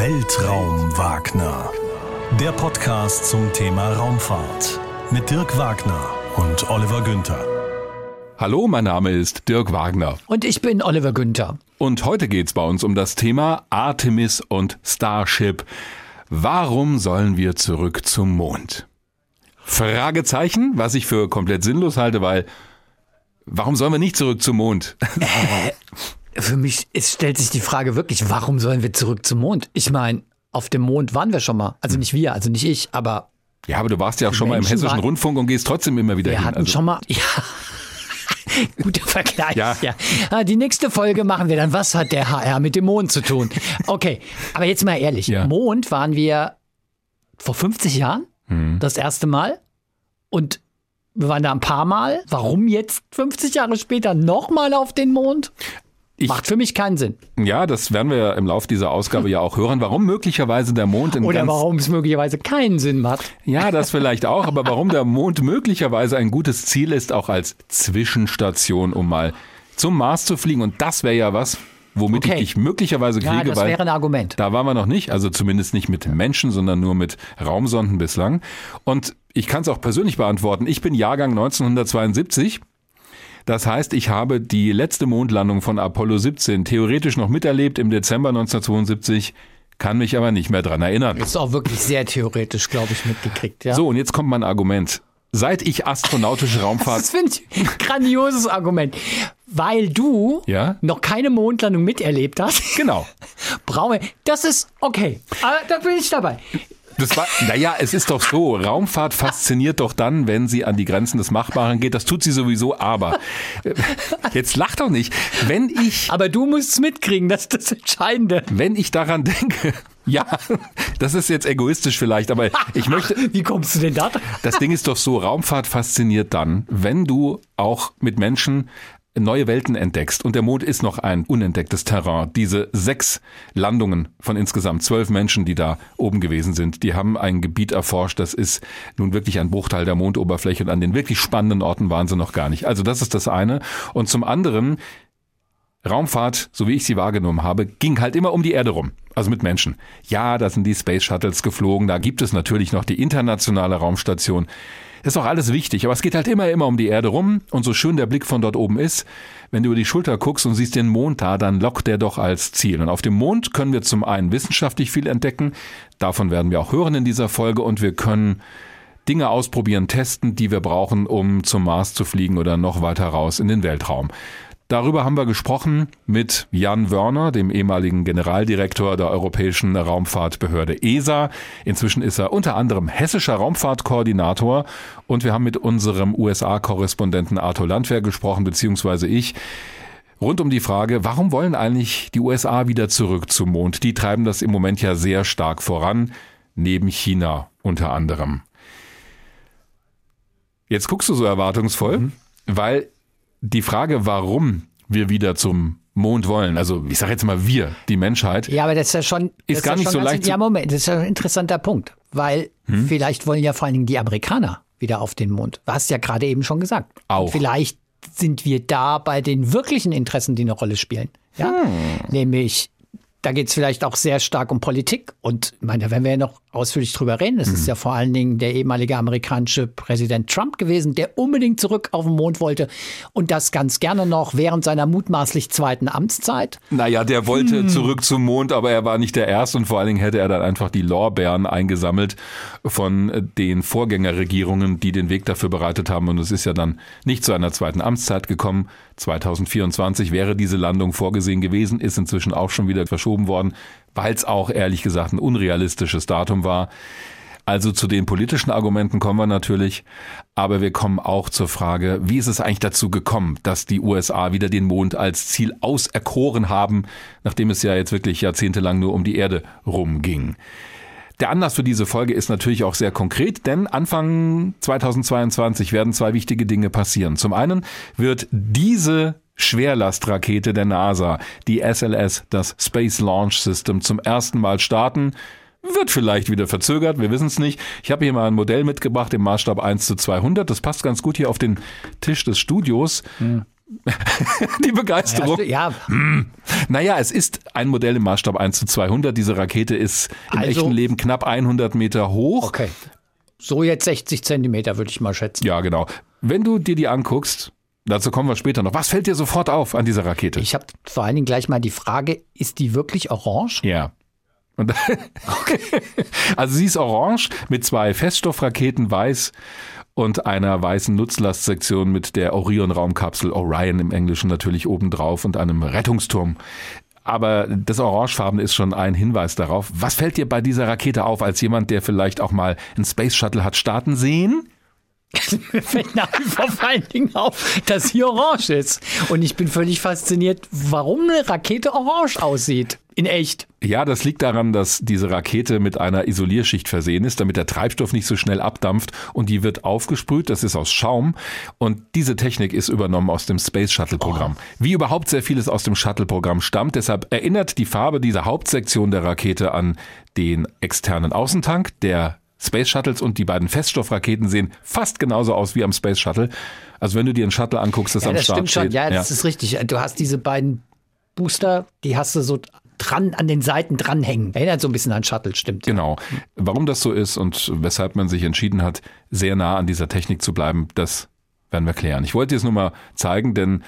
Weltraum Wagner. Der Podcast zum Thema Raumfahrt mit Dirk Wagner und Oliver Günther. Hallo, mein Name ist Dirk Wagner. Und ich bin Oliver Günther. Und heute geht's bei uns um das Thema Artemis und Starship. Warum sollen wir zurück zum Mond? Fragezeichen, was ich für komplett sinnlos halte, weil warum sollen wir nicht zurück zum Mond? Für mich es stellt sich die Frage wirklich, warum sollen wir zurück zum Mond? Ich meine, auf dem Mond waren wir schon mal. Also nicht wir, also nicht ich, aber. Ja, aber du warst ja auch schon Menschen mal im Hessischen waren, Rundfunk und gehst trotzdem immer wieder wir hin. Wir hatten also. schon mal. Ja. Guter Vergleich. Ja. ja. Ah, die nächste Folge machen wir dann. Was hat der HR mit dem Mond zu tun? Okay, aber jetzt mal ehrlich. Ja. Mond waren wir vor 50 Jahren hm. das erste Mal und wir waren da ein paar Mal. Warum jetzt 50 Jahre später nochmal auf den Mond? Ich, Macht für mich keinen Sinn. Ja, das werden wir ja im Laufe dieser Ausgabe ja auch hören, warum möglicherweise der Mond in Oder warum es möglicherweise keinen Sinn macht. Ja, das vielleicht auch, aber warum der Mond möglicherweise ein gutes Ziel ist, auch als Zwischenstation, um mal zum Mars zu fliegen. Und das wäre ja was, womit okay. ich dich möglicherweise kriege. Ja, das wäre ein Argument. Da waren wir noch nicht, also zumindest nicht mit Menschen, sondern nur mit Raumsonden bislang. Und ich kann es auch persönlich beantworten. Ich bin Jahrgang 1972 das heißt, ich habe die letzte Mondlandung von Apollo 17 theoretisch noch miterlebt im Dezember 1972 kann mich aber nicht mehr dran erinnern. Ist auch wirklich sehr theoretisch, glaube ich, mitgekriegt. Ja? So, und jetzt kommt mein Argument. Seit ich astronautische Raumfahrt. Das finde ich ein grandioses Argument. Weil du ja? noch keine Mondlandung miterlebt hast. Genau. Brauche. Das ist okay. Aber da bin ich dabei. Das war, naja, es ist doch so, Raumfahrt fasziniert doch dann, wenn sie an die Grenzen des Machbaren geht. Das tut sie sowieso, aber äh, jetzt lach doch nicht. Wenn ich. Aber du musst es mitkriegen, das ist das Entscheidende. Wenn ich daran denke, ja, das ist jetzt egoistisch vielleicht, aber ich möchte. Wie kommst du denn da? Das Ding ist doch so, Raumfahrt fasziniert dann, wenn du auch mit Menschen neue Welten entdeckst. Und der Mond ist noch ein unentdecktes Terrain. Diese sechs Landungen von insgesamt zwölf Menschen, die da oben gewesen sind, die haben ein Gebiet erforscht. Das ist nun wirklich ein Bruchteil der Mondoberfläche und an den wirklich spannenden Orten waren sie noch gar nicht. Also das ist das eine. Und zum anderen, Raumfahrt, so wie ich sie wahrgenommen habe, ging halt immer um die Erde rum. Also mit Menschen. Ja, da sind die Space Shuttles geflogen. Da gibt es natürlich noch die internationale Raumstation. Ist auch alles wichtig, aber es geht halt immer, immer um die Erde rum und so schön der Blick von dort oben ist, wenn du über die Schulter guckst und siehst den Mond da, dann lockt der doch als Ziel. Und auf dem Mond können wir zum einen wissenschaftlich viel entdecken, davon werden wir auch hören in dieser Folge und wir können Dinge ausprobieren, testen, die wir brauchen, um zum Mars zu fliegen oder noch weiter raus in den Weltraum. Darüber haben wir gesprochen mit Jan Wörner, dem ehemaligen Generaldirektor der Europäischen Raumfahrtbehörde ESA. Inzwischen ist er unter anderem hessischer Raumfahrtkoordinator und wir haben mit unserem USA-Korrespondenten Arthur Landwehr gesprochen, beziehungsweise ich rund um die Frage, warum wollen eigentlich die USA wieder zurück zum Mond? Die treiben das im Moment ja sehr stark voran, neben China unter anderem. Jetzt guckst du so erwartungsvoll, mhm. weil die Frage, warum wir wieder zum Mond wollen, also ich sage jetzt mal wir, die Menschheit. Ja, aber das ist ja schon ist gar ja nicht so leicht. Ja, Moment, das ist ja ein interessanter Punkt, weil hm? vielleicht wollen ja vor allen Dingen die Amerikaner wieder auf den Mond. Du hast ja gerade eben schon gesagt. Auch. Und vielleicht sind wir da bei den wirklichen Interessen, die eine Rolle spielen. Ja? Hm. Nämlich da geht es vielleicht auch sehr stark um Politik. Und ich meine, da werden wir ja noch ausführlich drüber reden. Es mhm. ist ja vor allen Dingen der ehemalige amerikanische Präsident Trump gewesen, der unbedingt zurück auf den Mond wollte und das ganz gerne noch während seiner mutmaßlich zweiten Amtszeit. Naja, der wollte hm. zurück zum Mond, aber er war nicht der Erste und vor allen Dingen hätte er dann einfach die Lorbeeren eingesammelt von den Vorgängerregierungen, die den Weg dafür bereitet haben. Und es ist ja dann nicht zu einer zweiten Amtszeit gekommen. 2024 wäre diese Landung vorgesehen gewesen, ist inzwischen auch schon wieder verschoben worden, weil es auch ehrlich gesagt ein unrealistisches Datum war. Also zu den politischen Argumenten kommen wir natürlich, aber wir kommen auch zur Frage, wie ist es eigentlich dazu gekommen, dass die USA wieder den Mond als Ziel auserkoren haben, nachdem es ja jetzt wirklich jahrzehntelang nur um die Erde rumging. Der Anlass für diese Folge ist natürlich auch sehr konkret, denn Anfang 2022 werden zwei wichtige Dinge passieren. Zum einen wird diese Schwerlastrakete der NASA, die SLS, das Space Launch System, zum ersten Mal starten. Wird vielleicht wieder verzögert, wir wissen es nicht. Ich habe hier mal ein Modell mitgebracht im Maßstab 1 zu 200. Das passt ganz gut hier auf den Tisch des Studios. Hm. die Begeisterung. Ja. Hm. Naja, es ist ein Modell im Maßstab 1 zu 200. Diese Rakete ist im also, echten Leben knapp 100 Meter hoch. Okay. So jetzt 60 Zentimeter, würde ich mal schätzen. Ja, genau. Wenn du dir die anguckst, dazu kommen wir später noch. Was fällt dir sofort auf an dieser Rakete? Ich habe vor allen Dingen gleich mal die Frage, ist die wirklich orange? Ja. okay. Also sie ist orange mit zwei Feststoffraketen weiß und einer weißen Nutzlastsektion mit der Orion-Raumkapsel Orion im Englischen natürlich obendrauf und einem Rettungsturm. Aber das Orangefarbene ist schon ein Hinweis darauf. Was fällt dir bei dieser Rakete auf, als jemand, der vielleicht auch mal einen Space Shuttle hat starten sehen? Mir fällt nach wie vor vor allen Dingen auf, dass sie orange ist. Und ich bin völlig fasziniert, warum eine Rakete orange aussieht. In echt. Ja, das liegt daran, dass diese Rakete mit einer Isolierschicht versehen ist, damit der Treibstoff nicht so schnell abdampft und die wird aufgesprüht. Das ist aus Schaum und diese Technik ist übernommen aus dem Space Shuttle Programm. Oh. Wie überhaupt sehr vieles aus dem Shuttle Programm stammt. Deshalb erinnert die Farbe dieser Hauptsektion der Rakete an den externen Außentank, der Space Shuttles und die beiden Feststoffraketen sehen fast genauso aus wie am Space Shuttle. Also wenn du dir einen Shuttle anguckst, das ja, am das Start stimmt schon. steht. Ja, das ja. ist richtig. Du hast diese beiden Booster, die hast du so dran an den Seiten dranhängen. Erinnert so ein bisschen an Shuttle, stimmt. Genau. Warum das so ist und weshalb man sich entschieden hat, sehr nah an dieser Technik zu bleiben, das werden wir klären. Ich wollte dir es nur mal zeigen, denn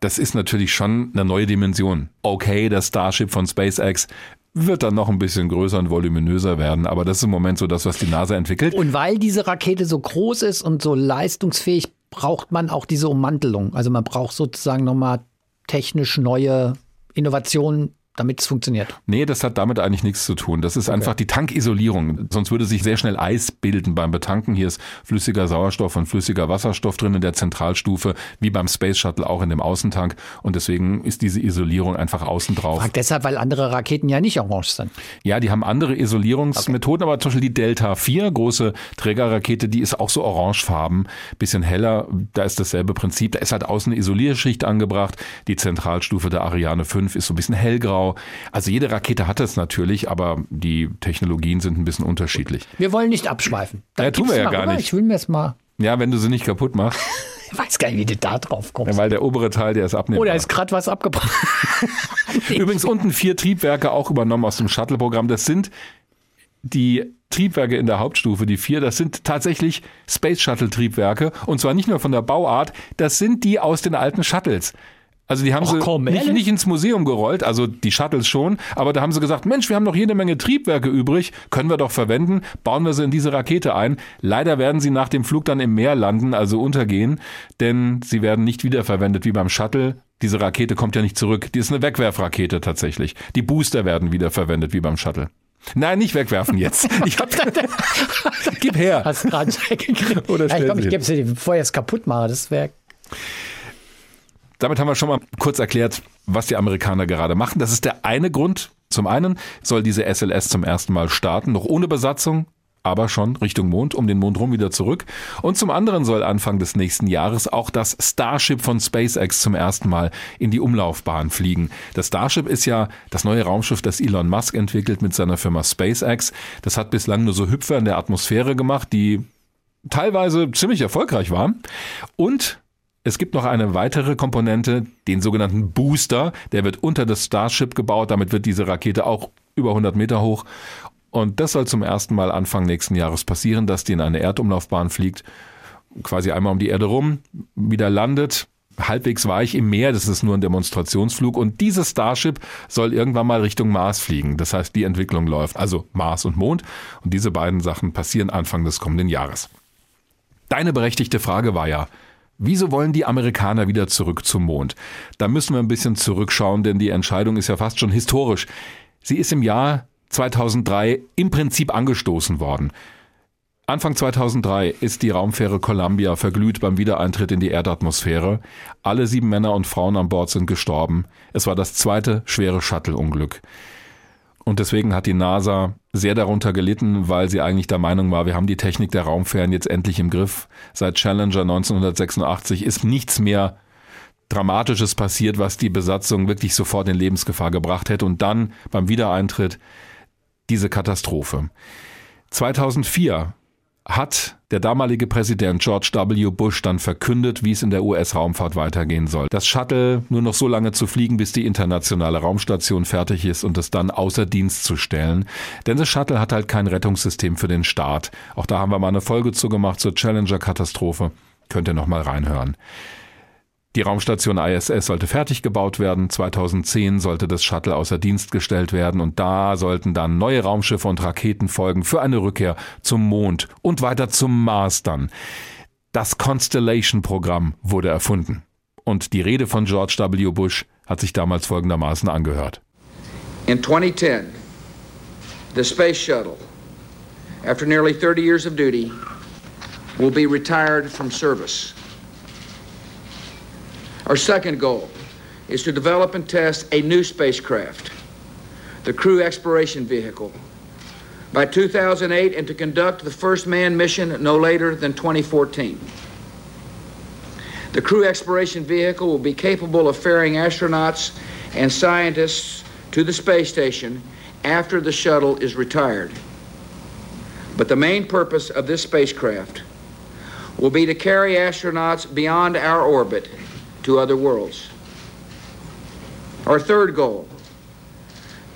das ist natürlich schon eine neue Dimension. Okay, das Starship von SpaceX wird dann noch ein bisschen größer und voluminöser werden. Aber das ist im Moment so das, was die NASA entwickelt. Und weil diese Rakete so groß ist und so leistungsfähig, braucht man auch diese Ummantelung. Also man braucht sozusagen nochmal technisch neue Innovationen, damit es funktioniert. Nee, das hat damit eigentlich nichts zu tun. Das ist okay. einfach die Tankisolierung. Sonst würde sich sehr schnell Eis bilden beim Betanken. Hier ist flüssiger Sauerstoff und flüssiger Wasserstoff drin in der Zentralstufe, wie beim Space Shuttle auch in dem Außentank. Und deswegen ist diese Isolierung einfach außen drauf. Frag deshalb, weil andere Raketen ja nicht orange sind. Ja, die haben andere Isolierungsmethoden, okay. aber zum Beispiel die Delta 4, große Trägerrakete, die ist auch so orangefarben, bisschen heller. Da ist dasselbe Prinzip. Da ist halt außen eine Isolierschicht angebracht. Die Zentralstufe der Ariane 5 ist so ein bisschen hellgrau also jede Rakete hat es natürlich, aber die Technologien sind ein bisschen unterschiedlich. Wir wollen nicht abschweifen. ja, tun wir ja gar nicht. Ich will mir es mal. Ja, wenn du sie nicht kaputt machst. Ich weiß gar nicht, wie du da drauf kommst. Ja, weil der obere Teil, der ist abnehmbar. Oder ist gerade was abgebrochen. Übrigens unten vier Triebwerke auch übernommen aus dem Shuttle-Programm. Das sind die Triebwerke in der Hauptstufe, die vier, das sind tatsächlich Space Shuttle Triebwerke. Und zwar nicht nur von der Bauart, das sind die aus den alten Shuttles. Also die haben Och, sie komm, nicht, nicht, ins Museum gerollt, also die Shuttles schon, aber da haben sie gesagt, Mensch, wir haben noch jede Menge Triebwerke übrig, können wir doch verwenden, bauen wir sie in diese Rakete ein. Leider werden sie nach dem Flug dann im Meer landen, also untergehen, denn sie werden nicht wiederverwendet wie beim Shuttle. Diese Rakete kommt ja nicht zurück. Die ist eine Wegwerfrakete tatsächlich. Die Booster werden wiederverwendet wie beim Shuttle. Nein, nicht wegwerfen jetzt. Ich hab, gib her. Hast gerade weggekriegt. Oder ja, ich glaube, ich gebe sie, bevor ich es kaputt mache. Das wäre damit haben wir schon mal kurz erklärt, was die Amerikaner gerade machen. Das ist der eine Grund. Zum einen soll diese SLS zum ersten Mal starten, noch ohne Besatzung, aber schon Richtung Mond, um den Mond rum wieder zurück. Und zum anderen soll Anfang des nächsten Jahres auch das Starship von SpaceX zum ersten Mal in die Umlaufbahn fliegen. Das Starship ist ja das neue Raumschiff, das Elon Musk entwickelt mit seiner Firma SpaceX. Das hat bislang nur so Hüpfer in der Atmosphäre gemacht, die teilweise ziemlich erfolgreich waren. Und es gibt noch eine weitere Komponente, den sogenannten Booster. Der wird unter das Starship gebaut. Damit wird diese Rakete auch über 100 Meter hoch. Und das soll zum ersten Mal Anfang nächsten Jahres passieren, dass die in eine Erdumlaufbahn fliegt, quasi einmal um die Erde rum, wieder landet, halbwegs weich im Meer. Das ist nur ein Demonstrationsflug. Und dieses Starship soll irgendwann mal Richtung Mars fliegen. Das heißt, die Entwicklung läuft. Also Mars und Mond. Und diese beiden Sachen passieren Anfang des kommenden Jahres. Deine berechtigte Frage war ja, Wieso wollen die Amerikaner wieder zurück zum Mond? Da müssen wir ein bisschen zurückschauen, denn die Entscheidung ist ja fast schon historisch. Sie ist im Jahr 2003 im Prinzip angestoßen worden. Anfang 2003 ist die Raumfähre Columbia verglüht beim Wiedereintritt in die Erdatmosphäre. Alle sieben Männer und Frauen an Bord sind gestorben. Es war das zweite schwere Shuttle-Unglück. Und deswegen hat die NASA sehr darunter gelitten, weil sie eigentlich der Meinung war, wir haben die Technik der Raumfähren jetzt endlich im Griff. Seit Challenger 1986 ist nichts mehr Dramatisches passiert, was die Besatzung wirklich sofort in Lebensgefahr gebracht hätte. Und dann beim Wiedereintritt diese Katastrophe. 2004 hat der damalige Präsident George W. Bush dann verkündet, wie es in der US-Raumfahrt weitergehen soll. Das Shuttle nur noch so lange zu fliegen, bis die internationale Raumstation fertig ist und es dann außer Dienst zu stellen. Denn das Shuttle hat halt kein Rettungssystem für den Start. Auch da haben wir mal eine Folge zu gemacht zur Challenger-Katastrophe. Könnt ihr noch mal reinhören. Die Raumstation ISS sollte fertig gebaut werden. 2010 sollte das Shuttle außer Dienst gestellt werden und da sollten dann neue Raumschiffe und Raketen folgen für eine Rückkehr zum Mond und weiter zum Mars dann. Das Constellation-Programm wurde erfunden. Und die Rede von George W. Bush hat sich damals folgendermaßen angehört. In 2010, the Space Shuttle, after nearly 30 years of duty, will be retired from service. Our second goal is to develop and test a new spacecraft, the Crew Exploration Vehicle, by 2008 and to conduct the first manned mission no later than 2014. The Crew Exploration Vehicle will be capable of ferrying astronauts and scientists to the space station after the shuttle is retired. But the main purpose of this spacecraft will be to carry astronauts beyond our orbit to other worlds. Our third goal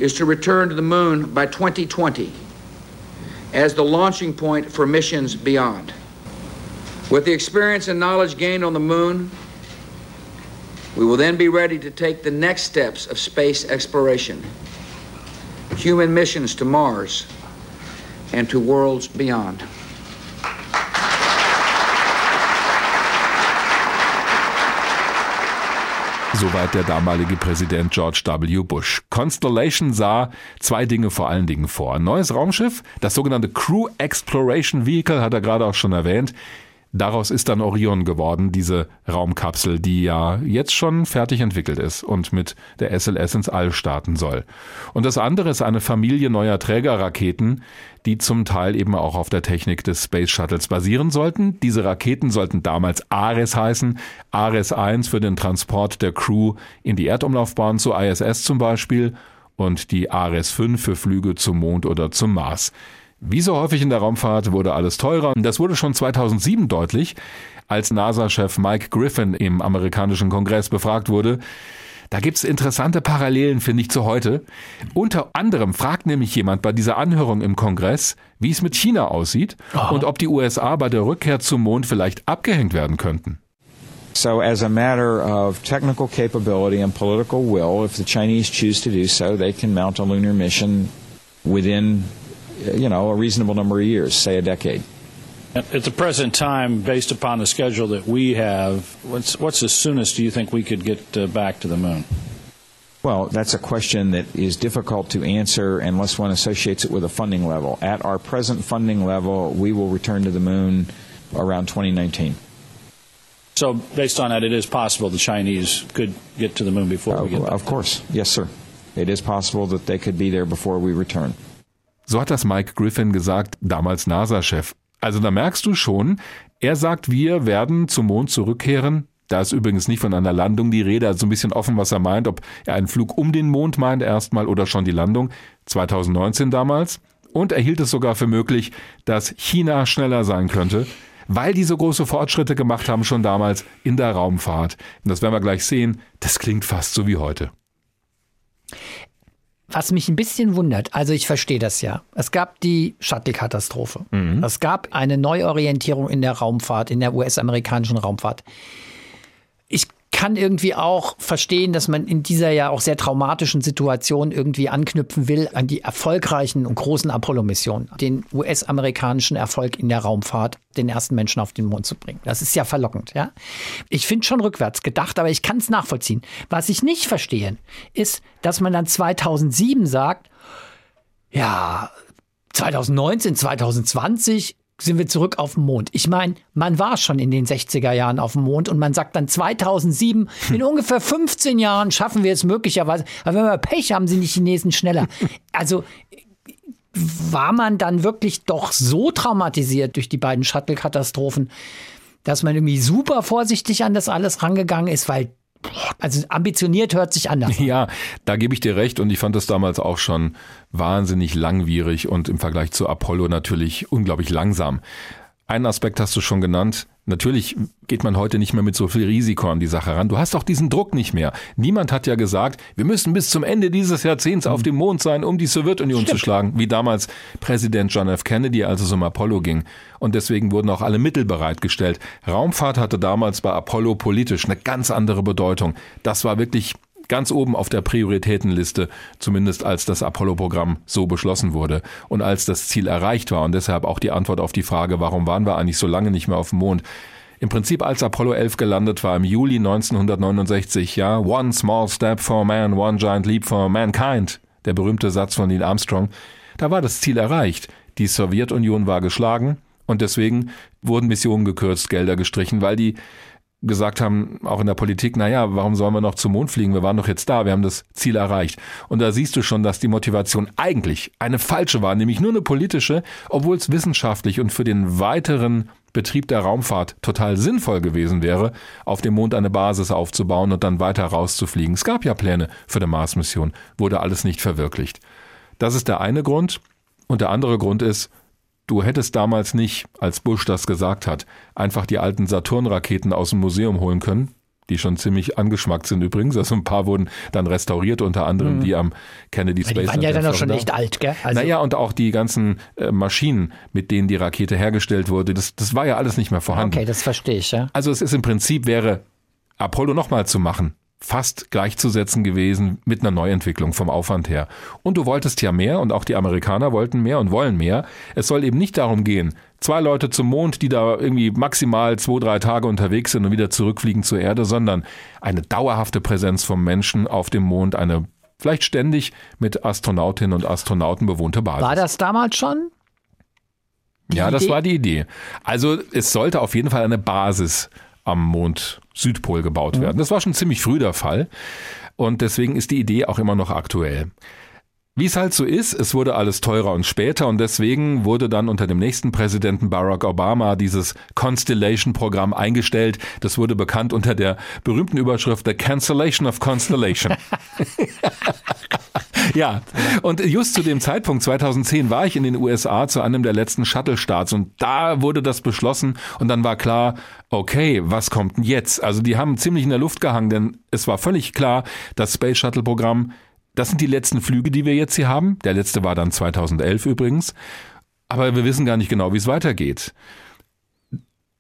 is to return to the moon by 2020 as the launching point for missions beyond. With the experience and knowledge gained on the moon, we will then be ready to take the next steps of space exploration, human missions to Mars, and to worlds beyond. Soweit der damalige Präsident George W. Bush. Constellation sah zwei Dinge vor allen Dingen vor. Ein neues Raumschiff, das sogenannte Crew Exploration Vehicle, hat er gerade auch schon erwähnt. Daraus ist dann Orion geworden, diese Raumkapsel, die ja jetzt schon fertig entwickelt ist und mit der SLS ins All starten soll. Und das andere ist eine Familie neuer Trägerraketen, die zum Teil eben auch auf der Technik des Space Shuttles basieren sollten. Diese Raketen sollten damals Ares heißen. Ares 1 für den Transport der Crew in die Erdumlaufbahn zur ISS zum Beispiel und die Ares 5 für Flüge zum Mond oder zum Mars. Wie so häufig in der Raumfahrt wurde alles teurer. Das wurde schon 2007 deutlich, als NASA-Chef Mike Griffin im amerikanischen Kongress befragt wurde. Da gibt's interessante Parallelen, finde ich, zu heute. Unter anderem fragt nämlich jemand bei dieser Anhörung im Kongress, wie es mit China aussieht oh. und ob die USA bei der Rückkehr zum Mond vielleicht abgehängt werden könnten. So, as a matter of technical capability and political will, if the Chinese choose to do so, they can mount a lunar mission within you know, a reasonable number of years, say a decade. At the present time, based upon the schedule that we have, what's, what's the soonest do you think we could get uh, back to the moon? Well, that's a question that is difficult to answer unless one associates it with a funding level. At our present funding level, we will return to the moon around 2019. So, based on that, it is possible the Chinese could get to the moon before uh, we get? Of course. Yes, sir. It is possible that they could be there before we return. So hat das Mike Griffin gesagt, damals NASA-Chef. Also da merkst du schon, er sagt, wir werden zum Mond zurückkehren. Da ist übrigens nicht von einer Landung die Rede, also ein bisschen offen, was er meint, ob er einen Flug um den Mond meint erstmal oder schon die Landung. 2019 damals. Und er hielt es sogar für möglich, dass China schneller sein könnte, weil die so große Fortschritte gemacht haben schon damals in der Raumfahrt. Und das werden wir gleich sehen. Das klingt fast so wie heute. Was mich ein bisschen wundert, also ich verstehe das ja. Es gab die Shuttle-Katastrophe. Mhm. Es gab eine Neuorientierung in der Raumfahrt, in der US-amerikanischen Raumfahrt. Kann irgendwie auch verstehen, dass man in dieser ja auch sehr traumatischen Situation irgendwie anknüpfen will an die erfolgreichen und großen Apollo-Missionen, den US-amerikanischen Erfolg in der Raumfahrt, den ersten Menschen auf den Mond zu bringen. Das ist ja verlockend, ja. Ich finde schon rückwärts gedacht, aber ich kann es nachvollziehen. Was ich nicht verstehe, ist, dass man dann 2007 sagt, ja, 2019, 2020 sind wir zurück auf dem Mond. Ich meine, man war schon in den 60er Jahren auf dem Mond und man sagt dann 2007, hm. in ungefähr 15 Jahren schaffen wir es möglicherweise. Aber wenn wir Pech haben, sind die Chinesen schneller. Also war man dann wirklich doch so traumatisiert durch die beiden Shuttle-Katastrophen, dass man irgendwie super vorsichtig an das alles rangegangen ist, weil Also ambitioniert hört sich anders an. Ja, da gebe ich dir recht und ich fand das damals auch schon wahnsinnig langwierig und im Vergleich zu Apollo natürlich unglaublich langsam. Einen Aspekt hast du schon genannt. Natürlich geht man heute nicht mehr mit so viel Risiko an die Sache ran. Du hast auch diesen Druck nicht mehr. Niemand hat ja gesagt, wir müssen bis zum Ende dieses Jahrzehnts auf dem Mond sein, um die Sowjetunion Stimmt. zu schlagen, wie damals Präsident John F. Kennedy, als es um Apollo ging. Und deswegen wurden auch alle Mittel bereitgestellt. Raumfahrt hatte damals bei Apollo politisch eine ganz andere Bedeutung. Das war wirklich ganz oben auf der Prioritätenliste, zumindest als das Apollo-Programm so beschlossen wurde und als das Ziel erreicht war. Und deshalb auch die Antwort auf die Frage, warum waren wir eigentlich so lange nicht mehr auf dem Mond? Im Prinzip als Apollo 11 gelandet war im Juli 1969, ja, One small step for man, one giant leap for mankind, der berühmte Satz von Neil Armstrong, da war das Ziel erreicht. Die Sowjetunion war geschlagen und deswegen wurden Missionen gekürzt, Gelder gestrichen, weil die gesagt haben, auch in der Politik, naja, warum sollen wir noch zum Mond fliegen? Wir waren doch jetzt da, wir haben das Ziel erreicht. Und da siehst du schon, dass die Motivation eigentlich eine falsche war, nämlich nur eine politische, obwohl es wissenschaftlich und für den weiteren Betrieb der Raumfahrt total sinnvoll gewesen wäre, auf dem Mond eine Basis aufzubauen und dann weiter rauszufliegen. Es gab ja Pläne für eine Mars-Mission, wurde alles nicht verwirklicht. Das ist der eine Grund. Und der andere Grund ist, Du hättest damals nicht, als Bush das gesagt hat, einfach die alten Saturn-Raketen aus dem Museum holen können, die schon ziemlich angeschmackt sind übrigens. Also ein paar wurden dann restauriert, unter anderem mhm. die am Kennedy Space Center. Die waren ja dann auch schon echt alt, gell? Also naja, und auch die ganzen äh, Maschinen, mit denen die Rakete hergestellt wurde, das, das war ja alles nicht mehr vorhanden. Okay, das verstehe ich, ja. Also es ist im Prinzip, wäre Apollo nochmal zu machen, fast gleichzusetzen gewesen mit einer Neuentwicklung vom Aufwand her. Und du wolltest ja mehr und auch die Amerikaner wollten mehr und wollen mehr. Es soll eben nicht darum gehen, zwei Leute zum Mond, die da irgendwie maximal zwei, drei Tage unterwegs sind und wieder zurückfliegen zur Erde, sondern eine dauerhafte Präsenz vom Menschen auf dem Mond, eine vielleicht ständig mit Astronautinnen und Astronauten bewohnte Basis. War das damals schon? ja, das war die Idee. Also es sollte auf jeden Fall eine Basis am Mond Südpol gebaut mhm. werden. Das war schon ziemlich früh der Fall und deswegen ist die Idee auch immer noch aktuell. Wie es halt so ist, es wurde alles teurer und später und deswegen wurde dann unter dem nächsten Präsidenten Barack Obama dieses Constellation-Programm eingestellt. Das wurde bekannt unter der berühmten Überschrift The Cancellation of Constellation. ja, und just zu dem Zeitpunkt 2010 war ich in den USA zu einem der letzten Shuttle-Starts und da wurde das beschlossen und dann war klar, okay, was kommt denn jetzt? Also die haben ziemlich in der Luft gehangen, denn es war völlig klar, das Space Shuttle-Programm das sind die letzten Flüge, die wir jetzt hier haben. Der letzte war dann 2011 übrigens. Aber wir wissen gar nicht genau, wie es weitergeht.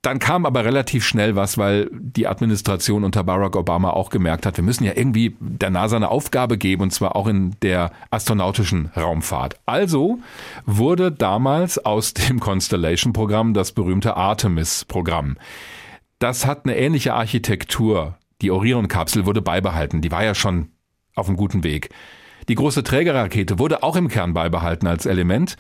Dann kam aber relativ schnell was, weil die Administration unter Barack Obama auch gemerkt hat, wir müssen ja irgendwie der NASA eine Aufgabe geben, und zwar auch in der astronautischen Raumfahrt. Also wurde damals aus dem Constellation-Programm das berühmte Artemis-Programm. Das hat eine ähnliche Architektur. Die Orion-Kapsel wurde beibehalten. Die war ja schon auf einem guten Weg. Die große Trägerrakete wurde auch im Kern beibehalten als Element,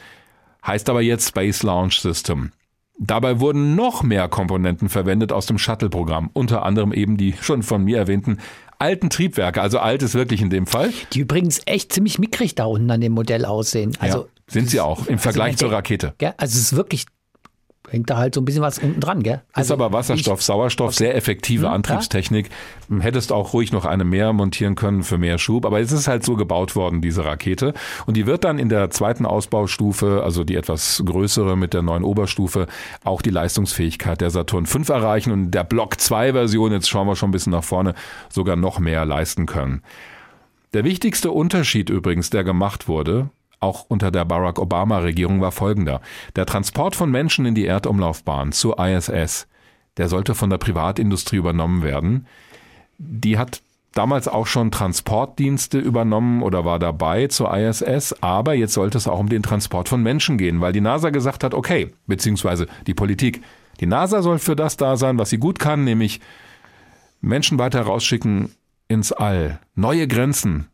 heißt aber jetzt Space Launch System. Dabei wurden noch mehr Komponenten verwendet aus dem Shuttle-Programm, unter anderem eben die schon von mir erwähnten alten Triebwerke, also alt ist wirklich in dem Fall. Die übrigens echt ziemlich mickrig da unten an dem Modell aussehen. Also ja, sind sie auch im also Vergleich zur Rakete. Also es ist wirklich hängt da halt so ein bisschen was unten dran, gell? Also ist aber Wasserstoff, ich, Sauerstoff, sehr effektive hm, Antriebstechnik. Ja? Hättest auch ruhig noch eine mehr montieren können für mehr Schub, aber es ist halt so gebaut worden, diese Rakete. Und die wird dann in der zweiten Ausbaustufe, also die etwas größere mit der neuen Oberstufe, auch die Leistungsfähigkeit der Saturn V erreichen und der Block 2 Version, jetzt schauen wir schon ein bisschen nach vorne, sogar noch mehr leisten können. Der wichtigste Unterschied übrigens, der gemacht wurde, auch unter der Barack Obama-Regierung war folgender. Der Transport von Menschen in die Erdumlaufbahn zur ISS, der sollte von der Privatindustrie übernommen werden. Die hat damals auch schon Transportdienste übernommen oder war dabei zur ISS, aber jetzt sollte es auch um den Transport von Menschen gehen, weil die NASA gesagt hat, okay, beziehungsweise die Politik, die NASA soll für das da sein, was sie gut kann, nämlich Menschen weiter rausschicken ins All, neue Grenzen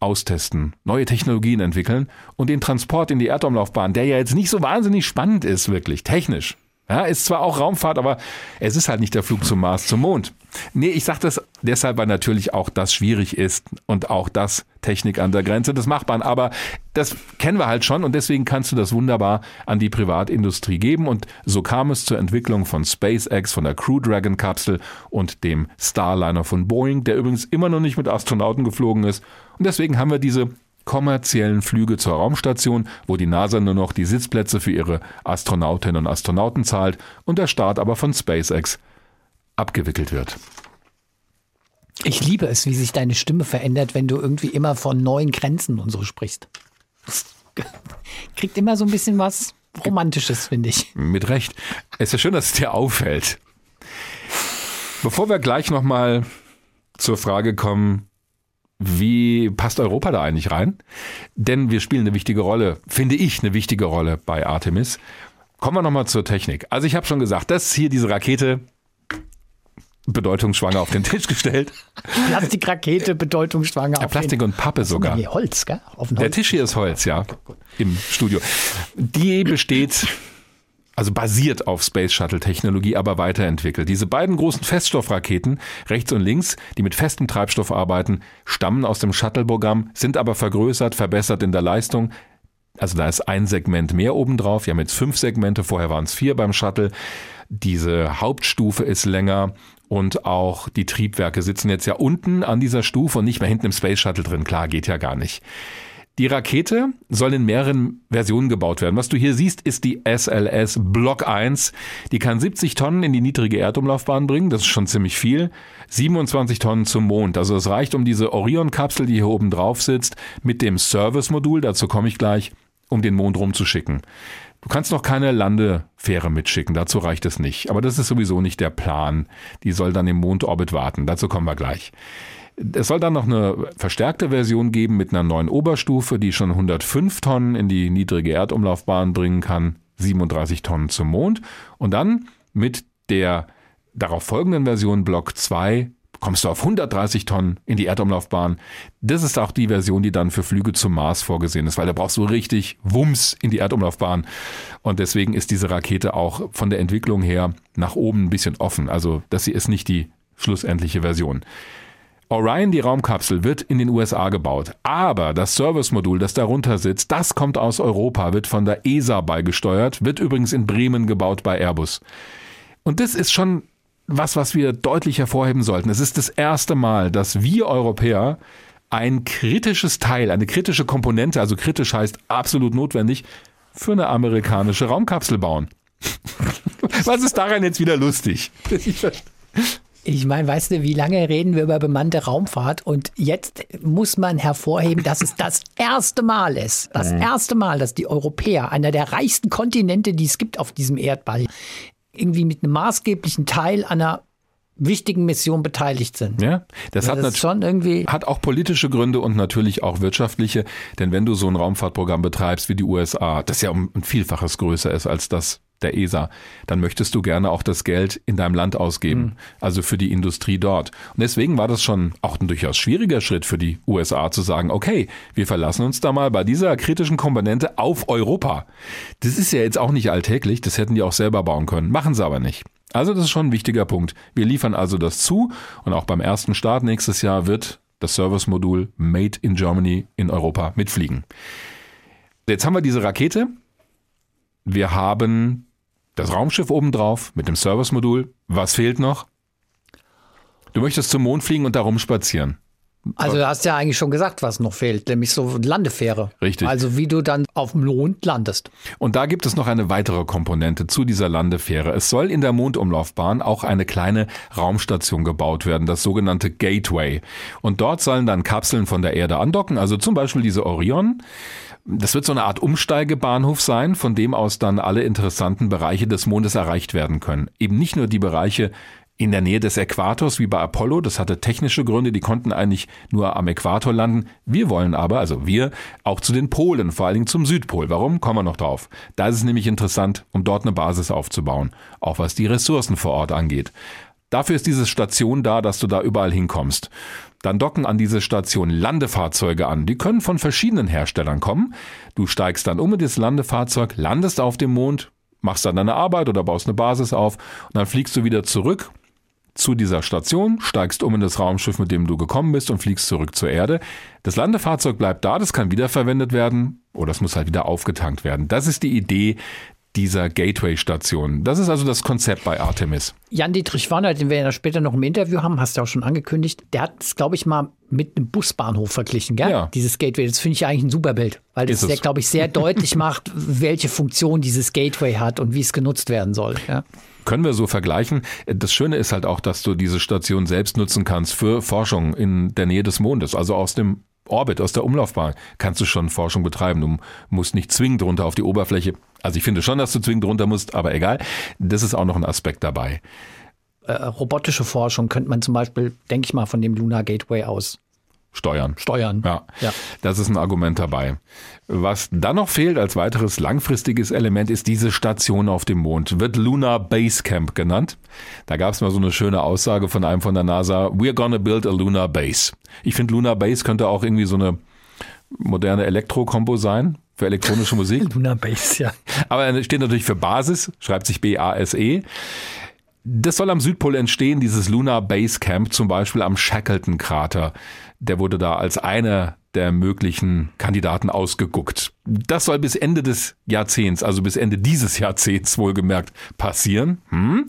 austesten, neue Technologien entwickeln und den Transport in die Erdumlaufbahn, der ja jetzt nicht so wahnsinnig spannend ist, wirklich technisch. Ja, ist zwar auch Raumfahrt, aber es ist halt nicht der Flug zum Mars, zum Mond. Nee, ich sage das deshalb, weil natürlich auch das schwierig ist und auch das Technik an der Grenze des Machbaren. Aber das kennen wir halt schon und deswegen kannst du das wunderbar an die Privatindustrie geben. Und so kam es zur Entwicklung von SpaceX, von der Crew Dragon Kapsel und dem Starliner von Boeing, der übrigens immer noch nicht mit Astronauten geflogen ist. Und deswegen haben wir diese kommerziellen Flüge zur Raumstation, wo die NASA nur noch die Sitzplätze für ihre Astronautinnen und Astronauten zahlt und der Start aber von SpaceX abgewickelt wird. Ich liebe es, wie sich deine Stimme verändert, wenn du irgendwie immer von neuen Grenzen und so sprichst. Kriegt immer so ein bisschen was Romantisches, finde ich. Mit Recht. Es ist schön, dass es dir auffällt. Bevor wir gleich nochmal zur Frage kommen, wie passt Europa da eigentlich rein? Denn wir spielen eine wichtige Rolle, finde ich eine wichtige Rolle bei Artemis. Kommen wir nochmal zur Technik. Also ich habe schon gesagt, das hier, diese Rakete, bedeutungsschwanger auf den Tisch gestellt. Plastikrakete, bedeutungsschwanger. Ja, Plastik und Pappe sogar. Nee, Holz, gell? Holz. Der Tisch hier ist Holz, ja. Im Studio. Die besteht also basiert auf Space Shuttle Technologie, aber weiterentwickelt. Diese beiden großen Feststoffraketen, rechts und links, die mit festem Treibstoff arbeiten, stammen aus dem Shuttle-Programm, sind aber vergrößert, verbessert in der Leistung. Also da ist ein Segment mehr obendrauf. Wir haben jetzt fünf Segmente, vorher waren es vier beim Shuttle. Diese Hauptstufe ist länger und auch die Triebwerke sitzen jetzt ja unten an dieser Stufe und nicht mehr hinten im Space Shuttle drin. Klar, geht ja gar nicht. Die Rakete soll in mehreren Versionen gebaut werden. Was du hier siehst, ist die SLS Block 1. Die kann 70 Tonnen in die niedrige Erdumlaufbahn bringen. Das ist schon ziemlich viel. 27 Tonnen zum Mond. Also es reicht, um diese Orion-Kapsel, die hier oben drauf sitzt, mit dem Service-Modul, dazu komme ich gleich, um den Mond rumzuschicken. Du kannst noch keine Landefähre mitschicken, dazu reicht es nicht. Aber das ist sowieso nicht der Plan. Die soll dann im Mondorbit warten, dazu kommen wir gleich. Es soll dann noch eine verstärkte Version geben mit einer neuen Oberstufe, die schon 105 Tonnen in die niedrige Erdumlaufbahn bringen kann, 37 Tonnen zum Mond. Und dann mit der darauf folgenden Version Block 2 kommst du auf 130 Tonnen in die Erdumlaufbahn. Das ist auch die Version, die dann für Flüge zum Mars vorgesehen ist, weil da brauchst du richtig Wumms in die Erdumlaufbahn. Und deswegen ist diese Rakete auch von der Entwicklung her nach oben ein bisschen offen. Also das hier ist nicht die schlussendliche Version. Orion, die Raumkapsel, wird in den USA gebaut. Aber das Service-Modul, das darunter sitzt, das kommt aus Europa, wird von der ESA beigesteuert, wird übrigens in Bremen gebaut bei Airbus. Und das ist schon was, was wir deutlich hervorheben sollten. Es ist das erste Mal, dass wir Europäer ein kritisches Teil, eine kritische Komponente, also kritisch heißt absolut notwendig, für eine amerikanische Raumkapsel bauen. was ist daran jetzt wieder lustig? Ich meine, weißt du, wie lange reden wir über bemannte Raumfahrt? Und jetzt muss man hervorheben, dass es das erste Mal ist, das erste Mal, dass die Europäer, einer der reichsten Kontinente, die es gibt auf diesem Erdball, irgendwie mit einem maßgeblichen Teil einer wichtigen Mission beteiligt sind. Ja, das, ja, hat, das schon irgendwie hat auch politische Gründe und natürlich auch wirtschaftliche, denn wenn du so ein Raumfahrtprogramm betreibst wie die USA, das ja um ein Vielfaches größer ist als das der ESA, dann möchtest du gerne auch das Geld in deinem Land ausgeben, mhm. also für die Industrie dort. Und deswegen war das schon auch ein durchaus schwieriger Schritt für die USA zu sagen, okay, wir verlassen uns da mal bei dieser kritischen Komponente auf Europa. Das ist ja jetzt auch nicht alltäglich, das hätten die auch selber bauen können, machen sie aber nicht. Also das ist schon ein wichtiger Punkt. Wir liefern also das zu und auch beim ersten Start nächstes Jahr wird das Service-Modul Made in Germany in Europa mitfliegen. Jetzt haben wir diese Rakete. Wir haben das Raumschiff obendrauf mit dem Service-Modul. Was fehlt noch? Du möchtest zum Mond fliegen und da rumspazieren. Also du hast ja eigentlich schon gesagt, was noch fehlt, nämlich so Landefähre. Richtig. Also wie du dann auf dem Mond landest. Und da gibt es noch eine weitere Komponente zu dieser Landefähre. Es soll in der Mondumlaufbahn auch eine kleine Raumstation gebaut werden, das sogenannte Gateway. Und dort sollen dann Kapseln von der Erde andocken, also zum Beispiel diese Orion. Das wird so eine Art Umsteigebahnhof sein, von dem aus dann alle interessanten Bereiche des Mondes erreicht werden können. Eben nicht nur die Bereiche in der Nähe des Äquators wie bei Apollo, das hatte technische Gründe, die konnten eigentlich nur am Äquator landen. Wir wollen aber, also wir, auch zu den Polen, vor allen Dingen zum Südpol. Warum? Kommen wir noch drauf. Da ist es nämlich interessant, um dort eine Basis aufzubauen, auch was die Ressourcen vor Ort angeht. Dafür ist diese Station da, dass du da überall hinkommst. Dann docken an diese Station Landefahrzeuge an. Die können von verschiedenen Herstellern kommen. Du steigst dann um in das Landefahrzeug, landest auf dem Mond, machst dann deine Arbeit oder baust eine Basis auf und dann fliegst du wieder zurück zu dieser Station, steigst um in das Raumschiff, mit dem du gekommen bist und fliegst zurück zur Erde. Das Landefahrzeug bleibt da, das kann wiederverwendet werden oder es muss halt wieder aufgetankt werden. Das ist die Idee dieser Gateway-Station. Das ist also das Konzept bei Artemis. Jan-Dietrich Warner, den wir ja später noch im Interview haben, hast du auch schon angekündigt, der hat es, glaube ich, mal mit einem Busbahnhof verglichen, gell? Ja. Dieses Gateway. Das finde ich eigentlich ein super Bild, weil das, ja, glaube ich, sehr deutlich macht, welche Funktion dieses Gateway hat und wie es genutzt werden soll. Ja können wir so vergleichen. Das Schöne ist halt auch, dass du diese Station selbst nutzen kannst für Forschung in der Nähe des Mondes, also aus dem Orbit, aus der Umlaufbahn kannst du schon Forschung betreiben. Du musst nicht zwingend runter auf die Oberfläche. Also ich finde schon, dass du zwingend runter musst, aber egal. Das ist auch noch ein Aspekt dabei. Äh, robotische Forschung könnte man zum Beispiel, denke ich mal, von dem Lunar Gateway aus Steuern. Steuern. Ja, ja, das ist ein Argument dabei. Was dann noch fehlt als weiteres langfristiges Element ist diese Station auf dem Mond. Wird Lunar Base Camp genannt. Da gab es mal so eine schöne Aussage von einem von der NASA. We're gonna build a Lunar Base. Ich finde Lunar Base könnte auch irgendwie so eine moderne Elektro-Kombo sein für elektronische Musik. Lunar Base, ja. Aber er steht natürlich für Basis, schreibt sich B-A-S-E. Das soll am Südpol entstehen, dieses Lunar Base Camp, zum Beispiel am Shackleton-Krater. Der wurde da als einer der möglichen Kandidaten ausgeguckt. Das soll bis Ende des Jahrzehnts, also bis Ende dieses Jahrzehnts wohlgemerkt, passieren. Hm?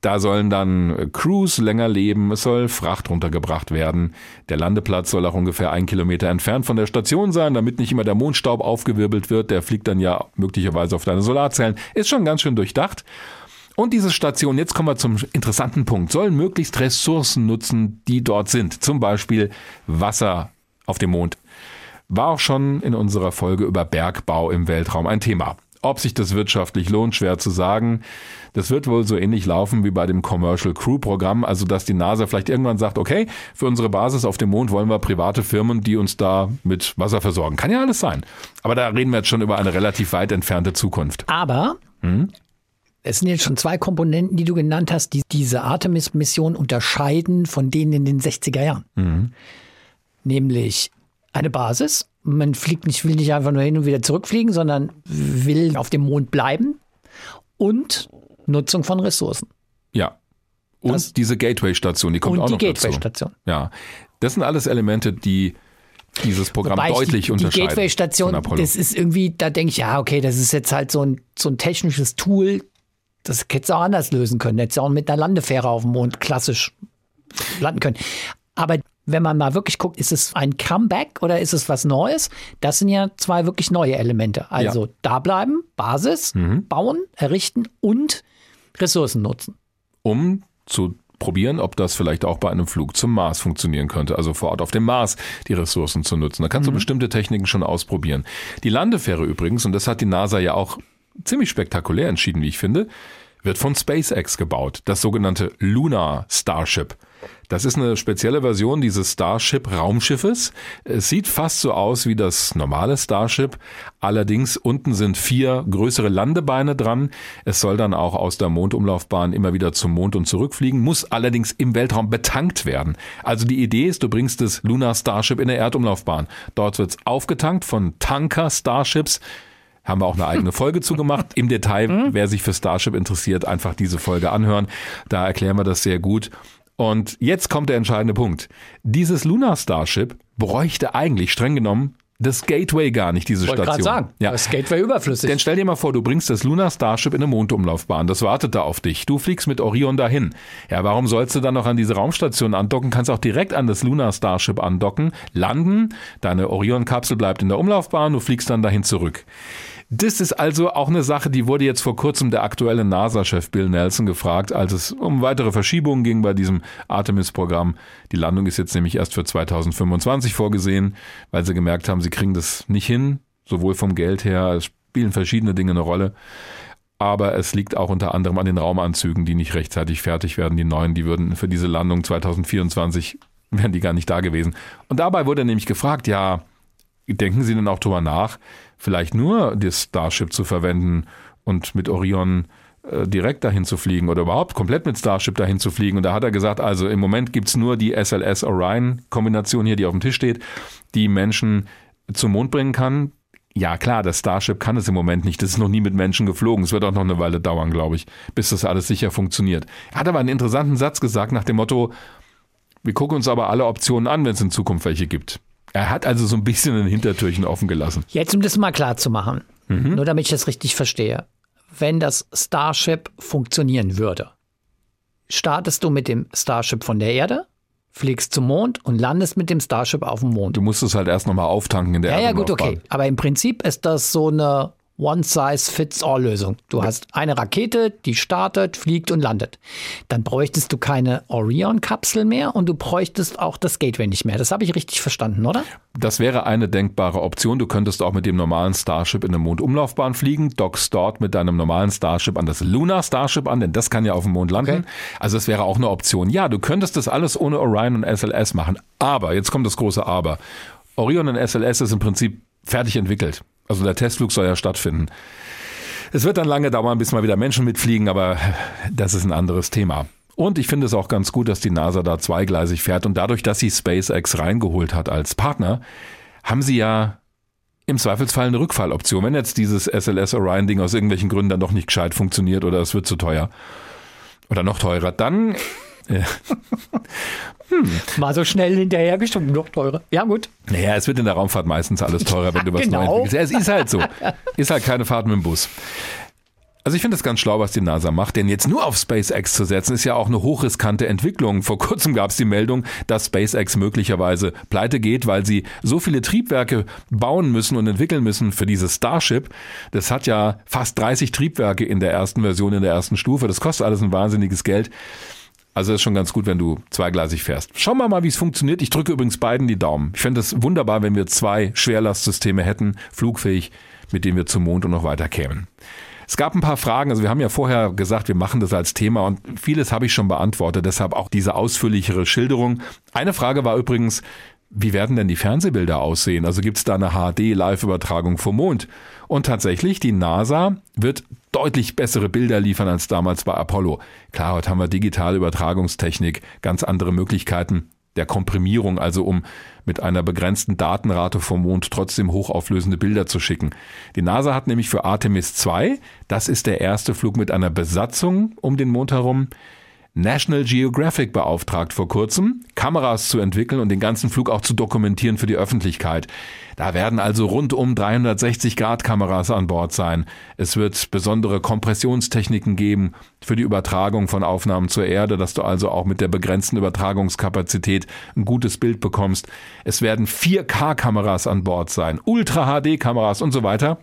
Da sollen dann Crews länger leben, es soll Fracht runtergebracht werden. Der Landeplatz soll auch ungefähr ein Kilometer entfernt von der Station sein, damit nicht immer der Mondstaub aufgewirbelt wird. Der fliegt dann ja möglicherweise auf deine Solarzellen. Ist schon ganz schön durchdacht. Und diese Station, jetzt kommen wir zum interessanten Punkt, soll möglichst Ressourcen nutzen, die dort sind. Zum Beispiel Wasser auf dem Mond. War auch schon in unserer Folge über Bergbau im Weltraum ein Thema. Ob sich das wirtschaftlich lohnt, schwer zu sagen. Das wird wohl so ähnlich laufen wie bei dem Commercial Crew Programm, also dass die NASA vielleicht irgendwann sagt, okay, für unsere Basis auf dem Mond wollen wir private Firmen, die uns da mit Wasser versorgen. Kann ja alles sein. Aber da reden wir jetzt schon über eine relativ weit entfernte Zukunft. Aber hm? Es sind jetzt schon zwei Komponenten, die du genannt hast, die diese Artemis-Mission unterscheiden von denen in den 60er Jahren. Mhm. Nämlich eine Basis. Man fliegt nicht, will nicht einfach nur hin und wieder zurückfliegen, sondern will auf dem Mond bleiben. Und Nutzung von Ressourcen. Ja. Und das, diese Gateway-Station, die kommt auch die noch Gateway-Station. Ja. Das sind alles Elemente, die dieses Programm Wobei deutlich die, unterscheiden. Die Gateway-Station, das ist irgendwie, da denke ich, ja, okay, das ist jetzt halt so ein, so ein technisches Tool, das hätte auch anders lösen können. Hätte auch mit einer Landefähre auf dem Mond klassisch landen können. Aber wenn man mal wirklich guckt, ist es ein Comeback oder ist es was Neues? Das sind ja zwei wirklich neue Elemente. Also ja. da bleiben, Basis, mhm. bauen, errichten und Ressourcen nutzen. Um zu probieren, ob das vielleicht auch bei einem Flug zum Mars funktionieren könnte. Also vor Ort auf dem Mars die Ressourcen zu nutzen. Da kannst mhm. du bestimmte Techniken schon ausprobieren. Die Landefähre übrigens, und das hat die NASA ja auch ziemlich spektakulär entschieden, wie ich finde, wird von SpaceX gebaut, das sogenannte Lunar Starship. Das ist eine spezielle Version dieses Starship-Raumschiffes. Es sieht fast so aus wie das normale Starship. Allerdings unten sind vier größere Landebeine dran. Es soll dann auch aus der Mondumlaufbahn immer wieder zum Mond und zurückfliegen, muss allerdings im Weltraum betankt werden. Also die Idee ist, du bringst das Lunar Starship in der Erdumlaufbahn. Dort wird es aufgetankt von Tanker Starships haben wir auch eine eigene Folge zugemacht. Im Detail, mhm. wer sich für Starship interessiert, einfach diese Folge anhören. Da erklären wir das sehr gut. Und jetzt kommt der entscheidende Punkt. Dieses Lunar Starship bräuchte eigentlich streng genommen das Gateway gar nicht, diese Wollte Station. sagen, ja. das Gateway überflüssig. Denn stell dir mal vor, du bringst das Lunar Starship in eine Mondumlaufbahn, das wartet da auf dich. Du fliegst mit Orion dahin. Ja, warum sollst du dann noch an diese Raumstation andocken? Kannst auch direkt an das Lunar Starship andocken, landen, deine Orion-Kapsel bleibt in der Umlaufbahn, du fliegst dann dahin zurück. Das ist also auch eine Sache, die wurde jetzt vor kurzem der aktuelle NASA-Chef Bill Nelson gefragt, als es um weitere Verschiebungen ging bei diesem Artemis-Programm. Die Landung ist jetzt nämlich erst für 2025 vorgesehen, weil sie gemerkt haben, sie kriegen das nicht hin, sowohl vom Geld her, es spielen verschiedene Dinge eine Rolle. Aber es liegt auch unter anderem an den Raumanzügen, die nicht rechtzeitig fertig werden. Die neuen, die würden für diese Landung 2024 wären die gar nicht da gewesen. Und dabei wurde nämlich gefragt, ja, denken Sie denn auch drüber nach, vielleicht nur das Starship zu verwenden und mit Orion äh, direkt dahin zu fliegen oder überhaupt komplett mit Starship dahin zu fliegen. Und da hat er gesagt, also im Moment gibt's nur die SLS-Orion-Kombination hier, die auf dem Tisch steht, die Menschen zum Mond bringen kann. ja klar, das Starship kann es im Moment nicht. Das ist noch nie mit Menschen geflogen. Es wird auch noch eine Weile dauern, glaube ich, bis das alles sicher funktioniert. Er hat aber einen interessanten Satz gesagt nach dem Motto, wir gucken uns aber alle Optionen an, wenn es in Zukunft welche gibt. Er hat also so ein bisschen ein Hintertürchen offen gelassen. Jetzt, um das mal klar zu machen, mhm. nur damit ich das richtig verstehe. Wenn das Starship funktionieren würde, startest du mit dem Starship von der Erde, fliegst zum Mond und landest mit dem Starship auf dem Mond. Du musst es halt erst nochmal auftanken in der Ja, ja, gut, okay. Aber im Prinzip ist das so eine One-Size-Fits-All-Lösung. Du hast eine Rakete, die startet, fliegt und landet. Dann bräuchtest du keine Orion-Kapsel mehr und du bräuchtest auch das Gateway nicht mehr. Das habe ich richtig verstanden, oder? Das wäre eine denkbare Option. Du könntest auch mit dem normalen Starship in eine Mondumlaufbahn fliegen, dockst dort mit deinem normalen Starship an das Lunar Starship an, denn das kann ja auf dem Mond landen. Okay. Also es wäre auch eine Option. Ja, du könntest das alles ohne Orion und SLS machen. Aber, jetzt kommt das große Aber. Orion und SLS ist im Prinzip fertig entwickelt. Also der Testflug soll ja stattfinden. Es wird dann lange dauern, bis mal wieder Menschen mitfliegen, aber das ist ein anderes Thema. Und ich finde es auch ganz gut, dass die NASA da zweigleisig fährt. Und dadurch, dass sie SpaceX reingeholt hat als Partner, haben sie ja im Zweifelsfall eine Rückfalloption. Wenn jetzt dieses SLS Orion-Ding aus irgendwelchen Gründen dann doch nicht gescheit funktioniert oder es wird zu teuer oder noch teurer, dann ja. Hm. Mal so schnell hinterhergeschoben, noch teurer. Ja, gut. Naja, es wird in der Raumfahrt meistens alles teurer, wenn du was genau. neu entwickelst. Ja, es ist halt so. Ist halt keine Fahrt mit dem Bus. Also ich finde es ganz schlau, was die NASA macht, denn jetzt nur auf SpaceX zu setzen, ist ja auch eine hochriskante Entwicklung. Vor kurzem gab es die Meldung, dass SpaceX möglicherweise pleite geht, weil sie so viele Triebwerke bauen müssen und entwickeln müssen für dieses Starship. Das hat ja fast 30 Triebwerke in der ersten Version, in der ersten Stufe. Das kostet alles ein wahnsinniges Geld. Also ist schon ganz gut, wenn du zweigleisig fährst. Schauen wir mal, wie es funktioniert. Ich drücke übrigens beiden die Daumen. Ich fände es wunderbar, wenn wir zwei Schwerlastsysteme hätten, flugfähig, mit denen wir zum Mond und noch weiter kämen. Es gab ein paar Fragen, also wir haben ja vorher gesagt, wir machen das als Thema und vieles habe ich schon beantwortet, deshalb auch diese ausführlichere Schilderung. Eine Frage war übrigens, wie werden denn die Fernsehbilder aussehen? Also gibt es da eine HD-Live-Übertragung vom Mond? Und tatsächlich, die NASA wird deutlich bessere Bilder liefern als damals bei Apollo. Klar, heute haben wir digitale Übertragungstechnik, ganz andere Möglichkeiten der Komprimierung, also um mit einer begrenzten Datenrate vom Mond trotzdem hochauflösende Bilder zu schicken. Die NASA hat nämlich für Artemis 2, das ist der erste Flug mit einer Besatzung um den Mond herum, National Geographic beauftragt vor kurzem, Kameras zu entwickeln und den ganzen Flug auch zu dokumentieren für die Öffentlichkeit. Da werden also rund um 360 Grad Kameras an Bord sein. Es wird besondere Kompressionstechniken geben für die Übertragung von Aufnahmen zur Erde, dass du also auch mit der begrenzten Übertragungskapazität ein gutes Bild bekommst. Es werden 4K-Kameras an Bord sein, Ultra-HD-Kameras und so weiter.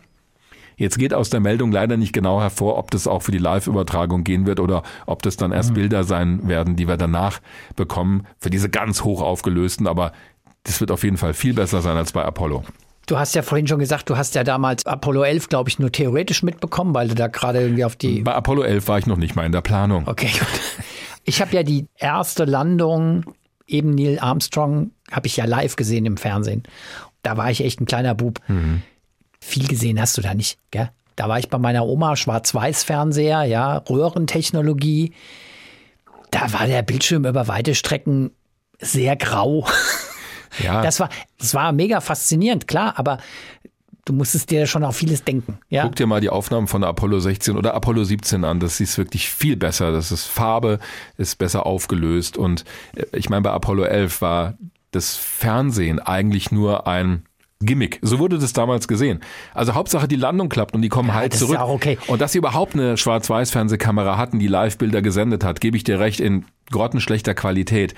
Jetzt geht aus der Meldung leider nicht genau hervor, ob das auch für die Live-Übertragung gehen wird oder ob das dann erst mhm. Bilder sein werden, die wir danach bekommen, für diese ganz hoch aufgelösten, aber das wird auf jeden Fall viel besser sein als bei Apollo. Du hast ja vorhin schon gesagt, du hast ja damals Apollo 11, glaube ich, nur theoretisch mitbekommen, weil du da gerade irgendwie auf die. Bei Apollo 11 war ich noch nicht mal in der Planung. Okay, gut. Ich habe ja die erste Landung, eben Neil Armstrong, habe ich ja live gesehen im Fernsehen. Da war ich echt ein kleiner Bub. Mhm viel gesehen hast du da nicht, gell? Da war ich bei meiner Oma, Schwarz-Weiß-Fernseher, ja, Röhrentechnologie. Da war der Bildschirm über weite Strecken sehr grau. Ja. Das war, das war mega faszinierend, klar, aber du musstest dir schon auf vieles denken. Ja? Guck dir mal die Aufnahmen von Apollo 16 oder Apollo 17 an. Das ist wirklich viel besser. Das ist Farbe, ist besser aufgelöst. Und äh, ich meine, bei Apollo 11 war das Fernsehen eigentlich nur ein Gimmick. So wurde das damals gesehen. Also Hauptsache die Landung klappt und die kommen ja, halt zurück. Okay. Und dass sie überhaupt eine Schwarz-Weiß-Fernsehkamera hatten, die Live-Bilder gesendet hat, gebe ich dir recht, in grottenschlechter Qualität.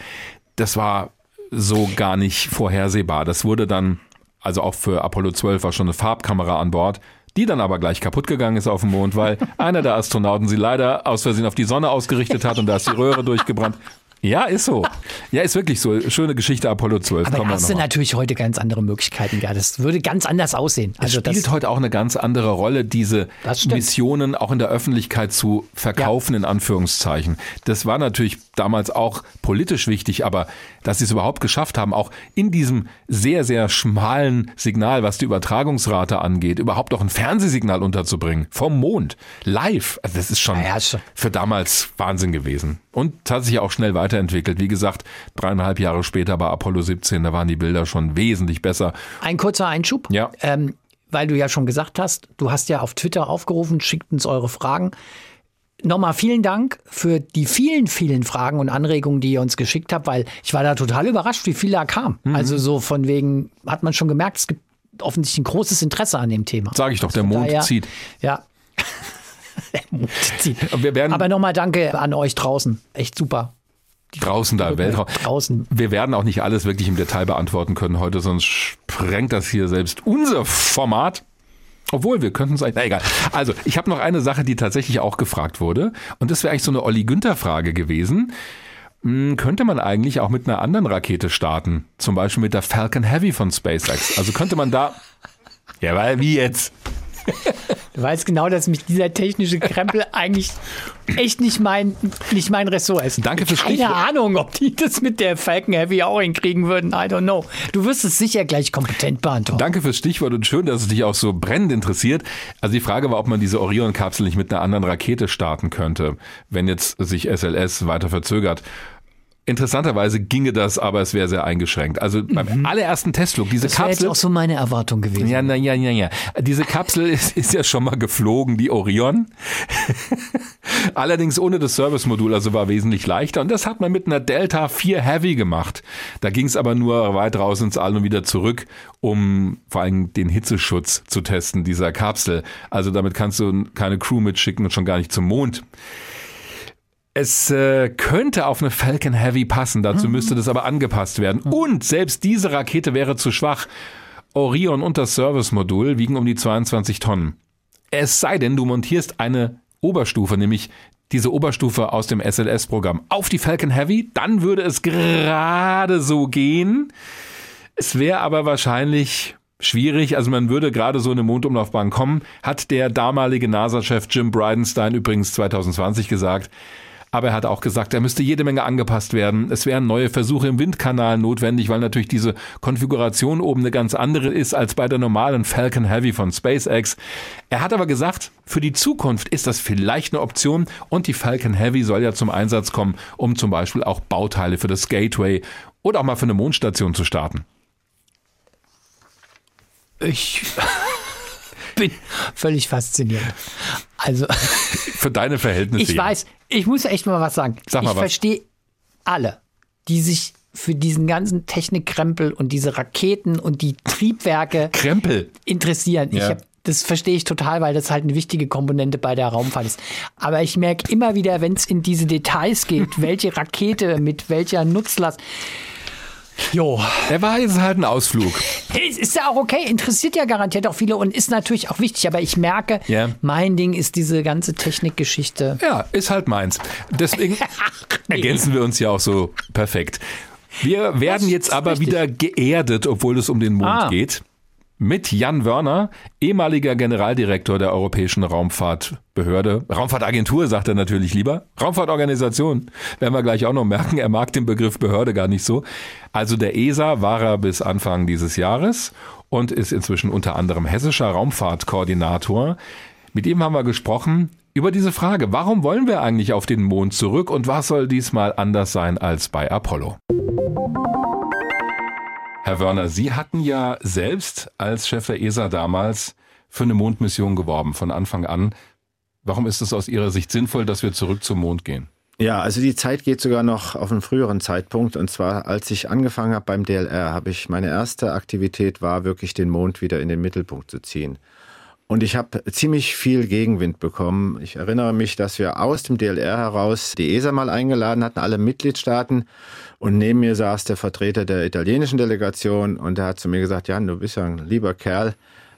Das war so gar nicht vorhersehbar. Das wurde dann, also auch für Apollo 12 war schon eine Farbkamera an Bord die dann aber gleich kaputt gegangen ist auf dem Mond, weil einer der Astronauten sie leider aus Versehen auf die Sonne ausgerichtet hat und da ist die Röhre durchgebrannt. Ja, ist so. Ja, ist wirklich so. Schöne Geschichte Apollo 12. Aber hast du natürlich heute ganz andere Möglichkeiten. Ja, das würde ganz anders aussehen. Also es spielt heute auch eine ganz andere Rolle, diese Missionen auch in der Öffentlichkeit zu verkaufen, ja. in Anführungszeichen. Das war natürlich damals auch politisch wichtig, aber dass sie es überhaupt geschafft haben, auch in diesem sehr, sehr schmalen Signal, was die Übertragungsrate angeht, überhaupt auch ein Fernsehsignal unterzubringen. Vom Mond. Live. Also das ist schon ja, für damals Wahnsinn gewesen. Und es hat sich ja auch schnell weiterentwickelt. Wie gesagt, dreieinhalb Jahre später bei Apollo 17, da waren die Bilder schon wesentlich besser. Ein kurzer Einschub. Ja. Ähm, weil du ja schon gesagt hast, du hast ja auf Twitter aufgerufen, schickt uns eure Fragen. Nochmal vielen Dank für die vielen, vielen Fragen und Anregungen, die ihr uns geschickt habt, weil ich war da total überrascht, wie viele da kamen. Mhm. Also so von wegen, hat man schon gemerkt, es gibt offensichtlich ein großes Interesse an dem Thema. Sage ich doch, der Mond daher, zieht. Ja. der Mond zieht. Aber nochmal danke an euch draußen. Echt super. Draußen da, Weltraum. Draußen. Wir werden auch nicht alles wirklich im Detail beantworten können heute, sonst sprengt das hier selbst unser Format. Obwohl, wir könnten es eigentlich. Na egal. Also, ich habe noch eine Sache, die tatsächlich auch gefragt wurde. Und das wäre eigentlich so eine Olli Günther-Frage gewesen. Hm, könnte man eigentlich auch mit einer anderen Rakete starten? Zum Beispiel mit der Falcon Heavy von SpaceX. Also könnte man da. Ja, weil wie jetzt? Du weißt genau, dass mich dieser technische Krempel eigentlich echt nicht mein, nicht mein Ressort ist. Danke fürs Keine Stichwort. Ahnung, ob die das mit der Falcon Heavy auch hinkriegen würden. I don't know. Du wirst es sicher gleich kompetent beantworten. Danke fürs Stichwort und schön, dass es dich auch so brennend interessiert. Also die Frage war, ob man diese Orion-Kapsel nicht mit einer anderen Rakete starten könnte, wenn jetzt sich SLS weiter verzögert. Interessanterweise ginge das, aber es wäre sehr eingeschränkt. Also beim mhm. allerersten Testflug, diese das Kapsel. Das wäre auch so meine Erwartung gewesen. Ja, na, ja, ja, ja. Diese Kapsel ist, ist ja schon mal geflogen, die Orion. Allerdings ohne das Service-Modul, also war wesentlich leichter. Und das hat man mit einer Delta 4 Heavy gemacht. Da ging es aber nur weit raus ins All und wieder zurück, um vor allem den Hitzeschutz zu testen dieser Kapsel. Also damit kannst du keine Crew mitschicken und schon gar nicht zum Mond. Es äh, könnte auf eine Falcon Heavy passen, dazu müsste das aber angepasst werden. Und selbst diese Rakete wäre zu schwach. Orion und das Service-Modul wiegen um die 22 Tonnen. Es sei denn, du montierst eine Oberstufe, nämlich diese Oberstufe aus dem SLS-Programm auf die Falcon Heavy, dann würde es gerade so gehen. Es wäre aber wahrscheinlich schwierig. Also man würde gerade so in eine Mondumlaufbahn kommen, hat der damalige NASA-Chef Jim Bridenstine übrigens 2020 gesagt. Aber er hat auch gesagt, er müsste jede Menge angepasst werden. Es wären neue Versuche im Windkanal notwendig, weil natürlich diese Konfiguration oben eine ganz andere ist als bei der normalen Falcon Heavy von SpaceX. Er hat aber gesagt, für die Zukunft ist das vielleicht eine Option und die Falcon Heavy soll ja zum Einsatz kommen, um zum Beispiel auch Bauteile für das Gateway oder auch mal für eine Mondstation zu starten. Ich bin völlig fasziniert. Also für deine Verhältnisse. Ich weiß, ich muss echt mal was sagen. Sag mal ich verstehe alle, die sich für diesen ganzen Technikkrempel und diese Raketen und die Triebwerke Krempel interessieren. Ja. Hab, das verstehe ich total, weil das halt eine wichtige Komponente bei der Raumfahrt ist. Aber ich merke immer wieder, wenn es in diese Details geht, welche Rakete mit welcher Nutzlast, Jo. Der war jetzt halt ein Ausflug. Ist ja auch okay, interessiert ja garantiert auch viele und ist natürlich auch wichtig, aber ich merke, yeah. mein Ding ist diese ganze Technikgeschichte. Ja, ist halt meins. Deswegen nee. ergänzen wir uns ja auch so perfekt. Wir werden jetzt aber richtig. wieder geerdet, obwohl es um den Mond ah. geht mit Jan Wörner, ehemaliger Generaldirektor der Europäischen Raumfahrtbehörde. Raumfahrtagentur sagt er natürlich lieber. Raumfahrtorganisation werden wir gleich auch noch merken. Er mag den Begriff Behörde gar nicht so. Also der ESA war er bis Anfang dieses Jahres und ist inzwischen unter anderem hessischer Raumfahrtkoordinator. Mit ihm haben wir gesprochen über diese Frage, warum wollen wir eigentlich auf den Mond zurück und was soll diesmal anders sein als bei Apollo? Herr Wörner, Sie hatten ja selbst als Chef der ESA damals für eine Mondmission geworben von Anfang an. Warum ist es aus Ihrer Sicht sinnvoll, dass wir zurück zum Mond gehen? Ja, also die Zeit geht sogar noch auf einen früheren Zeitpunkt. Und zwar, als ich angefangen habe beim DLR, habe ich meine erste Aktivität war wirklich den Mond wieder in den Mittelpunkt zu ziehen. Und ich habe ziemlich viel Gegenwind bekommen. Ich erinnere mich, dass wir aus dem DLR heraus die ESA mal eingeladen hatten, alle Mitgliedstaaten. Und neben mir saß der Vertreter der italienischen Delegation und der hat zu mir gesagt, Jan, du bist ja ein lieber Kerl,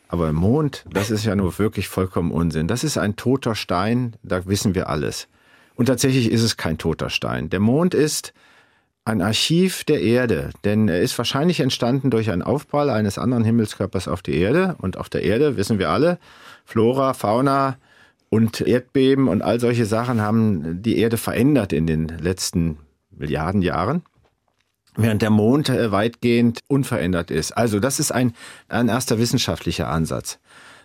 aber Mond, das ist ja nur wirklich vollkommen Unsinn. Das ist ein toter Stein, da wissen wir alles. Und tatsächlich ist es kein toter Stein. Der Mond ist ein Archiv der Erde, denn er ist wahrscheinlich entstanden durch einen Aufprall eines anderen Himmelskörpers auf die Erde. Und auf der Erde wissen wir alle, Flora, Fauna und Erdbeben und all solche Sachen haben die Erde verändert in den letzten Milliarden Jahren während der Mond äh, weitgehend unverändert ist. Also das ist ein, ein erster wissenschaftlicher Ansatz.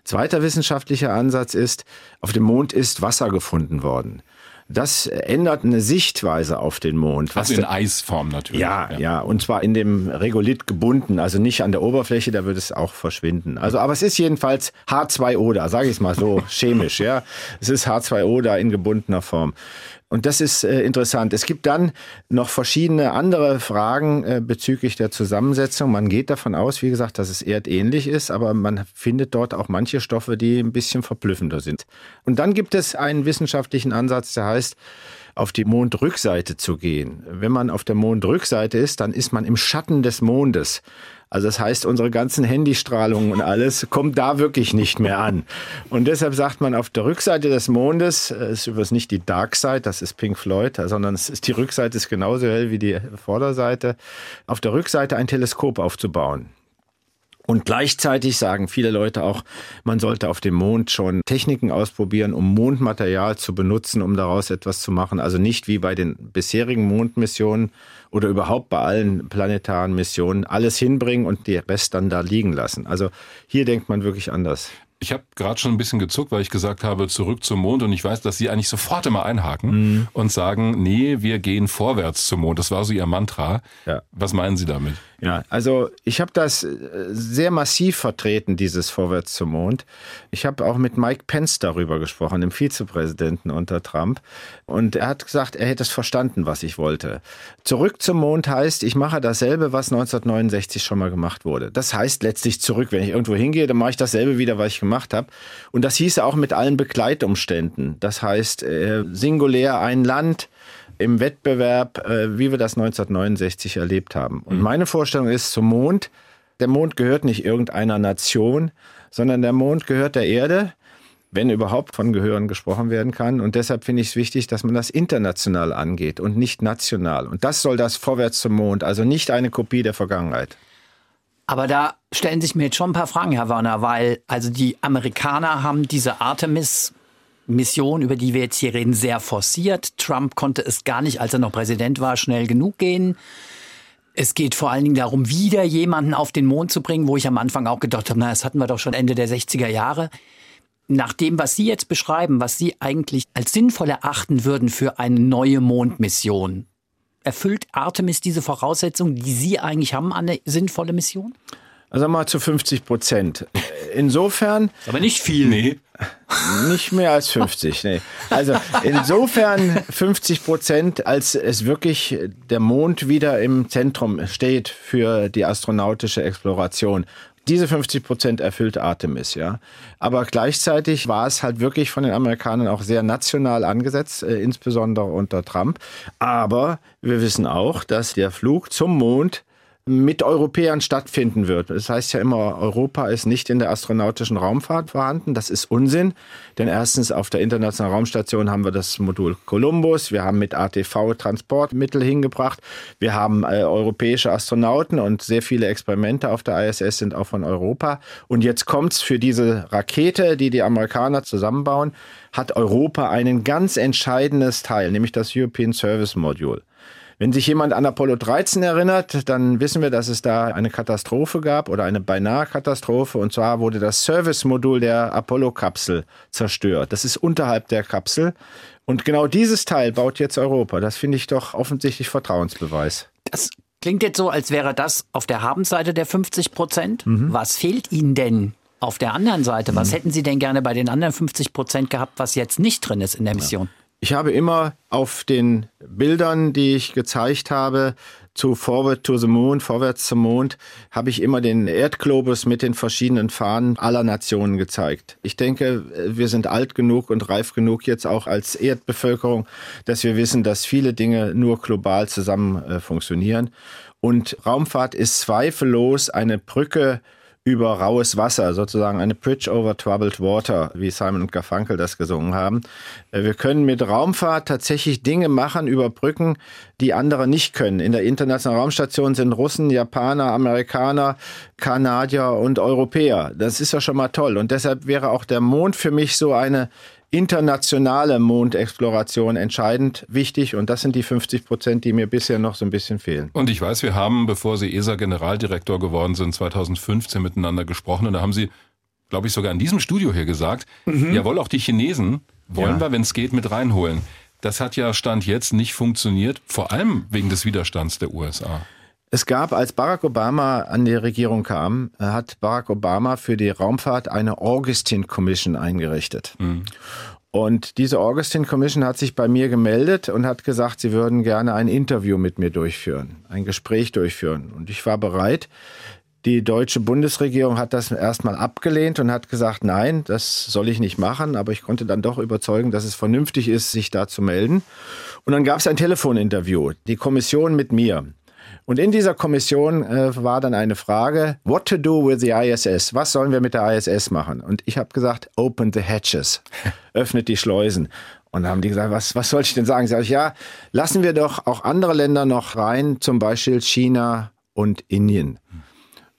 Zweiter wissenschaftlicher Ansatz ist, auf dem Mond ist Wasser gefunden worden. Das ändert eine Sichtweise auf den Mond. Was also in Eisform natürlich. Ja, ja, ja, und zwar in dem Regolith gebunden, also nicht an der Oberfläche, da wird es auch verschwinden. Also, aber es ist jedenfalls H2O da, sage ich es mal so chemisch, ja. Es ist H2O da in gebundener Form. Und das ist äh, interessant. Es gibt dann noch verschiedene andere Fragen äh, bezüglich der Zusammensetzung. Man geht davon aus, wie gesagt, dass es erdähnlich ist, aber man findet dort auch manche Stoffe, die ein bisschen verblüffender sind. Und dann gibt es einen wissenschaftlichen Ansatz, der heißt, auf die Mondrückseite zu gehen. Wenn man auf der Mondrückseite ist, dann ist man im Schatten des Mondes. Also das heißt, unsere ganzen Handystrahlungen und alles kommt da wirklich nicht mehr an. Und deshalb sagt man, auf der Rückseite des Mondes, äh, ist übrigens nicht die Dark Side, das ist Pink Floyd, sondern es ist die Rückseite ist genauso hell wie die Vorderseite, auf der Rückseite ein Teleskop aufzubauen. Und gleichzeitig sagen viele Leute auch, man sollte auf dem Mond schon Techniken ausprobieren, um Mondmaterial zu benutzen, um daraus etwas zu machen. Also nicht wie bei den bisherigen Mondmissionen oder überhaupt bei allen planetaren Missionen alles hinbringen und die Rest dann da liegen lassen. Also hier denkt man wirklich anders. Ich habe gerade schon ein bisschen gezuckt, weil ich gesagt habe, zurück zum Mond und ich weiß, dass Sie eigentlich sofort immer einhaken mhm. und sagen, nee, wir gehen vorwärts zum Mond. Das war so Ihr Mantra. Ja. Was meinen Sie damit? Ja, also ich habe das äh, sehr massiv vertreten, dieses Vorwärts zum Mond. Ich habe auch mit Mike Pence darüber gesprochen, dem Vizepräsidenten unter Trump. Und er hat gesagt, er hätte es verstanden, was ich wollte. Zurück zum Mond heißt, ich mache dasselbe, was 1969 schon mal gemacht wurde. Das heißt letztlich zurück. Wenn ich irgendwo hingehe, dann mache ich dasselbe wieder, was ich gemacht habe. Und das hieße auch mit allen Begleitumständen. Das heißt, äh, singulär ein Land, im Wettbewerb, äh, wie wir das 1969 erlebt haben. Und mhm. meine Vorstellung ist zum Mond, der Mond gehört nicht irgendeiner Nation, sondern der Mond gehört der Erde, wenn überhaupt von Gehören gesprochen werden kann. Und deshalb finde ich es wichtig, dass man das international angeht und nicht national. Und das soll das Vorwärts zum Mond, also nicht eine Kopie der Vergangenheit. Aber da stellen sich mir jetzt schon ein paar Fragen, Herr Warner, weil also die Amerikaner haben diese Artemis Mission, über die wir jetzt hier reden, sehr forciert. Trump konnte es gar nicht, als er noch Präsident war, schnell genug gehen. Es geht vor allen Dingen darum, wieder jemanden auf den Mond zu bringen, wo ich am Anfang auch gedacht habe, na, das hatten wir doch schon Ende der 60er Jahre. Nach dem, was Sie jetzt beschreiben, was Sie eigentlich als sinnvoll erachten würden für eine neue Mondmission, erfüllt Artemis diese Voraussetzungen, die Sie eigentlich haben an eine sinnvolle Mission? Also mal zu 50 Prozent. Insofern. Aber nicht viel. Nee. Nicht mehr als 50, nee. Also insofern 50 Prozent, als es wirklich der Mond wieder im Zentrum steht für die astronautische Exploration. Diese 50 Prozent erfüllt Artemis, ja. Aber gleichzeitig war es halt wirklich von den Amerikanern auch sehr national angesetzt, äh, insbesondere unter Trump. Aber wir wissen auch, dass der Flug zum Mond mit Europäern stattfinden wird. Das heißt ja immer, Europa ist nicht in der astronautischen Raumfahrt vorhanden. Das ist Unsinn, denn erstens auf der Internationalen Raumstation haben wir das Modul Columbus, wir haben mit ATV Transportmittel hingebracht, wir haben äh, europäische Astronauten und sehr viele Experimente auf der ISS sind auch von Europa. Und jetzt kommt's für diese Rakete, die die Amerikaner zusammenbauen, hat Europa ein ganz entscheidendes Teil, nämlich das European Service Module. Wenn sich jemand an Apollo 13 erinnert, dann wissen wir, dass es da eine Katastrophe gab oder eine beinahe Katastrophe. Und zwar wurde das Service-Modul der Apollo-Kapsel zerstört. Das ist unterhalb der Kapsel. Und genau dieses Teil baut jetzt Europa. Das finde ich doch offensichtlich Vertrauensbeweis. Das klingt jetzt so, als wäre das auf der Habenseite der 50 Prozent. Mhm. Was fehlt Ihnen denn auf der anderen Seite? Was mhm. hätten Sie denn gerne bei den anderen 50 Prozent gehabt, was jetzt nicht drin ist in der Mission? Ja. Ich habe immer auf den Bildern, die ich gezeigt habe, zu Forward to the Moon, vorwärts zum Mond, habe ich immer den Erdglobus mit den verschiedenen Fahnen aller Nationen gezeigt. Ich denke, wir sind alt genug und reif genug jetzt auch als Erdbevölkerung, dass wir wissen, dass viele Dinge nur global zusammen äh, funktionieren. Und Raumfahrt ist zweifellos eine Brücke über raues Wasser, sozusagen eine Bridge over Troubled Water, wie Simon und Garfunkel das gesungen haben. Äh, wir können mit Raumfahrt tatsächlich Dinge machen, überbrücken, die andere nicht können. In der Internationalen Raumstation sind Russen, Japaner, Amerikaner, Kanadier und Europäer. Das ist ja schon mal toll. Und deshalb wäre auch der Mond für mich so eine internationale Mondexploration entscheidend wichtig und das sind die 50 Prozent, die mir bisher noch so ein bisschen fehlen. Und ich weiß, wir haben, bevor Sie ESA-Generaldirektor geworden sind, 2015 miteinander gesprochen und da haben Sie, glaube ich, sogar in diesem Studio hier gesagt, mhm. jawohl, auch die Chinesen wollen ja. wir, wenn es geht, mit reinholen. Das hat ja Stand jetzt nicht funktioniert, vor allem wegen des Widerstands der USA. Es gab, als Barack Obama an die Regierung kam, hat Barack Obama für die Raumfahrt eine Augustine Commission eingerichtet. Mhm. Und diese Augustine Commission hat sich bei mir gemeldet und hat gesagt, sie würden gerne ein Interview mit mir durchführen, ein Gespräch durchführen. Und ich war bereit. Die deutsche Bundesregierung hat das erstmal abgelehnt und hat gesagt, nein, das soll ich nicht machen. Aber ich konnte dann doch überzeugen, dass es vernünftig ist, sich da zu melden. Und dann gab es ein Telefoninterview, die Kommission mit mir. Und in dieser Kommission äh, war dann eine Frage, what to do with the ISS? Was sollen wir mit der ISS machen? Und ich habe gesagt, open the hatches, öffnet die Schleusen. Und dann haben die gesagt, was, was soll ich denn sagen? Sag ich, ja, lassen wir doch auch andere Länder noch rein, zum Beispiel China und Indien.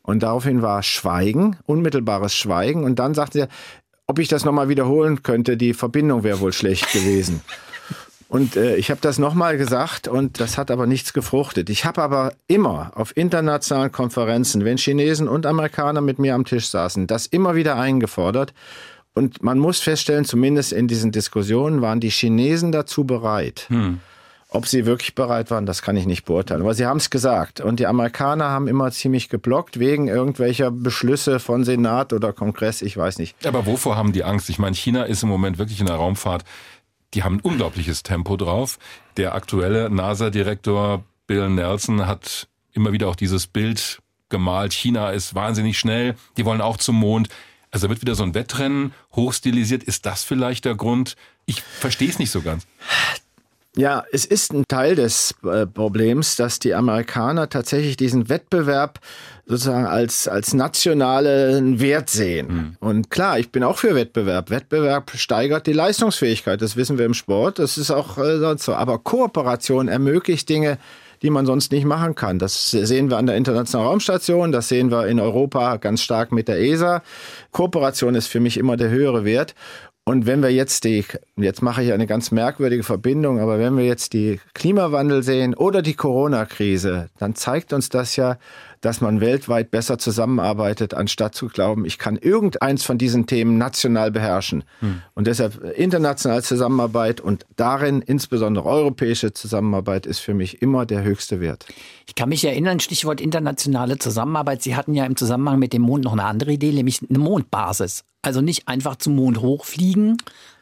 Und daraufhin war Schweigen, unmittelbares Schweigen. Und dann sagte er, ob ich das nochmal wiederholen könnte, die Verbindung wäre wohl schlecht gewesen. Und äh, ich habe das nochmal gesagt und das hat aber nichts gefruchtet. Ich habe aber immer auf internationalen Konferenzen, wenn Chinesen und Amerikaner mit mir am Tisch saßen, das immer wieder eingefordert. Und man muss feststellen, zumindest in diesen Diskussionen waren die Chinesen dazu bereit. Hm. Ob sie wirklich bereit waren, das kann ich nicht beurteilen. Aber sie haben es gesagt. Und die Amerikaner haben immer ziemlich geblockt wegen irgendwelcher Beschlüsse von Senat oder Kongress, ich weiß nicht. Aber wovor haben die Angst? Ich meine, China ist im Moment wirklich in der Raumfahrt die haben ein unglaubliches Tempo drauf. Der aktuelle NASA-Direktor Bill Nelson hat immer wieder auch dieses Bild gemalt. China ist wahnsinnig schnell. Die wollen auch zum Mond. Also wird wieder so ein Wettrennen hochstilisiert. Ist das vielleicht der Grund? Ich verstehe es nicht so ganz. Ja, es ist ein Teil des äh, Problems, dass die Amerikaner tatsächlich diesen Wettbewerb sozusagen als, als nationalen Wert sehen. Mhm. Und klar, ich bin auch für Wettbewerb. Wettbewerb steigert die Leistungsfähigkeit. Das wissen wir im Sport. Das ist auch äh, sonst so. Aber Kooperation ermöglicht Dinge, die man sonst nicht machen kann. Das sehen wir an der Internationalen Raumstation, das sehen wir in Europa ganz stark mit der ESA. Kooperation ist für mich immer der höhere Wert. Und wenn wir jetzt die, jetzt mache ich eine ganz merkwürdige Verbindung, aber wenn wir jetzt die Klimawandel sehen oder die Corona-Krise, dann zeigt uns das ja, dass man weltweit besser zusammenarbeitet, anstatt zu glauben, ich kann irgendeins von diesen Themen national beherrschen. Hm. Und deshalb internationale Zusammenarbeit und darin insbesondere europäische Zusammenarbeit ist für mich immer der höchste Wert. Ich kann mich erinnern, Stichwort internationale Zusammenarbeit. Sie hatten ja im Zusammenhang mit dem Mond noch eine andere Idee, nämlich eine Mondbasis. Also nicht einfach zum Mond hochfliegen,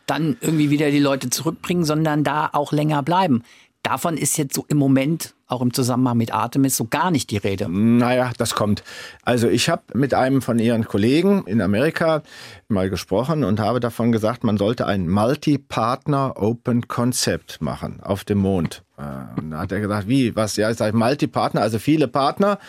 dann irgendwie wieder die Leute zurückbringen, sondern da auch länger bleiben. Davon ist jetzt so im Moment auch im Zusammenhang mit Artemis so gar nicht die Rede. Naja, das kommt. Also ich habe mit einem von Ihren Kollegen in Amerika mal gesprochen und habe davon gesagt, man sollte ein Multi-Partner Open Concept machen auf dem Mond. Äh, und da hat er gesagt, wie, was, ja, ich sage Multi-Partner, also viele Partner.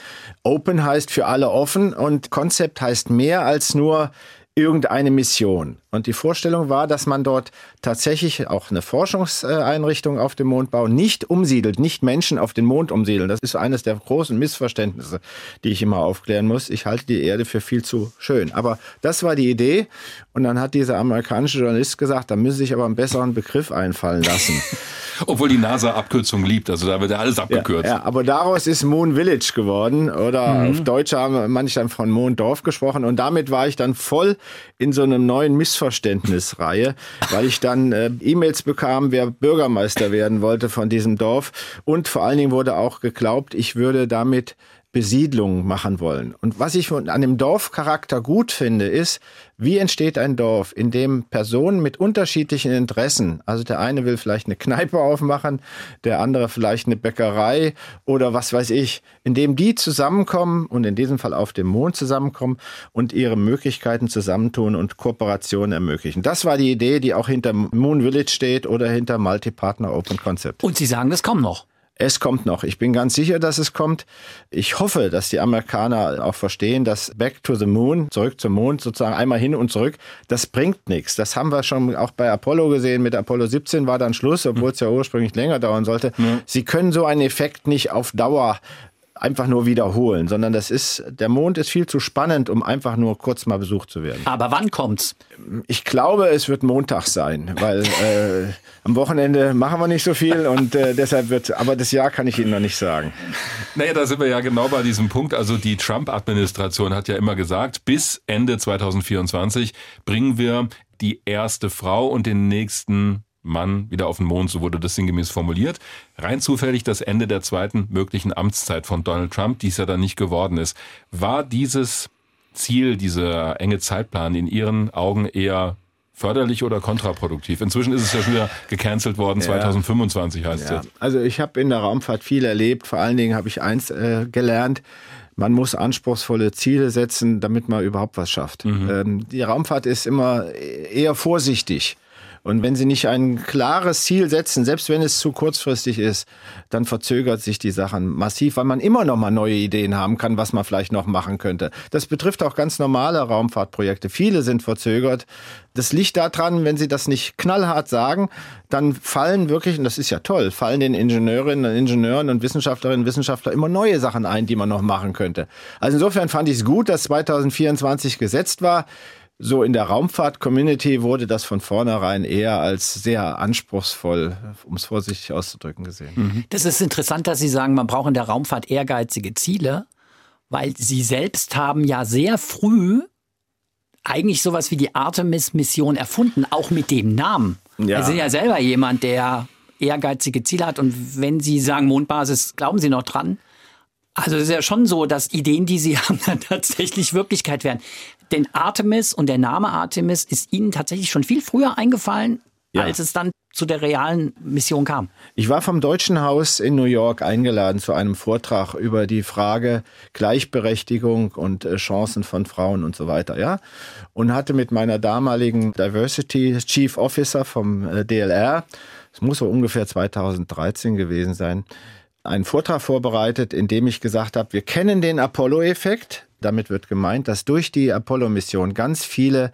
Open heißt für alle offen und Concept heißt mehr als nur irgendeine Mission. Und die Vorstellung war, dass man dort tatsächlich auch eine Forschungseinrichtung auf dem Mond baut, nicht umsiedelt, nicht Menschen auf den Mond umsiedeln. Das ist eines der großen Missverständnisse, die ich immer aufklären muss. Ich halte die Erde für viel zu schön. Aber das war die Idee. Und dann hat dieser amerikanische Journalist gesagt, da müsse sich aber einen besseren Begriff einfallen lassen. Obwohl die NASA Abkürzungen liebt, also da wird ja alles abgekürzt. Ja, ja, aber daraus ist Moon Village geworden oder mhm. auf Deutsch haben manche dann von Mondorf gesprochen und damit war ich dann voll in so einem neuen Missverständnisreihe, weil ich dann äh, E-Mails bekam, wer Bürgermeister werden wollte von diesem Dorf und vor allen Dingen wurde auch geglaubt, ich würde damit Besiedlung machen wollen. Und was ich an dem Dorfcharakter gut finde, ist, wie entsteht ein Dorf, in dem Personen mit unterschiedlichen Interessen, also der eine will vielleicht eine Kneipe aufmachen, der andere vielleicht eine Bäckerei oder was weiß ich, in dem die zusammenkommen und in diesem Fall auf dem Mond zusammenkommen und ihre Möglichkeiten zusammentun und Kooperationen ermöglichen. Das war die Idee, die auch hinter Moon Village steht oder hinter Multi-Partner Open Concept. Und Sie sagen, das kommt noch. Es kommt noch. Ich bin ganz sicher, dass es kommt. Ich hoffe, dass die Amerikaner auch verstehen, dass Back to the Moon, zurück zum Mond, sozusagen einmal hin und zurück, das bringt nichts. Das haben wir schon auch bei Apollo gesehen. Mit Apollo 17 war dann Schluss, obwohl es ja ursprünglich länger dauern sollte. Mhm. Sie können so einen Effekt nicht auf Dauer einfach nur wiederholen, sondern das ist, der Mond ist viel zu spannend, um einfach nur kurz mal besucht zu werden. Aber wann kommt's? Ich glaube, es wird Montag sein, weil äh, am Wochenende machen wir nicht so viel und äh, deshalb wird, aber das Jahr kann ich Ihnen noch nicht sagen. Naja, da sind wir ja genau bei diesem Punkt. Also die Trump-Administration hat ja immer gesagt, bis Ende 2024 bringen wir die erste Frau und den nächsten Mann wieder auf den Mond, so wurde das sinngemäß formuliert. Rein zufällig das Ende der zweiten möglichen Amtszeit von Donald Trump, die es ja dann nicht geworden ist. War dieses Ziel, dieser enge Zeitplan in Ihren Augen eher förderlich oder kontraproduktiv? Inzwischen ist es ja schon wieder gecancelt worden, ja. 2025 heißt ja. es. Also ich habe in der Raumfahrt viel erlebt, vor allen Dingen habe ich eins äh, gelernt, man muss anspruchsvolle Ziele setzen, damit man überhaupt was schafft. Mhm. Ähm, die Raumfahrt ist immer eher vorsichtig. Und wenn Sie nicht ein klares Ziel setzen, selbst wenn es zu kurzfristig ist, dann verzögert sich die Sachen massiv, weil man immer noch mal neue Ideen haben kann, was man vielleicht noch machen könnte. Das betrifft auch ganz normale Raumfahrtprojekte. Viele sind verzögert. Das liegt daran, wenn Sie das nicht knallhart sagen, dann fallen wirklich, und das ist ja toll, fallen den Ingenieurinnen und Ingenieuren und Wissenschaftlerinnen und Wissenschaftlern immer neue Sachen ein, die man noch machen könnte. Also insofern fand ich es gut, dass 2024 gesetzt war so in der Raumfahrt-Community wurde das von vornherein eher als sehr anspruchsvoll, um es vorsichtig auszudrücken, gesehen. Mhm. Das ist interessant, dass Sie sagen, man braucht in der Raumfahrt ehrgeizige Ziele, weil Sie selbst haben ja sehr früh eigentlich sowas wie die Artemis-Mission erfunden, auch mit dem Namen. Ja. Sie sind ja selber jemand, der ehrgeizige Ziele hat. Und wenn Sie sagen Mondbasis, glauben Sie noch dran? Also es ist ja schon so, dass Ideen, die Sie haben, dann tatsächlich Wirklichkeit werden. Denn Artemis und der Name Artemis ist Ihnen tatsächlich schon viel früher eingefallen, ja. als es dann zu der realen Mission kam. Ich war vom Deutschen Haus in New York eingeladen zu einem Vortrag über die Frage Gleichberechtigung und äh, Chancen von Frauen und so weiter, ja. Und hatte mit meiner damaligen Diversity Chief Officer vom äh, DLR, es muss so ungefähr 2013 gewesen sein, einen Vortrag vorbereitet, in dem ich gesagt habe, wir kennen den Apollo-Effekt. Damit wird gemeint, dass durch die Apollo-Mission ganz viele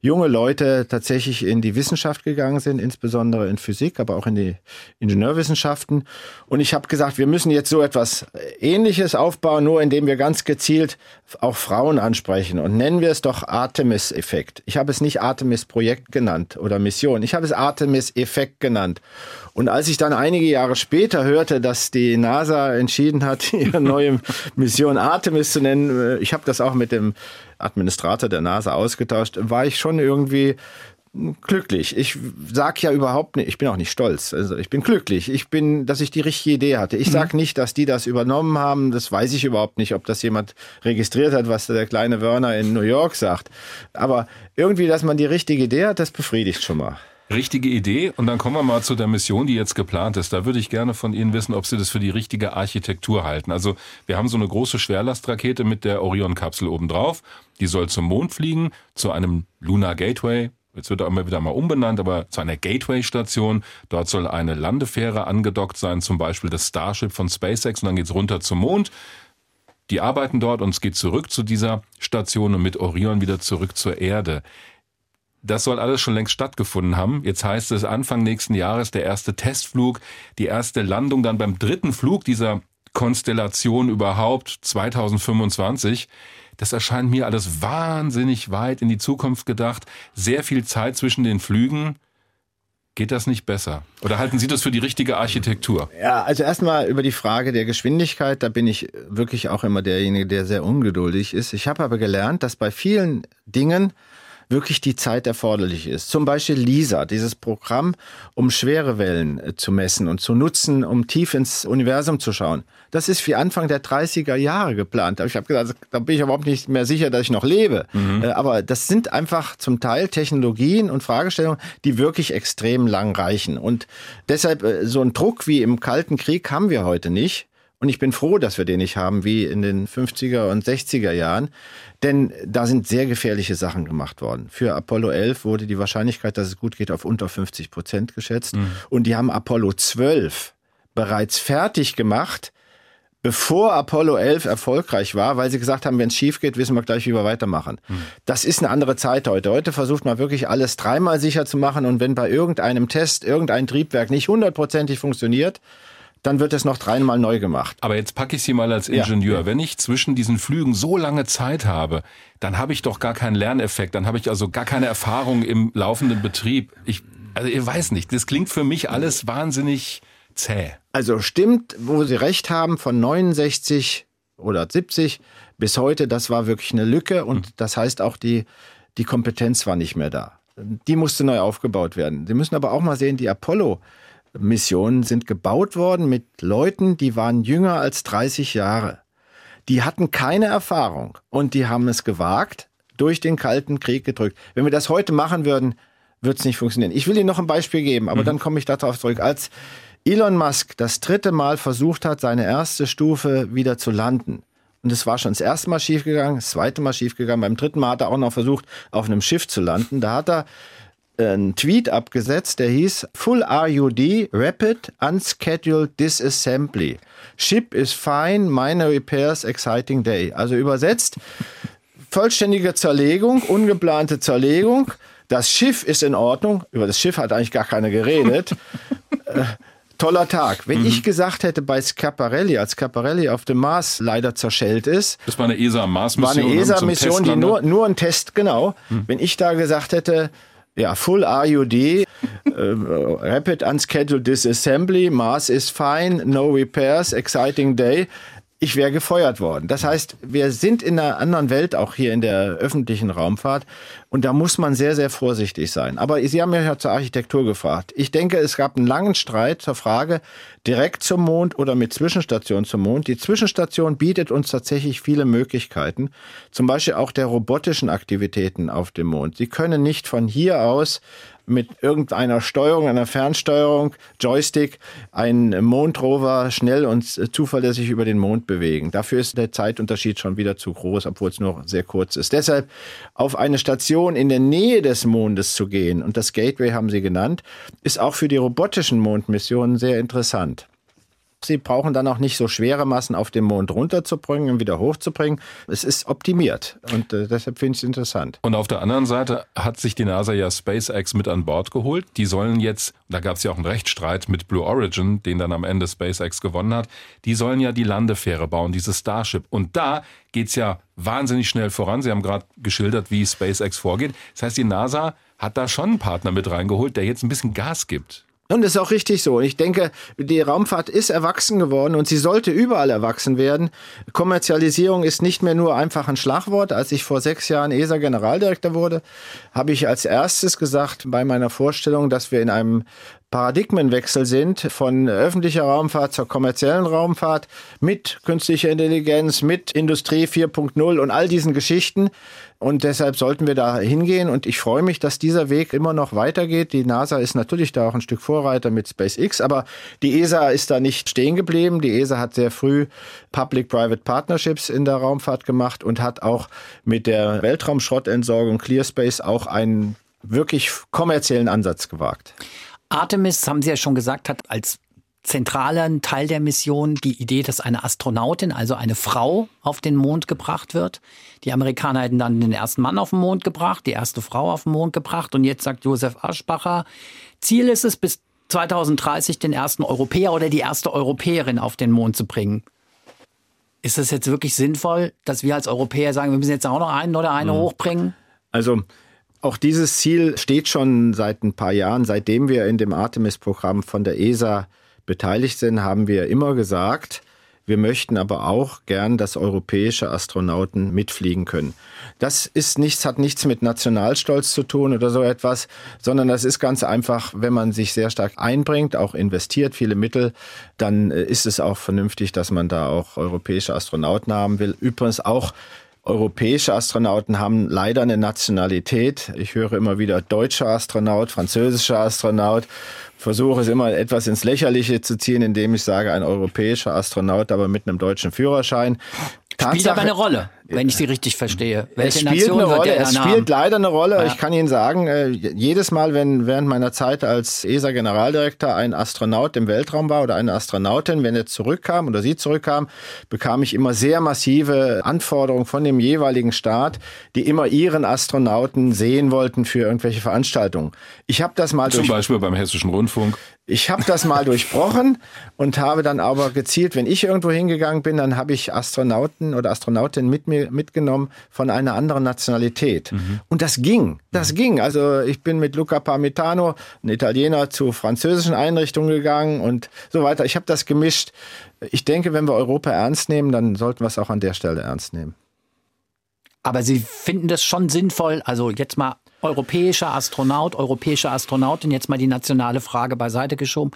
junge Leute tatsächlich in die Wissenschaft gegangen sind, insbesondere in Physik, aber auch in die Ingenieurwissenschaften. Und ich habe gesagt, wir müssen jetzt so etwas Ähnliches aufbauen, nur indem wir ganz gezielt auch Frauen ansprechen. Und nennen wir es doch Artemis-Effekt. Ich habe es nicht Artemis-Projekt genannt oder Mission. Ich habe es Artemis-Effekt genannt. Und als ich dann einige Jahre später hörte, dass die NASA entschieden hat, ihre neue Mission Artemis zu nennen, äh, ich habe das auch mit dem Administrator der NASA ausgetauscht, war ich schon irgendwie glücklich. Ich sag ja überhaupt nicht, ich bin auch nicht stolz. Also ich bin glücklich. Ich bin, dass ich die richtige Idee hatte. Ich sag mhm. nicht, dass die das übernommen haben. Das weiß ich überhaupt nicht, ob das jemand registriert hat, was der kleine Werner in New York sagt. Aber irgendwie, dass man die richtige Idee hat, das befriedigt schon mal. Richtige Idee. Und dann kommen wir mal zu der Mission, die jetzt geplant ist. Da würde ich gerne von Ihnen wissen, ob Sie das für die richtige Architektur halten. Also wir haben so eine große Schwerlastrakete mit der Orion-Kapsel obendrauf. Die soll zum Mond fliegen, zu einem Lunar Gateway. Jetzt wird er immer wieder mal umbenannt, aber zu einer Gateway-Station. Dort soll eine Landefähre angedockt sein, zum Beispiel das Starship von SpaceX. Und dann geht's runter zum Mond. Die arbeiten dort und es geht zurück zu dieser Station und mit Orion wieder zurück zur Erde. Das soll alles schon längst stattgefunden haben. Jetzt heißt es Anfang nächsten Jahres der erste Testflug, die erste Landung dann beim dritten Flug dieser Konstellation überhaupt 2025. Das erscheint mir alles wahnsinnig weit in die Zukunft gedacht. Sehr viel Zeit zwischen den Flügen. Geht das nicht besser? Oder halten Sie das für die richtige Architektur? Ja, also erstmal über die Frage der Geschwindigkeit, da bin ich wirklich auch immer derjenige, der sehr ungeduldig ist. Ich habe aber gelernt, dass bei vielen Dingen wirklich die Zeit erforderlich ist. Zum Beispiel LISA, dieses Programm, um schwere Wellen äh, zu messen und zu nutzen, um tief ins Universum zu schauen. Das ist wie Anfang der 30er Jahre geplant. Ich habe gesagt, da bin ich überhaupt nicht mehr sicher, dass ich noch lebe. Mhm. Äh, aber das sind einfach zum Teil Technologien und Fragestellungen, die wirklich extrem lang reichen. Und deshalb äh, so ein Druck wie im Kalten Krieg haben wir heute nicht. Und ich bin froh, dass wir den nicht haben wie in den 50er und 60er Jahren. Denn da sind sehr gefährliche Sachen gemacht worden. Für Apollo 11 wurde die Wahrscheinlichkeit, dass es gut geht, auf unter 50 Prozent geschätzt. Mhm. Und die haben Apollo 12 bereits fertig gemacht, bevor Apollo 11 erfolgreich war, weil sie gesagt haben, wenn es schief geht, wissen wir gleich, wie wir weitermachen. Mhm. Das ist eine andere Zeit heute. Heute versucht man wirklich alles dreimal sicher zu machen und wenn bei irgendeinem Test irgendein Triebwerk nicht hundertprozentig funktioniert, dann wird es noch dreimal neu gemacht. Aber jetzt packe ich Sie mal als Ingenieur. Ja. Wenn ich zwischen diesen Flügen so lange Zeit habe, dann habe ich doch gar keinen Lerneffekt, dann habe ich also gar keine Erfahrung im laufenden Betrieb. Ich, also ihr weiß nicht, das klingt für mich alles wahnsinnig zäh. Also stimmt, wo Sie recht haben, von 69 oder 70 bis heute, das war wirklich eine Lücke und hm. das heißt auch die, die Kompetenz war nicht mehr da. die musste neu aufgebaut werden. Sie müssen aber auch mal sehen, die Apollo-Missionen sind gebaut worden mit Leuten, die waren jünger als 30 Jahre. Die hatten keine Erfahrung und die haben es gewagt, durch den Kalten Krieg gedrückt. Wenn wir das heute machen würden, wird es nicht funktionieren. Ich will Ihnen noch ein Beispiel geben, aber mhm. dann komme ich darauf zurück. Als Elon Musk das dritte Mal versucht hat, seine erste Stufe wieder zu landen, und es war schon das erste Mal schiefgegangen, das zweite Mal schiefgegangen, beim dritten Mal hat er auch noch versucht, auf einem Schiff zu landen. Da hat er einen Tweet abgesetzt, der hieß Full RUD, Rapid Unscheduled Disassembly. Ship is fine, minor repairs, exciting day. Also übersetzt, vollständige Zerlegung, ungeplante Zerlegung. Das Schiff ist in Ordnung. Über das Schiff hat eigentlich gar keiner geredet. äh, toller Tag. Wenn mhm. ich gesagt hätte bei Schiaparelli, als Schiaparelli auf dem Mars leider zerschellt ist. Das war eine ESA-Mars-Mission. War eine ESA-Mission, die nur, nur ein Test, genau. Mhm. Wenn ich da gesagt hätte, ja, Full RUD, äh, Rapid Unscheduled Disassembly, Mars is fine, no repairs, exciting day ich wäre gefeuert worden. Das heißt, wir sind in einer anderen Welt, auch hier in der öffentlichen Raumfahrt. Und da muss man sehr, sehr vorsichtig sein. Aber Sie haben ja zur Architektur gefragt. Ich denke, es gab einen langen Streit zur Frage, direkt zum Mond oder mit Zwischenstation zum Mond. Die Zwischenstation bietet uns tatsächlich viele Möglichkeiten. Zum Beispiel auch der robotischen Aktivitäten auf dem Mond. Sie können nicht von hier aus mit irgendeiner Steuerung, einer Fernsteuerung, Joystick, einen Mondrover schnell und zuverlässig über den Mond bewegen. Dafür ist der Zeitunterschied schon wieder zu groß, obwohl es nur sehr kurz ist. Deshalb auf eine Station in der Nähe des Mondes zu gehen, und das Gateway haben Sie genannt, ist auch für die robotischen Mondmissionen sehr interessant. Sie brauchen dann auch nicht so schwere Massen auf dem Mond runterzubringen und wieder hochzubringen. Es ist optimiert und äh, deshalb finde ich es interessant. Und auf der anderen Seite hat sich die NASA ja SpaceX mit an Bord geholt. Die sollen jetzt, da gab es ja auch einen Rechtsstreit mit Blue Origin, den dann am Ende SpaceX gewonnen hat, die sollen ja die Landefähre bauen, dieses Starship. Und da geht es ja wahnsinnig schnell voran. Sie haben gerade geschildert, wie SpaceX vorgeht. Das heißt, die NASA hat da schon einen Partner mit reingeholt, der jetzt ein bisschen Gas gibt. Und das ist auch richtig so. Ich denke, die Raumfahrt ist erwachsen geworden und sie sollte überall erwachsen werden. Kommerzialisierung ist nicht mehr nur einfach ein Schlagwort. Als ich vor sechs Jahren ESA-Generaldirektor wurde, habe ich als erstes gesagt bei meiner Vorstellung, dass wir in einem Paradigmenwechsel sind von öffentlicher Raumfahrt zur kommerziellen Raumfahrt mit künstlicher Intelligenz, mit Industrie 4.0 und all diesen Geschichten. Und deshalb sollten wir da hingehen. Und ich freue mich, dass dieser Weg immer noch weitergeht. Die NASA ist natürlich da auch ein Stück Vorreiter mit SpaceX, aber die ESA ist da nicht stehen geblieben. Die ESA hat sehr früh Public-Private Partnerships in der Raumfahrt gemacht und hat auch mit der Weltraumschrottentsorgung ClearSpace auch einen wirklich kommerziellen Ansatz gewagt. Artemis, haben Sie ja schon gesagt, hat als zentralen Teil der Mission die Idee, dass eine Astronautin, also eine Frau, auf den Mond gebracht wird. Die Amerikaner hätten dann den ersten Mann auf den Mond gebracht, die erste Frau auf den Mond gebracht. Und jetzt sagt Josef Aschbacher, Ziel ist es, bis 2030 den ersten Europäer oder die erste Europäerin auf den Mond zu bringen. Ist es jetzt wirklich sinnvoll, dass wir als Europäer sagen, wir müssen jetzt auch noch einen oder eine mhm. hochbringen? Also auch dieses Ziel steht schon seit ein paar Jahren. Seitdem wir in dem Artemis-Programm von der ESA beteiligt sind, haben wir immer gesagt, wir möchten aber auch gern, dass europäische Astronauten mitfliegen können. Das ist nichts, hat nichts mit Nationalstolz zu tun oder so etwas, sondern das ist ganz einfach, wenn man sich sehr stark einbringt, auch investiert, viele Mittel, dann äh, ist es auch vernünftig, dass man da auch europäische Astronauten haben will. Übrigens auch Europäische Astronauten haben leider eine Nationalität. Ich höre immer wieder deutscher Astronaut, französischer Astronaut. Versuche es immer etwas ins Lächerliche zu ziehen, indem ich sage, ein europäischer Astronaut, aber mit einem deutschen Führerschein. Tatsache, spielt aber eine Rolle, wenn ich Sie richtig verstehe. Welche es spielt Nation eine Rolle. es spielt haben? leider eine Rolle. Ja. Ich kann Ihnen sagen, äh, jedes Mal, wenn während meiner Zeit als ESA-Generaldirektor ein Astronaut im Weltraum war oder eine Astronautin, wenn er zurückkam oder sie zurückkam, bekam ich immer sehr massive Anforderungen von dem jeweiligen Staat, die immer ihren Astronauten sehen wollten für irgendwelche Veranstaltungen. Ich habe das mal zum Beispiel beim Hessischen Rundfunk. Ich habe das mal durchbrochen und habe dann aber gezielt, wenn ich irgendwo hingegangen bin, dann habe ich Astronauten oder Astronautinnen mit mir mitgenommen von einer anderen Nationalität. Mhm. Und das ging, das mhm. ging. Also ich bin mit Luca Parmitano, ein Italiener, zu französischen Einrichtungen gegangen und so weiter. Ich habe das gemischt. Ich denke, wenn wir Europa ernst nehmen, dann sollten wir es auch an der Stelle ernst nehmen. Aber Sie finden das schon sinnvoll, also jetzt mal europäischer Astronaut, europäische Astronautin, jetzt mal die nationale Frage beiseite geschoben,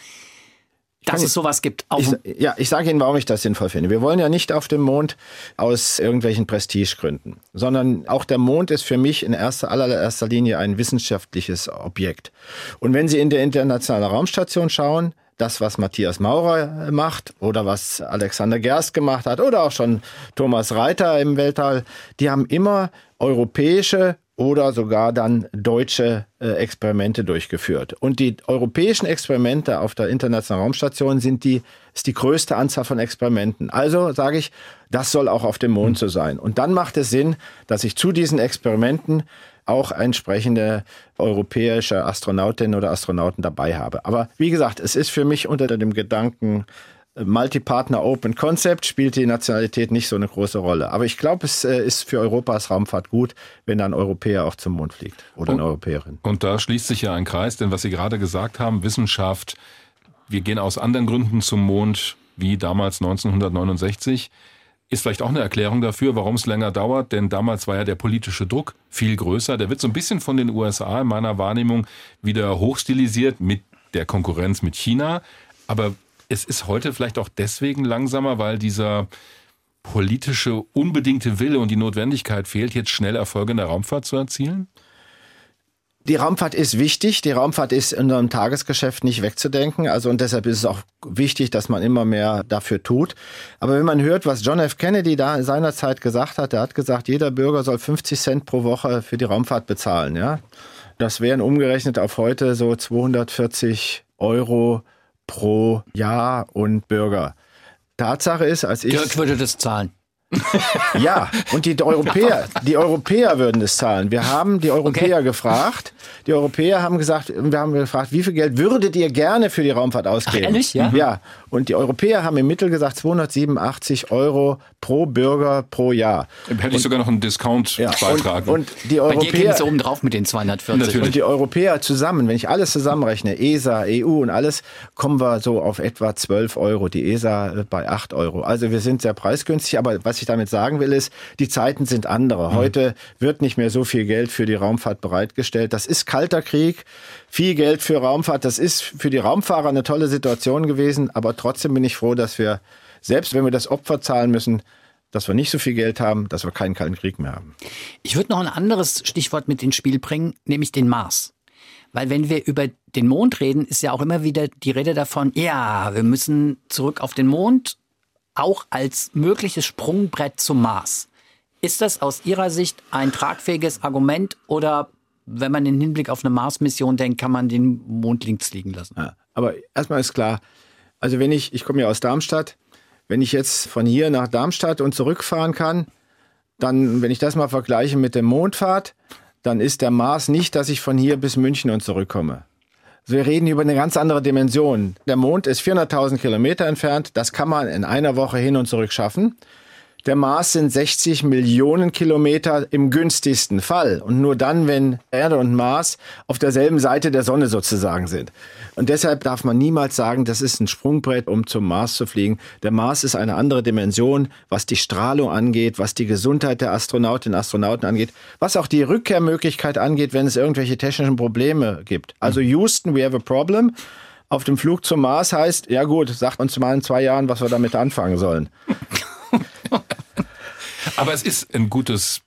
dass es sowas gibt. Ich, ja, ich sage Ihnen, warum ich das sinnvoll finde. Wir wollen ja nicht auf dem Mond aus irgendwelchen Prestigegründen, sondern auch der Mond ist für mich in erster, allererster Linie ein wissenschaftliches Objekt. Und wenn Sie in der Internationalen Raumstation schauen, das, was Matthias Maurer macht oder was Alexander Gerst gemacht hat oder auch schon Thomas Reiter im Weltall, die haben immer europäische oder sogar dann deutsche äh, Experimente durchgeführt. Und die europäischen Experimente auf der Internationalen Raumstation sind die, ist die größte Anzahl von Experimenten. Also sage ich, das soll auch auf dem Mond so sein. Und dann macht es Sinn, dass ich zu diesen Experimenten auch entsprechende europäische Astronautinnen oder Astronauten dabei habe. Aber wie gesagt, es ist für mich unter dem Gedanken Multipartner Open Concept spielt die Nationalität nicht so eine große Rolle. Aber ich glaube, es äh, ist für Europas Raumfahrt gut, wenn ein Europäer auch zum Mond fliegt oder eine Europäerin. Und da schließt sich ja ein Kreis, denn was Sie gerade gesagt haben, Wissenschaft, wir gehen aus anderen Gründen zum Mond, wie damals 1969, ist vielleicht auch eine Erklärung dafür, warum es länger dauert, denn damals war ja der politische Druck viel größer. Der wird so ein bisschen von den USA in meiner Wahrnehmung wieder hochstilisiert mit der Konkurrenz mit China. Aber es ist heute vielleicht auch deswegen langsamer, weil dieser politische unbedingte Wille und die Notwendigkeit fehlt, jetzt schnell Erfolge in der Raumfahrt zu erzielen? Die Raumfahrt ist wichtig. Die Raumfahrt ist in unserem Tagesgeschäft nicht wegzudenken. Also und deshalb ist es auch wichtig, dass man immer mehr dafür tut. Aber wenn man hört, was John F. Kennedy da seinerzeit gesagt hat, er hat gesagt, jeder Bürger soll 50 Cent pro Woche für die Raumfahrt bezahlen. Ja, das wären umgerechnet auf heute so 240 Euro pro Jahr und Bürger. Tatsache ist, als ich. Dirk würde das zahlen. ja, und die Europäer, die Europäer würden es zahlen. Wir haben die Europäer okay. gefragt. Die Europäer haben gesagt, wir haben gefragt, wie viel Geld würdet ihr gerne für die Raumfahrt ausgeben? Ach, ehrlich? Ja. ja. Und die Europäer haben im Mittel gesagt 287 Euro pro Bürger pro Jahr. Hätte und, ich sogar noch einen Discount-Beitrag. Ja, und, und, die Europäer. Bei dir oben drauf mit den 240. Natürlich. Und die Europäer zusammen, wenn ich alles zusammenrechne, ESA, EU und alles, kommen wir so auf etwa 12 Euro. Die ESA äh, bei 8 Euro. Also wir sind sehr preisgünstig. Aber was ich damit sagen will, ist, die Zeiten sind andere. Mhm. Heute wird nicht mehr so viel Geld für die Raumfahrt bereitgestellt. Das ist kalter Krieg viel Geld für Raumfahrt. Das ist für die Raumfahrer eine tolle Situation gewesen, aber trotzdem bin ich froh, dass wir, selbst wenn wir das Opfer zahlen müssen, dass wir nicht so viel Geld haben, dass wir keinen kalten Krieg mehr haben. Ich würde noch ein anderes Stichwort mit ins Spiel bringen, nämlich den Mars. Weil wenn wir über den Mond reden, ist ja auch immer wieder die Rede davon, ja, wir müssen zurück auf den Mond, auch als mögliches Sprungbrett zum Mars. Ist das aus Ihrer Sicht ein tragfähiges Argument oder wenn man in Hinblick auf eine Mars-Mission denkt, kann man den Mond links liegen lassen. Ja, aber erstmal ist klar, also wenn ich, ich komme ja aus Darmstadt, wenn ich jetzt von hier nach Darmstadt und zurückfahren kann, dann, wenn ich das mal vergleiche mit der Mondfahrt, dann ist der Mars nicht, dass ich von hier bis München und zurückkomme. Also wir reden über eine ganz andere Dimension. Der Mond ist 400.000 Kilometer entfernt. Das kann man in einer Woche hin und zurück schaffen. Der Mars sind 60 Millionen Kilometer im günstigsten Fall. Und nur dann, wenn Erde und Mars auf derselben Seite der Sonne sozusagen sind. Und deshalb darf man niemals sagen, das ist ein Sprungbrett, um zum Mars zu fliegen. Der Mars ist eine andere Dimension, was die Strahlung angeht, was die Gesundheit der Astronautinnen und Astronauten angeht, was auch die Rückkehrmöglichkeit angeht, wenn es irgendwelche technischen Probleme gibt. Also Houston, we have a problem. Auf dem Flug zum Mars heißt, ja gut, sagt uns mal in zwei Jahren, was wir damit anfangen sollen. Aber es ist ein gutes,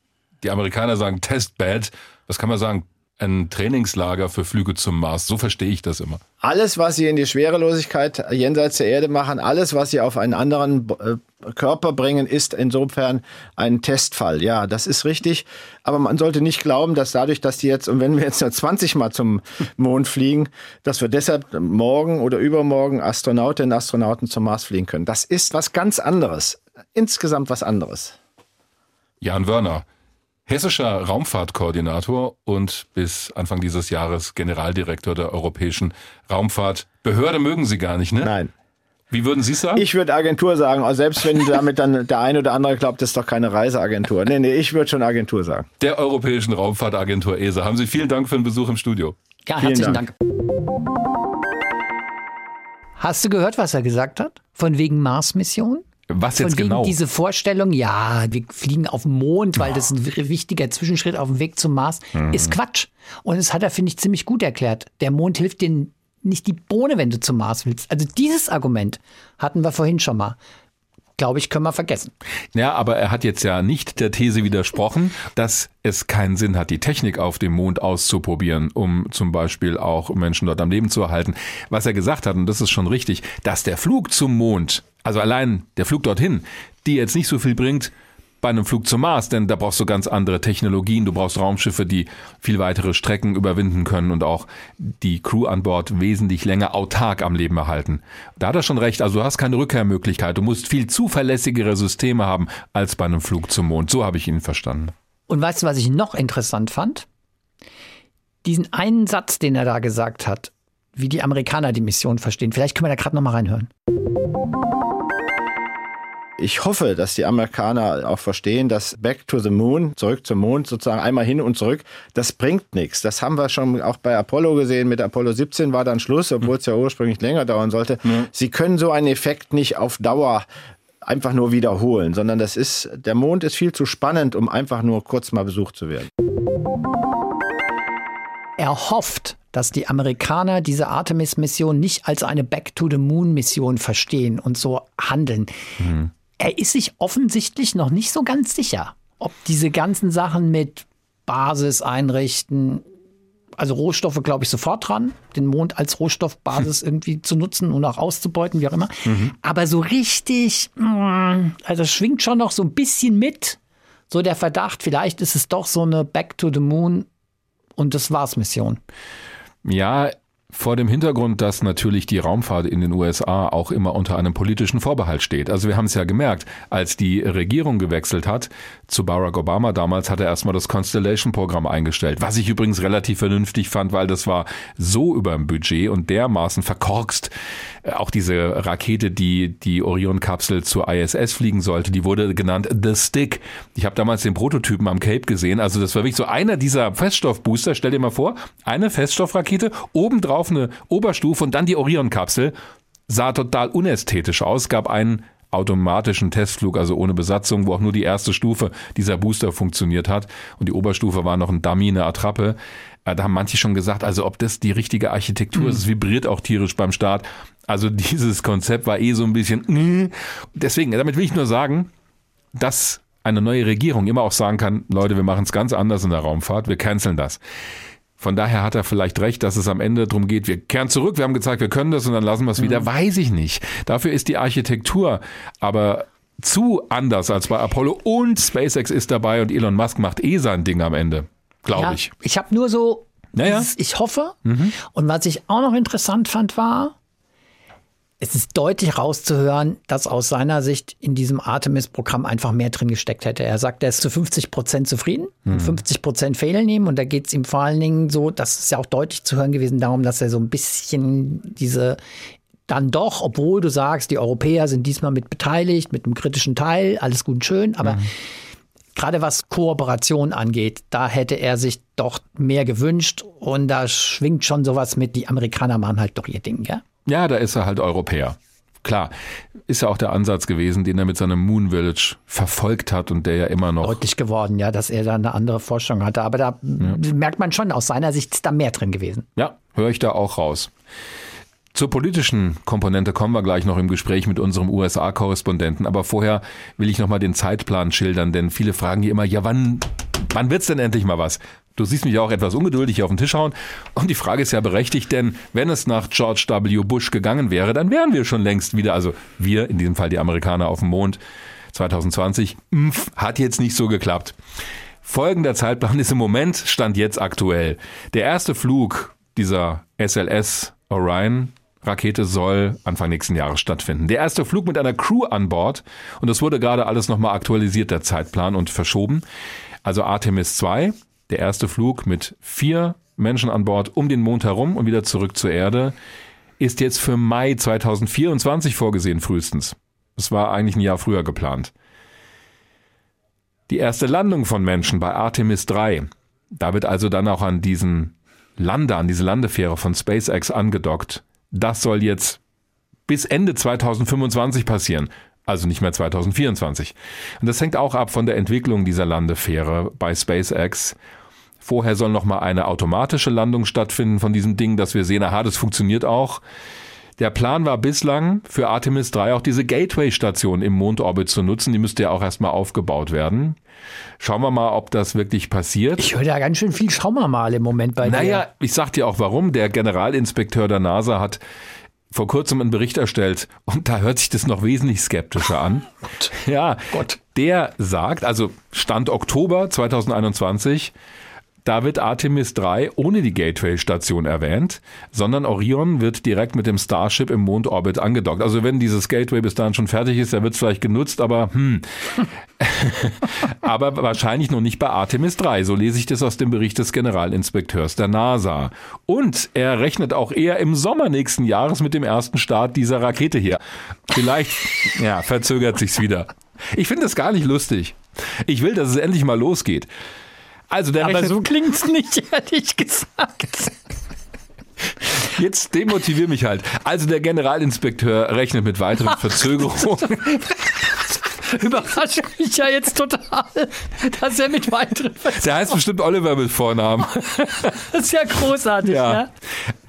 die Amerikaner sagen Testbed, was kann man sagen? Ein Trainingslager für Flüge zum Mars. So verstehe ich das immer. Alles, was sie in die Schwerelosigkeit jenseits der Erde machen, alles, was sie auf einen anderen äh, Körper bringen, ist insofern ein Testfall. Ja, das ist richtig. Aber man sollte nicht glauben, dass dadurch, dass die jetzt, und wenn wir jetzt nur 20 Mal zum Mond fliegen, dass wir deshalb morgen oder übermorgen Astronautinnen und Astronauten zum Mars fliegen können. Das ist was ganz anderes. Insgesamt was anderes. Jan Wörner, hessischer Raumfahrtkoordinator und bis Anfang dieses Jahres Generaldirektor der Europäischen Raumfahrtbehörde. Mögen Sie gar nicht, ne? Nein. Wie würden Sie sagen? Ich würde Agentur sagen, also selbst wenn damit dann der eine oder andere glaubt, das ist doch keine Reiseagentur. Nee, nee, ich würde schon Agentur sagen. Der Europäischen Raumfahrtagentur ESA. Haben Sie vielen Dank für den Besuch im Studio. Ja, herzlichen Dank. Dank. Hast du gehört, was er gesagt hat? Von wegen Mars-Mission? Was jetzt Von genau? diese Vorstellung, ja, wir fliegen auf den Mond, weil das ein wichtiger Zwischenschritt auf dem Weg zum Mars, Mhm. ist Quatsch. Und das hat er, finde ich, ziemlich gut erklärt. Der Mond hilft dir nicht die Bohne, wenn du zum Mars willst. Also dieses Argument hatten wir vorhin schon mal. Glaube ich, können wir vergessen. Ja, aber er hat jetzt ja nicht der These widersprochen, dass es keinen Sinn hat, die Technik auf dem Mond auszuprobieren, um zum Beispiel auch Menschen dort am Leben zu erhalten. Was er gesagt hat, und das ist schon richtig, dass der Flug zum Mond, also allein der Flug dorthin, die jetzt nicht so viel bringt, bei einem Flug zum Mars, denn da brauchst du ganz andere Technologien. Du brauchst Raumschiffe, die viel weitere Strecken überwinden können und auch die Crew an Bord wesentlich länger autark am Leben erhalten. Da hat er schon recht. Also du hast keine Rückkehrmöglichkeit. Du musst viel zuverlässigere Systeme haben als bei einem Flug zum Mond. So habe ich ihn verstanden. Und weißt du, was ich noch interessant fand? Diesen einen Satz, den er da gesagt hat, wie die Amerikaner die Mission verstehen. Vielleicht können wir da gerade noch mal reinhören. Ich hoffe, dass die Amerikaner auch verstehen, dass Back to the Moon, zurück zum Mond, sozusagen einmal hin und zurück, das bringt nichts. Das haben wir schon auch bei Apollo gesehen. Mit Apollo 17 war dann Schluss, obwohl es ja ursprünglich länger dauern sollte. Sie können so einen Effekt nicht auf Dauer einfach nur wiederholen, sondern das ist, der Mond ist viel zu spannend, um einfach nur kurz mal besucht zu werden. Er hofft, dass die Amerikaner diese Artemis-Mission nicht als eine Back-to-the-Moon-Mission verstehen und so handeln. Er ist sich offensichtlich noch nicht so ganz sicher, ob diese ganzen Sachen mit Basis einrichten, also Rohstoffe glaube ich sofort dran, den Mond als Rohstoffbasis irgendwie zu nutzen und auch auszubeuten, wie auch immer. Aber so richtig, mm, also es schwingt schon noch so ein bisschen mit, so der Verdacht, vielleicht ist es doch so eine Back to the Moon und das war's Mission. Ja, vor dem Hintergrund, dass natürlich die Raumfahrt in den USA auch immer unter einem politischen Vorbehalt steht. Also wir haben es ja gemerkt, als die Regierung gewechselt hat zu Barack Obama damals, hat er erstmal das Constellation-Programm eingestellt, was ich übrigens relativ vernünftig fand, weil das war so über dem Budget und dermaßen verkorkst. Auch diese Rakete, die die Orion-Kapsel zur ISS fliegen sollte, die wurde genannt The Stick. Ich habe damals den Prototypen am Cape gesehen. Also das war wirklich so einer dieser Feststoffbooster. Stell dir mal vor, eine Feststoffrakete, obendrauf eine Oberstufe und dann die Orion-Kapsel. Sah total unästhetisch aus. Gab einen automatischen Testflug, also ohne Besatzung, wo auch nur die erste Stufe dieser Booster funktioniert hat. Und die Oberstufe war noch ein Dummy, eine Attrappe. Da haben manche schon gesagt, also ob das die richtige Architektur ist, es vibriert auch tierisch beim Start. Also dieses Konzept war eh so ein bisschen. Deswegen, damit will ich nur sagen, dass eine neue Regierung immer auch sagen kann, Leute, wir machen es ganz anders in der Raumfahrt, wir canceln das. Von daher hat er vielleicht recht, dass es am Ende darum geht, wir kehren zurück, wir haben gezeigt, wir können das und dann lassen wir es wieder. Weiß ich nicht. Dafür ist die Architektur aber zu anders als bei Apollo und SpaceX ist dabei und Elon Musk macht eh sein Ding am Ende, glaube Ja, ich. ich habe nur so, Naja. ich hoffe. Und was ich auch noch interessant fand, war, es ist deutlich rauszuhören, dass aus seiner Sicht in diesem Artemis-Programm einfach mehr drin gesteckt hätte. Er sagt, er ist zu 50 Prozent zufrieden und 50 Prozent fehlen ihm. Und da geht es ihm vor allen Dingen so, das ist ja auch deutlich zu hören gewesen, darum, dass er so ein bisschen diese dann doch, obwohl du sagst, die Europäer sind diesmal mit beteiligt, mit einem kritischen Teil, alles gut und schön, aber gerade was Kooperation angeht, da hätte er sich doch mehr gewünscht und da schwingt schon sowas mit, die Amerikaner machen halt doch ihr Ding, gell? Ja, da ist er halt Europäer. Klar, ist ja auch der Ansatz gewesen, den er mit seinem Moon Village verfolgt hat und der ja immer noch. Deutlich geworden, ja, dass er da eine andere Vorstellung hatte. Aber da merkt man schon, aus seiner Sicht ist da mehr drin gewesen. Ja, höre ich da auch raus. Zur politischen Komponente kommen wir gleich noch im Gespräch mit unserem USA-Korrespondenten. Aber vorher will ich noch mal den Zeitplan schildern, denn viele fragen hier immer, ja, wann, wann wird's denn endlich mal was? Du siehst mich auch etwas ungeduldig auf den Tisch hauen. Und die Frage ist ja berechtigt, denn wenn es nach George W. Bush gegangen wäre, dann wären wir schon längst wieder, also wir, in diesem Fall die Amerikaner auf dem Mond 2020, Mpf, hat jetzt nicht so geklappt. Folgender Zeitplan ist im Moment, stand jetzt aktuell. Der erste Flug dieser SLS Orion Rakete soll Anfang nächsten Jahres stattfinden. Der erste Flug mit einer Crew an Bord und es wurde gerade alles nochmal aktualisiert, der Zeitplan und verschoben. Also Artemis 2, der erste Flug mit vier Menschen an Bord um den Mond herum und wieder zurück zur Erde, ist jetzt für Mai 2024 vorgesehen frühestens. Es war eigentlich ein Jahr früher geplant. Die erste Landung von Menschen bei Artemis 3, da wird also dann auch an diesen Lander, an diese Landefähre von SpaceX angedockt. Das soll jetzt bis Ende 2025 passieren. Also nicht mehr 2024. Und das hängt auch ab von der Entwicklung dieser Landefähre bei SpaceX. Vorher soll noch mal eine automatische Landung stattfinden von diesem Ding, dass wir sehen, aha, das funktioniert auch. Der Plan war bislang für Artemis 3 auch diese Gateway-Station im Mondorbit zu nutzen. Die müsste ja auch erstmal aufgebaut werden. Schauen wir mal, ob das wirklich passiert. Ich höre ja ganz schön viel Schauen wir mal im Moment bei naja, dir. Naja, ich sag dir auch warum. Der Generalinspekteur der NASA hat vor kurzem einen Bericht erstellt und da hört sich das noch wesentlich skeptischer an. Gott. Ja, Gott. Der sagt, also Stand Oktober 2021, da wird Artemis 3 ohne die Gateway-Station erwähnt, sondern Orion wird direkt mit dem Starship im Mondorbit angedockt. Also wenn dieses Gateway bis dahin schon fertig ist, dann wird es vielleicht genutzt, aber hm. aber wahrscheinlich noch nicht bei Artemis 3. So lese ich das aus dem Bericht des Generalinspekteurs der NASA. Und er rechnet auch eher im Sommer nächsten Jahres mit dem ersten Start dieser Rakete hier. Vielleicht, ja, verzögert sich's wieder. Ich finde das gar nicht lustig. Ich will, dass es endlich mal losgeht. Also der Aber so klingt es nicht, ehrlich gesagt. Jetzt demotivier mich halt. Also der Generalinspekteur rechnet mit weiteren Verzögerungen. Überrascht mich ja jetzt total, dass er mit weiteren Verzögerungen. Der heißt bestimmt Oliver mit Vornamen. Das ist ja großartig, ja. Ne?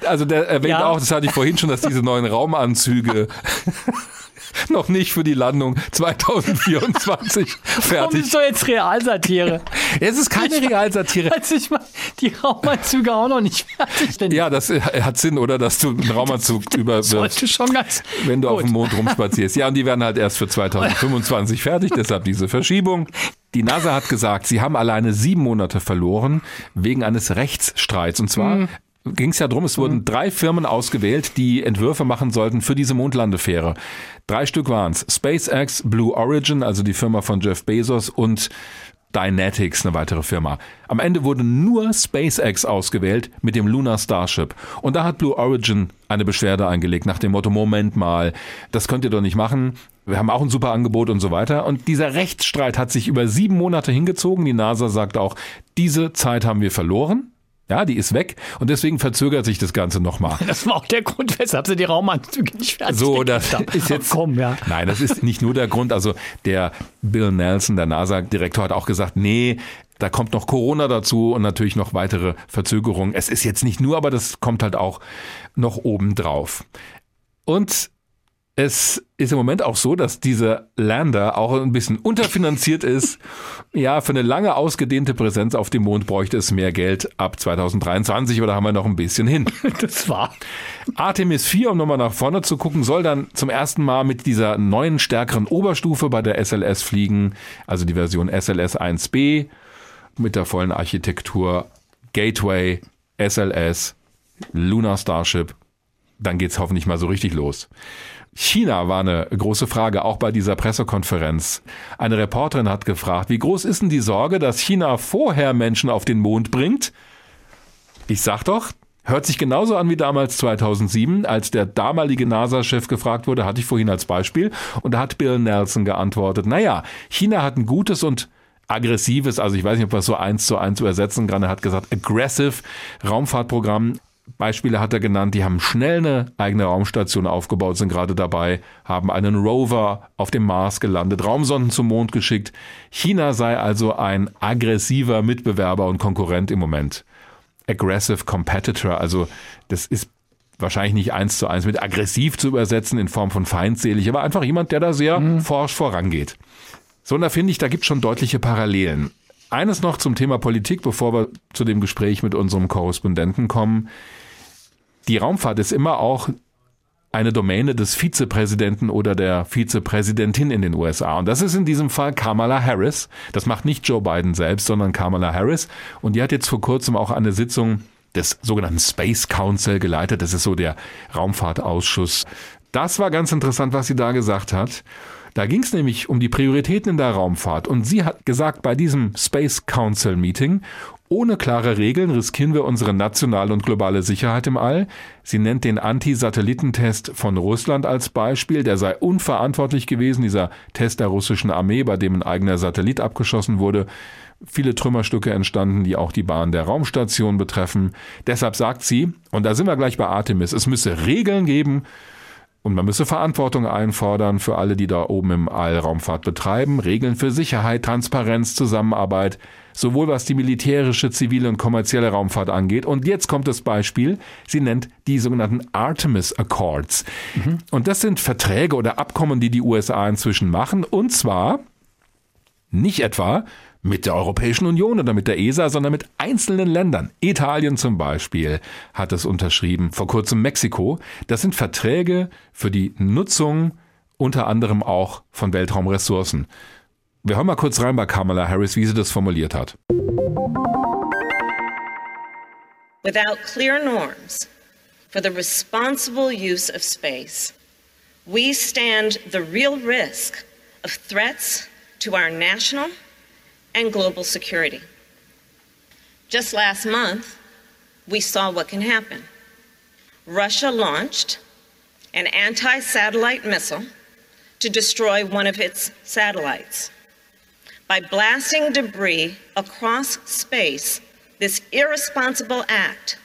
Also der erwähnt ja. auch, das hatte ich vorhin schon, dass diese neuen Raumanzüge noch nicht für die Landung 2024 fertig. Warum ist doch jetzt Realsatire? Es ist keine Realsatire. Als ich mal die Raumanzüge auch noch nicht fertig sind. Ja, das hat Sinn, oder? Dass du einen Raumanzug überwirfst, schon ganz wenn du gut. auf dem Mond rumspazierst. Ja, und die werden halt erst für 2025 fertig, deshalb diese Verschiebung. Die NASA hat gesagt, sie haben alleine sieben Monate verloren wegen eines Rechtsstreits. Und zwar mhm ging es ja drum, es wurden mhm. drei Firmen ausgewählt, die Entwürfe machen sollten für diese Mondlandefähre. Drei Stück waren's: SpaceX, Blue Origin, also die Firma von Jeff Bezos und Dynetics, eine weitere Firma. Am Ende wurde nur SpaceX ausgewählt mit dem Lunar Starship. Und da hat Blue Origin eine Beschwerde eingelegt nach dem Motto, Moment mal, das könnt ihr doch nicht machen. Wir haben auch ein super Angebot und so weiter. Und dieser Rechtsstreit hat sich über sieben Monate hingezogen. Die NASA sagt auch, diese Zeit haben wir verloren. Ja, die ist weg und deswegen verzögert sich das Ganze nochmal. Das war auch der Grund, weshalb sie die Raumanzüge nicht fertig So, das ist jetzt. Komm, ja. Nein, das ist nicht nur der Grund. Also der Bill Nelson, der NASA-Direktor, hat auch gesagt, nee, da kommt noch Corona dazu und natürlich noch weitere Verzögerungen. Es ist jetzt nicht nur, aber das kommt halt auch noch oben drauf. Und es ist im Moment auch so, dass dieser Lander auch ein bisschen unterfinanziert ist. Ja, für eine lange ausgedehnte Präsenz auf dem Mond bräuchte es mehr Geld ab 2023 oder haben wir noch ein bisschen hin. Das war. Artemis 4, um nochmal nach vorne zu gucken, soll dann zum ersten Mal mit dieser neuen, stärkeren Oberstufe bei der SLS fliegen, also die Version SLS 1B mit der vollen Architektur Gateway, SLS, Lunar Starship. Dann geht's hoffentlich mal so richtig los. China war eine große Frage, auch bei dieser Pressekonferenz. Eine Reporterin hat gefragt, wie groß ist denn die Sorge, dass China vorher Menschen auf den Mond bringt? Ich sag doch, hört sich genauso an wie damals 2007, als der damalige NASA-Chef gefragt wurde, hatte ich vorhin als Beispiel, und da hat Bill Nelson geantwortet, naja, China hat ein gutes und aggressives, also ich weiß nicht, ob es so eins zu eins übersetzen kann, er hat gesagt, aggressive Raumfahrtprogramm Beispiele hat er genannt, die haben schnell eine eigene Raumstation aufgebaut, sind gerade dabei, haben einen Rover auf dem Mars gelandet, Raumsonden zum Mond geschickt. China sei also ein aggressiver Mitbewerber und Konkurrent im Moment. Aggressive Competitor, also das ist wahrscheinlich nicht eins zu eins mit aggressiv zu übersetzen in Form von feindselig, aber einfach jemand, der da sehr mhm. forsch vorangeht. So, und da finde ich, da gibt es schon deutliche Parallelen. Eines noch zum Thema Politik, bevor wir zu dem Gespräch mit unserem Korrespondenten kommen. Die Raumfahrt ist immer auch eine Domäne des Vizepräsidenten oder der Vizepräsidentin in den USA. Und das ist in diesem Fall Kamala Harris. Das macht nicht Joe Biden selbst, sondern Kamala Harris. Und die hat jetzt vor kurzem auch eine Sitzung des sogenannten Space Council geleitet. Das ist so der Raumfahrtausschuss. Das war ganz interessant, was sie da gesagt hat. Da ging es nämlich um die Prioritäten in der Raumfahrt. Und sie hat gesagt, bei diesem Space Council Meeting, ohne klare Regeln riskieren wir unsere nationale und globale Sicherheit im All. Sie nennt den Anti-Satellitentest von Russland als Beispiel. Der sei unverantwortlich gewesen, dieser Test der russischen Armee, bei dem ein eigener Satellit abgeschossen wurde. Viele Trümmerstücke entstanden, die auch die Bahn der Raumstation betreffen. Deshalb sagt sie, und da sind wir gleich bei Artemis, es müsse Regeln geben, Und man müsse Verantwortung einfordern für alle, die da oben im All Raumfahrt betreiben, Regeln für Sicherheit, Transparenz, Zusammenarbeit, sowohl was die militärische, zivile und kommerzielle Raumfahrt angeht. Und jetzt kommt das Beispiel, sie nennt die sogenannten Artemis Accords. Mhm. Und das sind Verträge oder Abkommen, die die USA inzwischen machen. Und zwar nicht etwa mit der Europäischen Union oder mit der ESA, sondern mit einzelnen Ländern. Italien zum Beispiel hat es unterschrieben, vor kurzem Mexiko. Das sind Verträge für die Nutzung unter anderem auch von Weltraumressourcen. Wir hören mal kurz rein bei Kamala Harris, wie sie das formuliert hat. Without clear norms for the responsible use of space, we stand the real risk of threats to our national and global security. Just last month, we saw what can happen. Russia launched an anti satellite missile to destroy one of its satellites. By blasting debris across space, this irresponsible act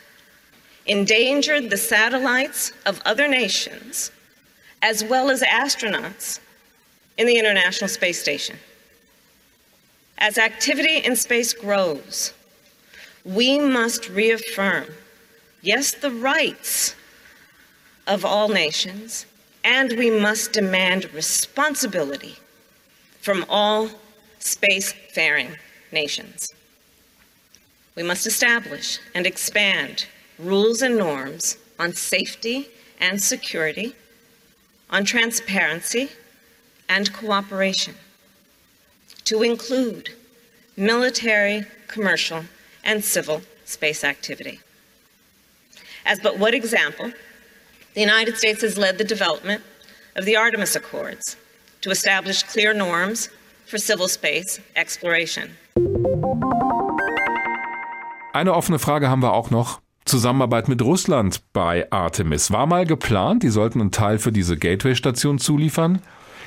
endangered the satellites of other nations as well as astronauts in the International Space Station. As activity in space grows, we must reaffirm, yes, the rights of all nations, and we must demand responsibility from all space-faring nations. We must establish and expand rules and norms on safety and security, on transparency and cooperation to include military, commercial, and civil space activity. As but one example, the United States has led the development of the Artemis Accords to establish clear norms for civil space exploration. Eine offene Frage haben wir auch noch. Zusammenarbeit mit Russland bei Artemis war mal geplant. Die sollten einen Teil für diese Gateway-Station zuliefern.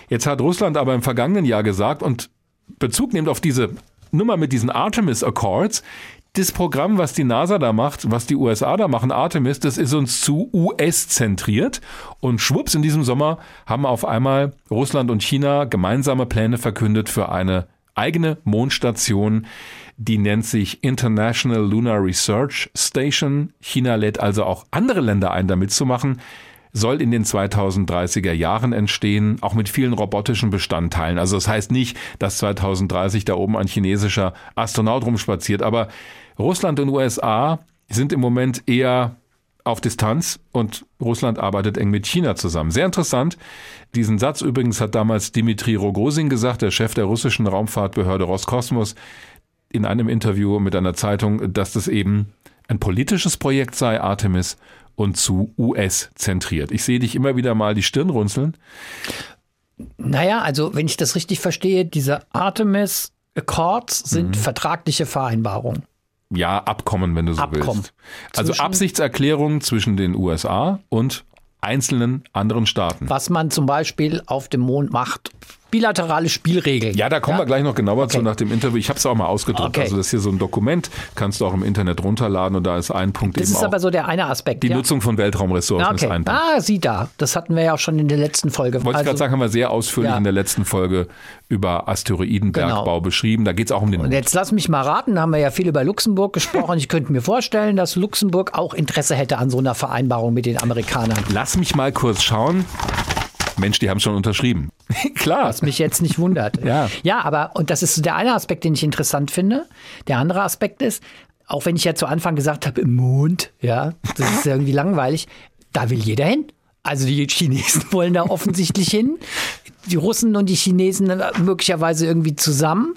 Jetzt hat Russland aber im vergangenen Jahr gesagt, und Bezug nehmt auf diese Nummer mit diesen Artemis Accords, das Programm, was die NASA da macht, was die USA da machen, Artemis, das ist uns zu US-zentriert. Und schwupps, in diesem Sommer haben auf einmal Russland und China gemeinsame Pläne verkündet für eine eigene Mondstation. Die nennt sich International Lunar Research Station. China lädt also auch andere Länder ein, da mitzumachen soll in den 2030er Jahren entstehen, auch mit vielen robotischen Bestandteilen. Also das heißt nicht, dass 2030 da oben ein chinesischer Astronaut rumspaziert, aber Russland und USA sind im Moment eher auf Distanz und Russland arbeitet eng mit China zusammen. Sehr interessant. Diesen Satz übrigens hat damals Dimitri Rogozin gesagt, der Chef der russischen Raumfahrtbehörde Roskosmos, in einem Interview mit einer Zeitung, dass das eben ein politisches Projekt sei, Artemis, und zu US zentriert. Ich sehe dich immer wieder mal die Stirn runzeln. Naja, also wenn ich das richtig verstehe, diese Artemis Accords sind mhm. vertragliche Vereinbarungen. Ja, Abkommen, wenn du so Abkommen. willst. Also zwischen Absichtserklärungen zwischen den USA und einzelnen anderen Staaten. Was man zum Beispiel auf dem Mond macht, bilaterale Spielregeln. Ja, da kommen ja? wir gleich noch genauer okay. zu nach dem Interview. Ich habe es auch mal ausgedruckt. Okay. Also das ist hier so ein Dokument, kannst du auch im Internet runterladen und da ist ein Punkt das eben ist aber so der eine Aspekt. Die ja. Nutzung von Weltraumressourcen okay. ist ein Punkt. Ah, sieh da. Das hatten wir ja auch schon in der letzten Folge. Wollte also, ich gerade sagen, haben wir sehr ausführlich ja. in der letzten Folge über Asteroidenbergbau genau. beschrieben. Da geht es auch um den Und jetzt lass mich mal raten, da haben wir ja viel über Luxemburg gesprochen. ich könnte mir vorstellen, dass Luxemburg auch Interesse hätte an so einer Vereinbarung mit den Amerikanern. Lass mich mal kurz schauen. Mensch, die haben schon unterschrieben. Klar. Was mich jetzt nicht wundert. ja. ja, aber, und das ist der eine Aspekt, den ich interessant finde. Der andere Aspekt ist, auch wenn ich ja zu Anfang gesagt habe, im Mond, ja, das ist irgendwie langweilig, da will jeder hin. Also die Chinesen wollen da offensichtlich hin. Die Russen und die Chinesen möglicherweise irgendwie zusammen.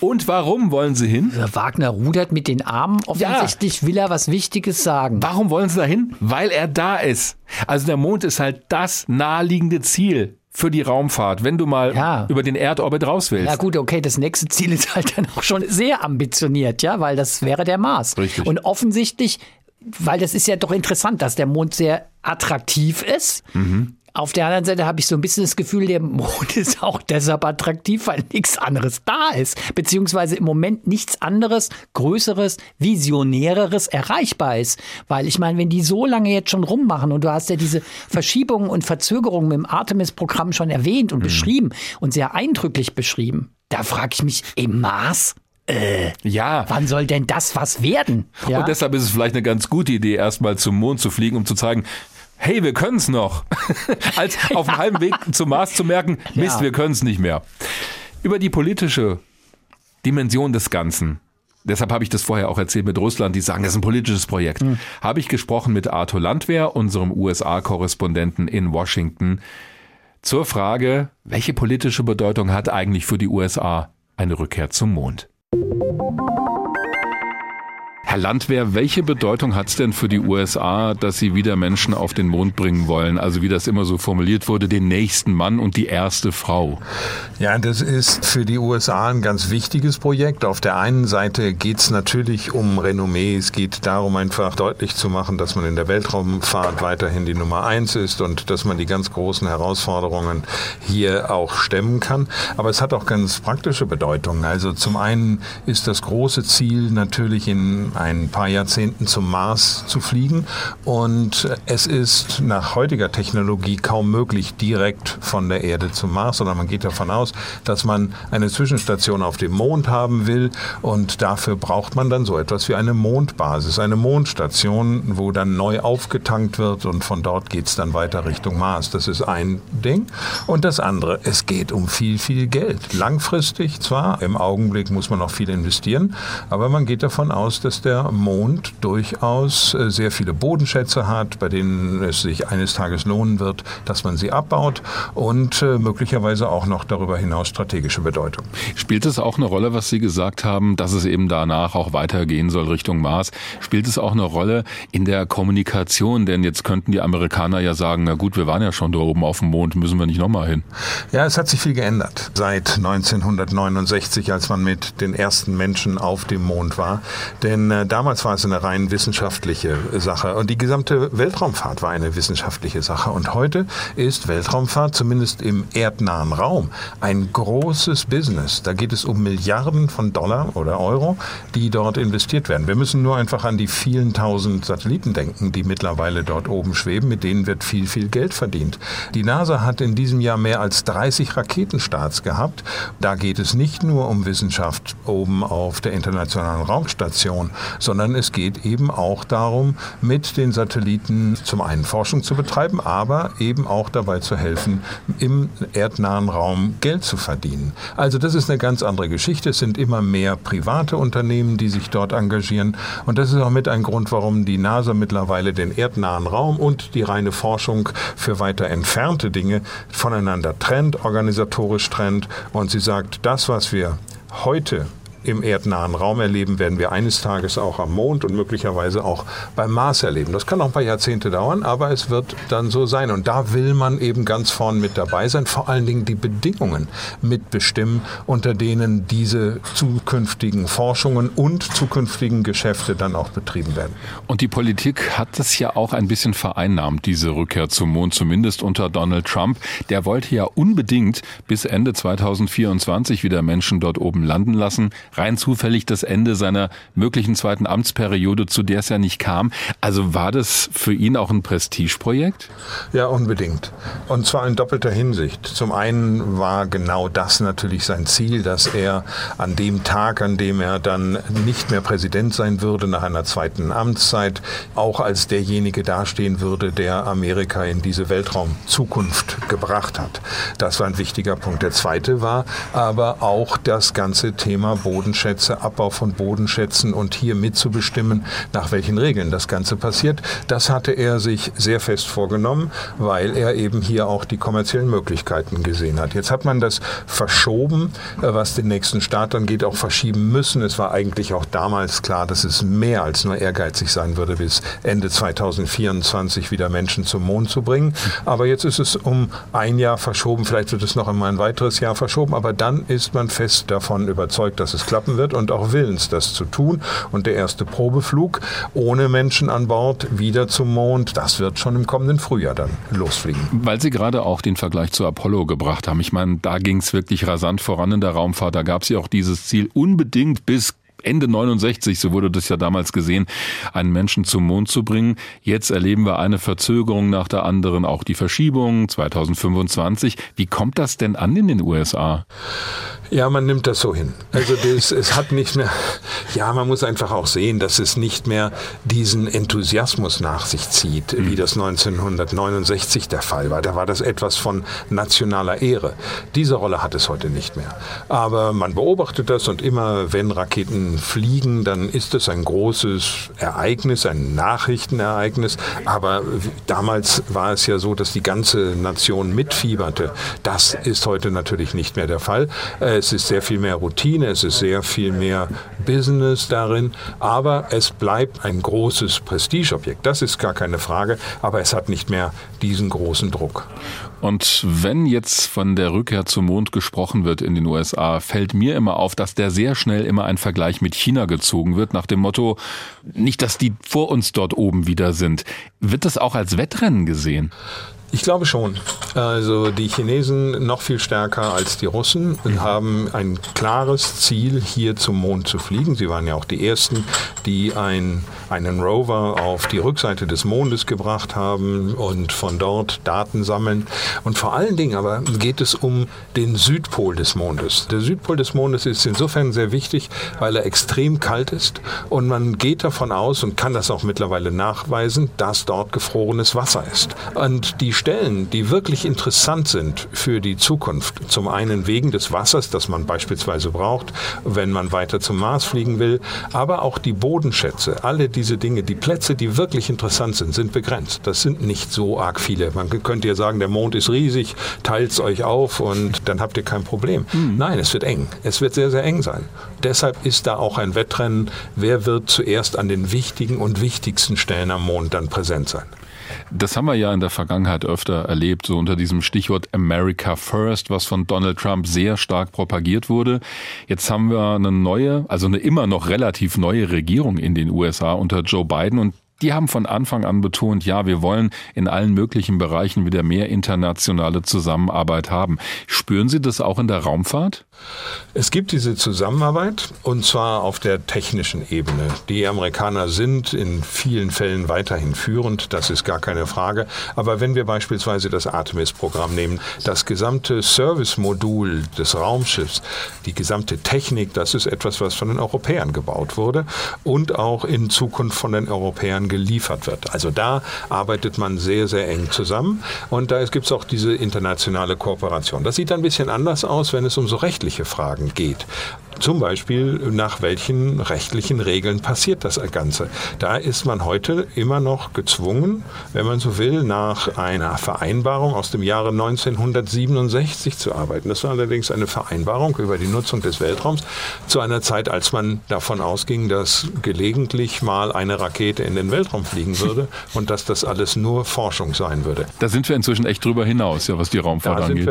Und warum wollen sie hin? Wagner rudert mit den Armen. Offensichtlich ja. will er was Wichtiges sagen. Warum wollen sie da hin? Weil er da ist. Also der Mond ist halt das naheliegende Ziel für die Raumfahrt, wenn du mal ja. über den Erdorbit raus willst. Ja gut, okay, das nächste Ziel ist halt dann auch schon sehr ambitioniert, ja, weil das wäre der Mars. Richtig. Und offensichtlich, weil das ist ja doch interessant, dass der Mond sehr attraktiv ist. Mhm Auf der anderen Seite habe ich so ein bisschen das Gefühl, der Mond ist auch deshalb attraktiv, weil nichts anderes da ist. Beziehungsweise im Moment nichts anderes, Größeres, Visionäreres erreichbar ist. Weil ich meine, wenn die so lange jetzt schon rummachen und du hast ja diese Verschiebungen und Verzögerungen im Artemis-Programm schon erwähnt und mhm. beschrieben und sehr eindrücklich beschrieben, da frage ich mich, im Mars? Äh, ja. Wann soll denn das was werden? Ja? Und deshalb ist es vielleicht eine ganz gute Idee, erstmal zum Mond zu fliegen, um zu zeigen, hey, wir können es noch. Als auf dem halben Weg zum Mars zu merken, Mist, ja. wir können es nicht mehr. Über die politische Dimension des Ganzen, deshalb habe ich das vorher auch erzählt mit Russland, die sagen, das ist ein politisches Projekt, mhm. habe ich gesprochen mit Arthur Landwehr, unserem USA-Korrespondenten in Washington, zur Frage, welche politische Bedeutung hat eigentlich für die USA eine Rückkehr zum Mond? Herr Landwehr, welche Bedeutung hat es denn für die USA, dass sie wieder Menschen auf den Mond bringen wollen? Also wie das immer so formuliert wurde, den nächsten Mann und die erste Frau. Ja, das ist für die USA ein ganz wichtiges Projekt. Auf der einen Seite geht es natürlich um Renommee. Es geht darum, einfach deutlich zu machen, dass man in der Weltraumfahrt weiterhin die Nummer eins ist und dass man die ganz großen Herausforderungen hier auch stemmen kann. Aber es hat auch ganz praktische Bedeutung. Also zum einen ist das große Ziel natürlich in ein paar Jahrzehnten zum Mars zu fliegen. Und es ist nach heutiger Technologie kaum möglich, direkt von der Erde zum Mars, sondern man geht davon aus, dass man eine Zwischenstation auf dem Mond haben will. Und dafür braucht man dann so etwas wie eine Mondbasis, eine Mondstation, wo dann neu aufgetankt wird und von dort geht es dann weiter Richtung Mars. Das ist ein Ding. Und das andere, es geht um viel, viel Geld. Langfristig zwar, im Augenblick muss man noch viel investieren, aber man geht davon aus, dass der Mond durchaus äh, sehr viele Bodenschätze hat, bei denen es sich eines Tages lohnen wird, dass man sie abbaut und äh, möglicherweise auch noch darüber hinaus strategische Bedeutung. Spielt es auch eine Rolle, was Sie gesagt haben, dass es eben danach auch weitergehen soll Richtung Mars? Spielt es auch eine Rolle in der Kommunikation? Denn jetzt könnten die Amerikaner ja sagen, na gut, wir waren ja schon da oben auf dem Mond, müssen wir nicht nochmal hin. Ja, es hat sich viel geändert seit 1969, als man mit den ersten Menschen auf dem Mond war. Denn äh, damals war es eine rein wissenschaftliche Sache und die gesamte Weltraumfahrt war eine wissenschaftliche Sache. Und heute ist Weltraumfahrt zumindest im erdnahen Raum ein großes Business. Da geht es um Milliarden von Dollar oder Euro, die dort investiert werden. Wir müssen nur einfach an die vielen tausend Satelliten denken, die mittlerweile dort oben schweben. Mit denen wird viel, viel Geld verdient. Die NASA hat in diesem Jahr mehr als 30 Raketenstarts gehabt. Da geht es nicht nur um Wissenschaft oben auf der Internationalen Raumstation, sondern es geht eben auch darum, mit den Satelliten zum einen Forschung zu betreiben, aber eben auch dabei zu helfen, im erdnahen Raum Geld zu verdienen. Also das ist eine ganz andere Geschichte. Es sind immer mehr private Unternehmen, die sich dort engagieren. Und das ist auch mit ein Grund, warum die NASA mittlerweile den erdnahen Raum und die reine Forschung für weiter entfernte Dinge voneinander trennt, organisatorisch trennt. Und sie sagt, das, was wir heute im erdnahen Raum erleben, werden wir eines Tages auch am Mond und möglicherweise auch beim Mars erleben. Das kann noch ein paar Jahrzehnte dauern, aber es wird dann so sein. Und da will man eben ganz vorn mit dabei sein, vor allen Dingen die Bedingungen mitbestimmen, unter denen diese zukünftigen Forschungen und zukünftigen Geschäfte dann auch betrieben werden. Und die Politik hat das ja auch ein bisschen vereinnahmt, diese Rückkehr zum Mond, zumindest unter Donald Trump. Der wollte ja unbedingt bis Ende 2024 wieder Menschen dort oben landen lassen rein zufällig das Ende seiner möglichen zweiten Amtsperiode, zu der es ja nicht kam. Also war das für ihn auch ein Prestigeprojekt? Ja, unbedingt. Und zwar in doppelter Hinsicht. Zum einen war genau das natürlich sein Ziel, dass er an dem Tag, an dem er dann nicht mehr Präsident sein würde, nach einer zweiten Amtszeit, auch als derjenige dastehen würde, der Amerika in diese Weltraumzukunft gebracht hat. Das war ein wichtiger Punkt. Der zweite war aber auch das ganze Thema Boden Bodenschätze, Abbau von Bodenschätzen und hier mitzubestimmen, nach welchen Regeln das Ganze passiert. Das hatte er sich sehr fest vorgenommen, weil er eben hier auch die kommerziellen Möglichkeiten gesehen hat. Jetzt hat man das verschoben, äh, was den nächsten Start angeht, auch verschieben müssen. Es war eigentlich auch damals klar, dass es mehr als nur ehrgeizig sein würde, bis Ende 2024 wieder Menschen zum Mond zu bringen. Aber jetzt ist es um ein Jahr verschoben, vielleicht wird es noch einmal ein weiteres Jahr verschoben, aber dann ist man fest davon überzeugt, dass es klappen wird und auch willens, das zu tun. Und der erste Probeflug ohne Menschen an Bord wieder zum Mond, das wird schon im kommenden Frühjahr dann losfliegen. Weil Sie gerade auch den Vergleich zu Apollo gebracht haben. Ich meine, da ging es wirklich rasant voran in der Raumfahrt. Da gab es ja auch dieses Ziel, unbedingt bis Ende 69, so wurde das ja damals gesehen, einen Menschen zum Mond zu bringen. Jetzt erleben wir eine Verzögerung nach der anderen, auch die Verschiebung 2025. Wie kommt das denn an in den USA? Ja, man nimmt das so hin. Also das, es hat nicht mehr, ja, man muss einfach auch sehen, dass es nicht mehr diesen Enthusiasmus nach sich zieht, wie mhm. das 1969 der Fall war. Da war das etwas von nationaler Ehre. Diese Rolle hat es heute nicht mehr. Aber man beobachtet das und immer, wenn Raketen fliegen, dann ist es ein großes Ereignis, ein Nachrichtenereignis. Aber damals war es ja so, dass die ganze Nation mitfieberte. Das ist heute natürlich nicht mehr der Fall. Äh, es ist sehr viel mehr Routine, es ist sehr viel mehr Business darin, aber es bleibt ein großes Prestigeobjekt. Das ist gar keine Frage, aber es hat nicht mehr diesen großen Druck. Und wenn jetzt von der Rückkehr zum Mond gesprochen wird in den USA, fällt mir immer auf, dass der sehr schnell immer ein Vergleich mit China gezogen wird, nach dem Motto, nicht, dass die vor uns dort oben wieder sind. Wird das auch als Wettrennen gesehen? Ich glaube schon. Also die Chinesen noch viel stärker als die Russen haben ein klares Ziel, hier zum Mond zu fliegen. Sie waren ja auch die Ersten, die ein, einen Rover auf die Rückseite des Mondes gebracht haben und von dort Daten sammeln. Und vor allen Dingen aber geht es um den Südpol des Mondes. Der Südpol des Mondes ist insofern sehr wichtig, weil er extrem kalt ist und man geht davon aus und kann das auch mittlerweile nachweisen, dass dort gefrorenes Wasser ist. Und die Stellen, die wirklich interessant sind für die Zukunft, zum einen wegen des Wassers, das man beispielsweise braucht, wenn man weiter zum Mars fliegen will, aber auch die Bodenschätze, alle diese Dinge, die Plätze, die wirklich interessant sind, sind begrenzt. Das sind nicht so arg viele. Man könnte ja sagen, der Mond ist riesig, teilt es euch auf und dann habt ihr kein Problem. Mhm. Nein, es wird eng. Es wird sehr, sehr eng sein. Deshalb ist da auch ein Wettrennen, wer wird zuerst an den wichtigen und wichtigsten Stellen am Mond dann präsent sein. Das haben wir ja in der Vergangenheit öfter erlebt, so unter diesem Stichwort America First, was von Donald Trump sehr stark propagiert wurde. Jetzt haben wir eine neue, also eine immer noch relativ neue Regierung in den USA unter Joe Biden und die haben von Anfang an betont, ja, wir wollen in allen möglichen Bereichen wieder mehr internationale Zusammenarbeit haben. Spüren Sie das auch in der Raumfahrt? Es gibt diese Zusammenarbeit und zwar auf der technischen Ebene. Die Amerikaner sind in vielen Fällen weiterhin führend, das ist gar keine Frage. Aber wenn wir beispielsweise das Artemis-Programm nehmen, das gesamte Service-Modul des Raumschiffs, die gesamte Technik, das ist etwas, was von den Europäern gebaut wurde und auch in Zukunft von den Europäern geliefert wird. Also da arbeitet man sehr, sehr eng zusammen und da gibt es auch diese internationale Kooperation. Das sieht ein bisschen anders aus, wenn es um so rechtliche Fragen geht. Zum Beispiel, nach welchen rechtlichen Regeln passiert das Ganze. Da ist man heute immer noch gezwungen, wenn man so will, nach einer Vereinbarung aus dem Jahre 1967 zu arbeiten. Das war allerdings eine Vereinbarung über die Nutzung des Weltraums zu einer Zeit, als man davon ausging, dass gelegentlich mal eine Rakete in den Weltraum fliegen würde und dass das alles nur Forschung sein würde. Da sind wir inzwischen echt drüber hinaus, ja, was die Raumfahrt da angeht.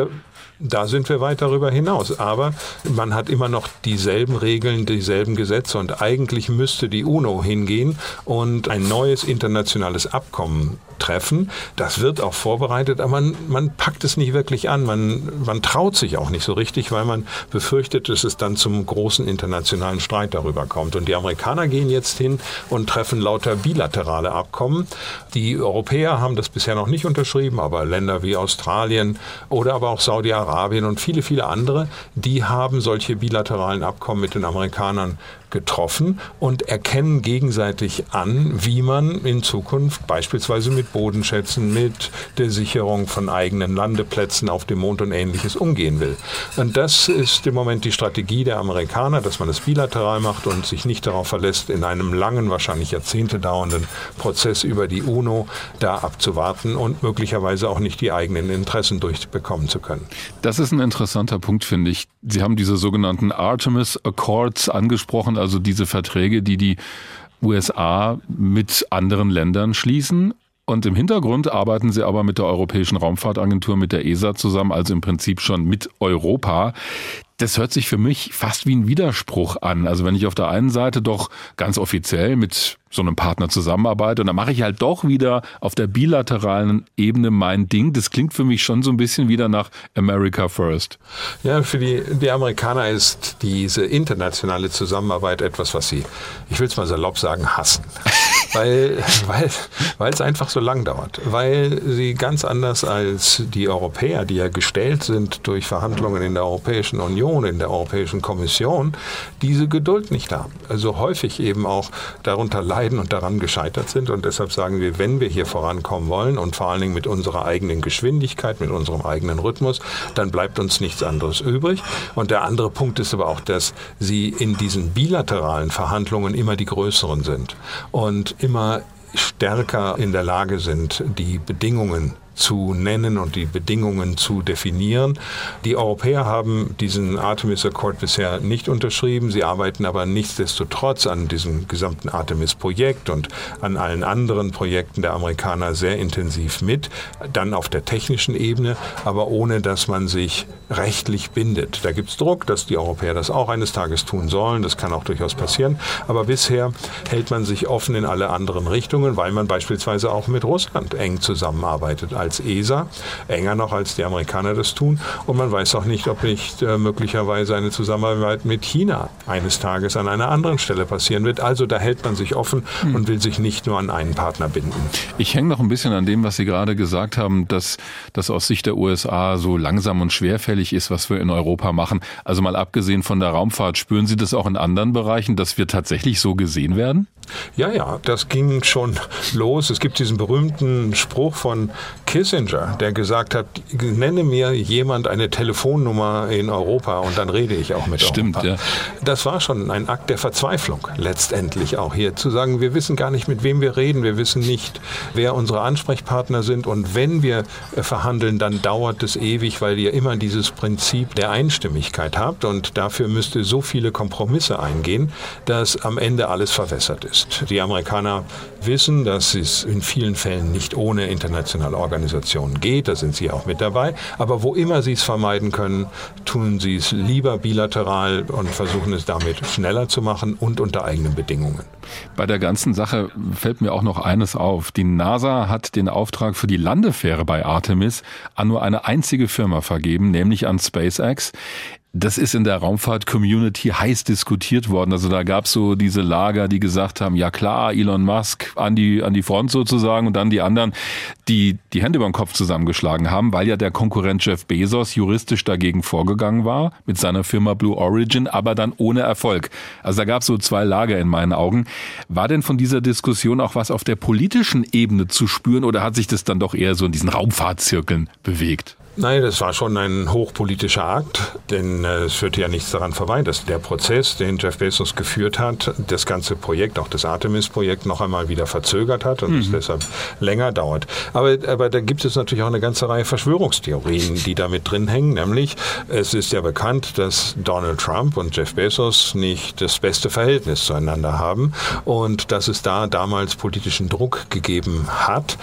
Da sind wir weit darüber hinaus. Aber man hat immer noch dieselben Regeln, dieselben Gesetze und eigentlich müsste die UNO hingehen und ein neues internationales Abkommen treffen. Das wird auch vorbereitet, aber man, man packt es nicht wirklich an. Man, man traut sich auch nicht so richtig, weil man befürchtet, dass es dann zum großen internationalen Streit darüber kommt. Und die Amerikaner gehen jetzt hin und treffen lauter bilaterale Abkommen. Die Europäer haben das bisher noch nicht unterschrieben, aber Länder wie Australien oder aber auch Saudi-Arabien und viele, viele andere, die haben solche bilateralen Abkommen mit den Amerikanern getroffen und erkennen gegenseitig an, wie man in Zukunft beispielsweise mit Bodenschätzen, mit der Sicherung von eigenen Landeplätzen auf dem Mond und ähnliches umgehen will. Und das ist im Moment die Strategie der Amerikaner, dass man es bilateral macht und sich nicht darauf verlässt, in einem langen, wahrscheinlich Jahrzehnte dauernden Prozess über die UNO da abzuwarten und möglicherweise auch nicht die eigenen Interessen durchbekommen zu können. Das ist ein interessanter Punkt, finde ich. Sie haben diese sogenannten Artemis Accords angesprochen, also diese Verträge, die die USA mit anderen Ländern schließen. Und im Hintergrund arbeiten sie aber mit der Europäischen Raumfahrtagentur, mit der ESA zusammen, also im Prinzip schon mit Europa das hört sich für mich fast wie ein Widerspruch an. Also wenn ich auf der einen Seite doch ganz offiziell mit so einem Partner zusammenarbeite und dann mache ich halt doch wieder auf der bilateralen Ebene mein Ding. Das klingt für mich schon so ein bisschen wieder nach America First. Ja, für die, die Amerikaner ist diese internationale Zusammenarbeit etwas, was sie, ich will es mal salopp sagen, hassen. Weil, weil, weil es einfach so lang dauert. Weil sie ganz anders als die Europäer, die ja gestellt sind durch Verhandlungen in der Europäischen Union, in der Europäischen Kommission diese Geduld nicht haben. Also häufig eben auch darunter leiden und daran gescheitert sind. Und deshalb sagen wir, wenn wir hier vorankommen wollen und vor allen Dingen mit unserer eigenen Geschwindigkeit, mit unserem eigenen Rhythmus, dann bleibt uns nichts anderes übrig. Und der andere Punkt ist aber auch, dass sie in diesen bilateralen Verhandlungen immer die größeren sind und immer stärker in der Lage sind, die Bedingungen zu nennen und die Bedingungen zu definieren. Die Europäer haben diesen Artemis Accord bisher nicht unterschrieben. Sie arbeiten aber nichtsdestotrotz an diesem gesamten Artemis-Projekt und an allen anderen Projekten der Amerikaner sehr intensiv mit. Dann auf der technischen Ebene, aber ohne dass man sich rechtlich bindet. Da gibt es Druck, dass die Europäer das auch eines Tages tun sollen. Das kann auch durchaus passieren. Aber bisher hält man sich offen in alle anderen Richtungen, weil man beispielsweise auch mit Russland eng zusammenarbeitet als ESA, enger noch als die Amerikaner das tun. Und man weiß auch nicht, ob nicht äh, möglicherweise eine Zusammenarbeit mit China eines Tages an einer anderen Stelle passieren wird. Also da hält man sich offen hm. und will sich nicht nur an einen Partner binden. Ich hänge noch ein bisschen an dem, was Sie gerade gesagt haben, dass das aus Sicht der USA so langsam und schwerfällig ist, was wir in Europa machen. Also mal abgesehen von der Raumfahrt, spüren Sie das auch in anderen Bereichen, dass wir tatsächlich so gesehen werden? Ja, ja, das ging schon los. Es gibt diesen berühmten Spruch von Kissinger, der gesagt hat, nenne mir jemand eine Telefonnummer in Europa und dann rede ich auch mit Stimmt, Europa. Ja. Das war schon ein Akt der Verzweiflung letztendlich auch hier zu sagen, wir wissen gar nicht, mit wem wir reden, wir wissen nicht, wer unsere Ansprechpartner sind und wenn wir verhandeln, dann dauert es ewig, weil ihr immer dieses Prinzip der Einstimmigkeit habt und dafür müsst ihr so viele Kompromisse eingehen, dass am Ende alles verwässert ist. Die Amerikaner wissen, dass es in vielen Fällen nicht ohne internationale Organisationen geht, da sind sie auch mit dabei, aber wo immer sie es vermeiden können, tun sie es lieber bilateral und versuchen es damit schneller zu machen und unter eigenen Bedingungen. Bei der ganzen Sache fällt mir auch noch eines auf. Die NASA hat den Auftrag für die Landefähre bei Artemis an nur eine einzige Firma vergeben, nämlich an SpaceX. Das ist in der Raumfahrt-Community heiß diskutiert worden. Also da gab es so diese Lager, die gesagt haben, ja klar, Elon Musk an die, an die Front sozusagen und dann die anderen, die die Hände über den Kopf zusammengeschlagen haben, weil ja der Konkurrent Jeff Bezos juristisch dagegen vorgegangen war mit seiner Firma Blue Origin, aber dann ohne Erfolg. Also da gab es so zwei Lager in meinen Augen. War denn von dieser Diskussion auch was auf der politischen Ebene zu spüren oder hat sich das dann doch eher so in diesen Raumfahrtzirkeln bewegt? Nein, das war schon ein hochpolitischer Akt, denn äh, es führte ja nichts daran vorbei, dass der Prozess, den Jeff Bezos geführt hat, das ganze Projekt, auch das Artemis-Projekt, noch einmal wieder verzögert hat und mhm. es deshalb länger dauert. Aber, aber da gibt es natürlich auch eine ganze Reihe Verschwörungstheorien, die da mit drin hängen, nämlich es ist ja bekannt, dass Donald Trump und Jeff Bezos nicht das beste Verhältnis zueinander haben und dass es da damals politischen Druck gegeben hat,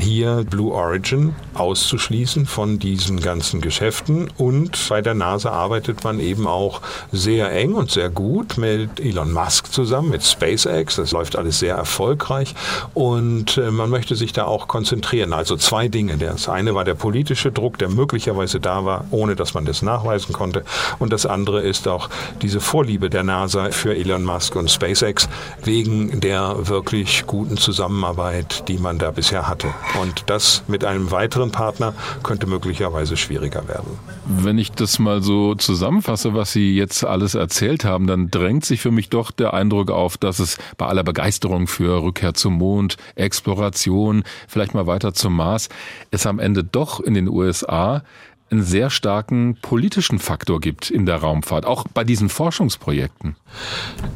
hier Blue Origin auszuschließen von diesen ganzen Geschäften. Und bei der NASA arbeitet man eben auch sehr eng und sehr gut mit Elon Musk zusammen, mit SpaceX. Das läuft alles sehr erfolgreich. Und äh, man möchte sich da auch konzentrieren. Also zwei Dinge. Das eine war der politische Druck, der möglicherweise da war, ohne dass man das nachweisen konnte. Und das andere ist auch diese Vorliebe der NASA für Elon Musk und SpaceX wegen der wirklich guten Zusammenarbeit, die man da bisher hatte. Und das mit einem weiteren Partner könnte möglicherweise möglicherweise schwieriger werden. Wenn ich das mal so zusammenfasse, was Sie jetzt alles erzählt haben, dann drängt sich für mich doch der Eindruck auf, dass es bei aller Begeisterung für Rückkehr zum Mond, Exploration, vielleicht mal weiter zum Mars, es am Ende doch in den USA einen sehr starken politischen Faktor gibt in der Raumfahrt, auch bei diesen Forschungsprojekten.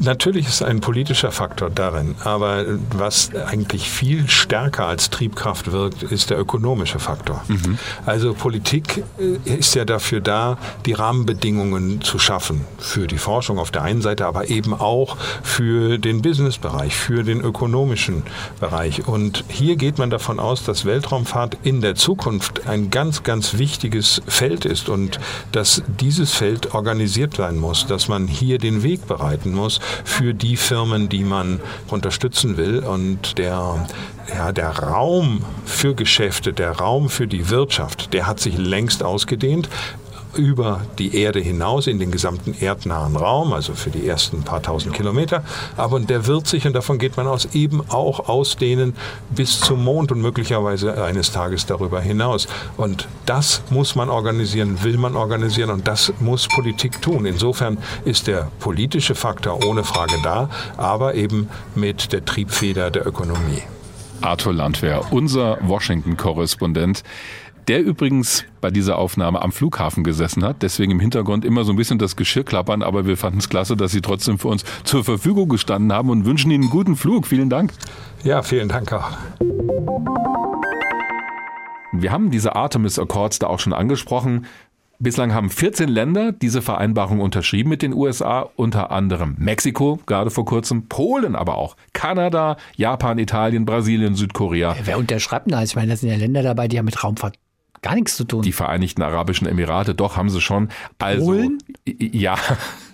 Natürlich ist ein politischer Faktor darin, aber was eigentlich viel stärker als Triebkraft wirkt, ist der ökonomische Faktor. Mhm. Also Politik äh, ist ja dafür da, die Rahmenbedingungen zu schaffen für die Forschung auf der einen Seite, aber eben auch für den Businessbereich, für den ökonomischen Bereich. Und hier geht man davon aus, dass Weltraumfahrt in der Zukunft ein ganz, ganz wichtiges Feld ist und dass dieses Feld organisiert sein muss, dass man hier den Weg bereiten muss für die Firmen, die man unterstützen will. Und der, ja, der Raum für Geschäfte, der Raum für die Wirtschaft, der hat sich längst ausgedehnt über die Erde hinaus in den gesamten erdnahen Raum, also für die ersten paar tausend Kilometer. Aber der wird sich, und davon geht man aus, eben auch ausdehnen bis zum Mond und möglicherweise eines Tages darüber hinaus. Und das muss man organisieren, will man organisieren und das muss Politik tun. Insofern ist der politische Faktor ohne Frage da, aber eben mit der Triebfeder der Ökonomie. Arthur Landwehr, unser Washington-Korrespondent der übrigens bei dieser Aufnahme am Flughafen gesessen hat, deswegen im Hintergrund immer so ein bisschen das Geschirr klappern, aber wir fanden es klasse, dass Sie trotzdem für uns zur Verfügung gestanden haben und wünschen Ihnen einen guten Flug. Vielen Dank. Ja, vielen Dank auch. Wir haben diese Artemis Accords da auch schon angesprochen. Bislang haben 14 Länder diese Vereinbarung unterschrieben mit den USA, unter anderem Mexiko, gerade vor kurzem, Polen aber auch, Kanada, Japan, Italien, Brasilien, Südkorea. Wer unterschreibt denn da? Ich meine, das sind ja Länder dabei, die haben mit Raumfahrt gar nichts zu tun. Die Vereinigten Arabischen Emirate, doch, haben sie schon. Also, Polen? Ja.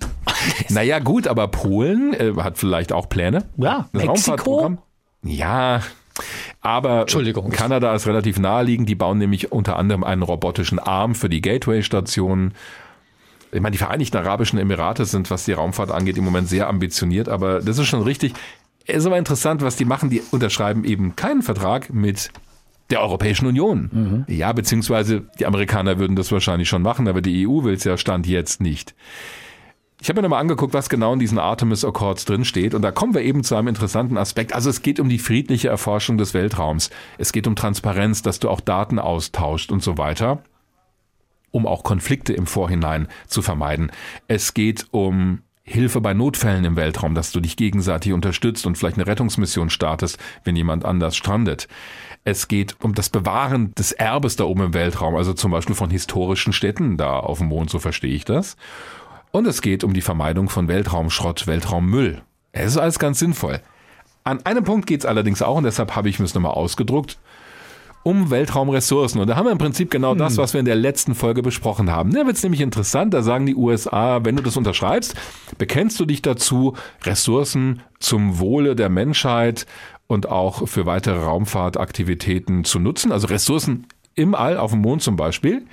naja, gut, aber Polen äh, hat vielleicht auch Pläne. Ja, das Mexiko? Ja, aber Kanada ist relativ naheliegend. Die bauen nämlich unter anderem einen robotischen Arm für die Gateway-Stationen. Ich meine, die Vereinigten Arabischen Emirate sind, was die Raumfahrt angeht, im Moment sehr ambitioniert, aber das ist schon richtig. Es ist aber interessant, was die machen. Die unterschreiben eben keinen Vertrag mit der Europäischen Union. Mhm. Ja, beziehungsweise die Amerikaner würden das wahrscheinlich schon machen, aber die EU will es ja Stand jetzt nicht. Ich habe mir nochmal angeguckt, was genau in diesen Artemis Accords drin steht. Und da kommen wir eben zu einem interessanten Aspekt. Also es geht um die friedliche Erforschung des Weltraums. Es geht um Transparenz, dass du auch Daten austauscht und so weiter, um auch Konflikte im Vorhinein zu vermeiden. Es geht um Hilfe bei Notfällen im Weltraum, dass du dich gegenseitig unterstützt und vielleicht eine Rettungsmission startest, wenn jemand anders strandet. Es geht um das Bewahren des Erbes da oben im Weltraum, also zum Beispiel von historischen Städten da auf dem Mond, so verstehe ich das. Und es geht um die Vermeidung von Weltraumschrott, Weltraummüll. Es ist alles ganz sinnvoll. An einem Punkt geht es allerdings auch, und deshalb habe ich mir es nochmal ausgedruckt, um Weltraumressourcen. Und da haben wir im Prinzip genau hm. das, was wir in der letzten Folge besprochen haben. Da wird es nämlich interessant, da sagen die USA, wenn du das unterschreibst, bekennst du dich dazu, Ressourcen zum Wohle der Menschheit und auch für weitere Raumfahrtaktivitäten zu nutzen, also Ressourcen im All, auf dem Mond zum Beispiel.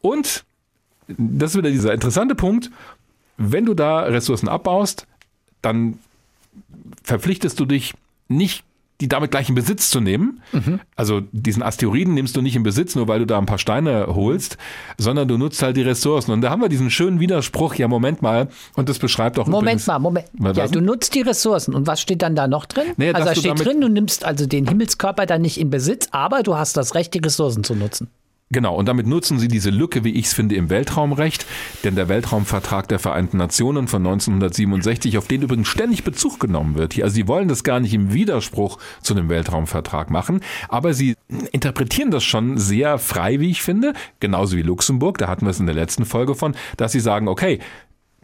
Und das ist wieder dieser interessante Punkt, wenn du da Ressourcen abbaust, dann verpflichtest du dich nicht die damit gleich in Besitz zu nehmen. Mhm. Also diesen Asteroiden nimmst du nicht in Besitz, nur weil du da ein paar Steine holst, sondern du nutzt halt die Ressourcen. Und da haben wir diesen schönen Widerspruch, ja Moment mal, und das beschreibt auch Moment übrigens, mal, Moment. Ja, du nutzt die Ressourcen. Und was steht dann da noch drin? Nee, also da steht drin, du nimmst also den Himmelskörper dann nicht in Besitz, aber du hast das Recht, die Ressourcen zu nutzen. Genau, und damit nutzen sie diese Lücke, wie ich es finde, im Weltraumrecht, denn der Weltraumvertrag der Vereinten Nationen von 1967, auf den übrigens ständig Bezug genommen wird also sie wollen das gar nicht im Widerspruch zu dem Weltraumvertrag machen, aber sie interpretieren das schon sehr frei, wie ich finde, genauso wie Luxemburg, da hatten wir es in der letzten Folge von, dass sie sagen, okay,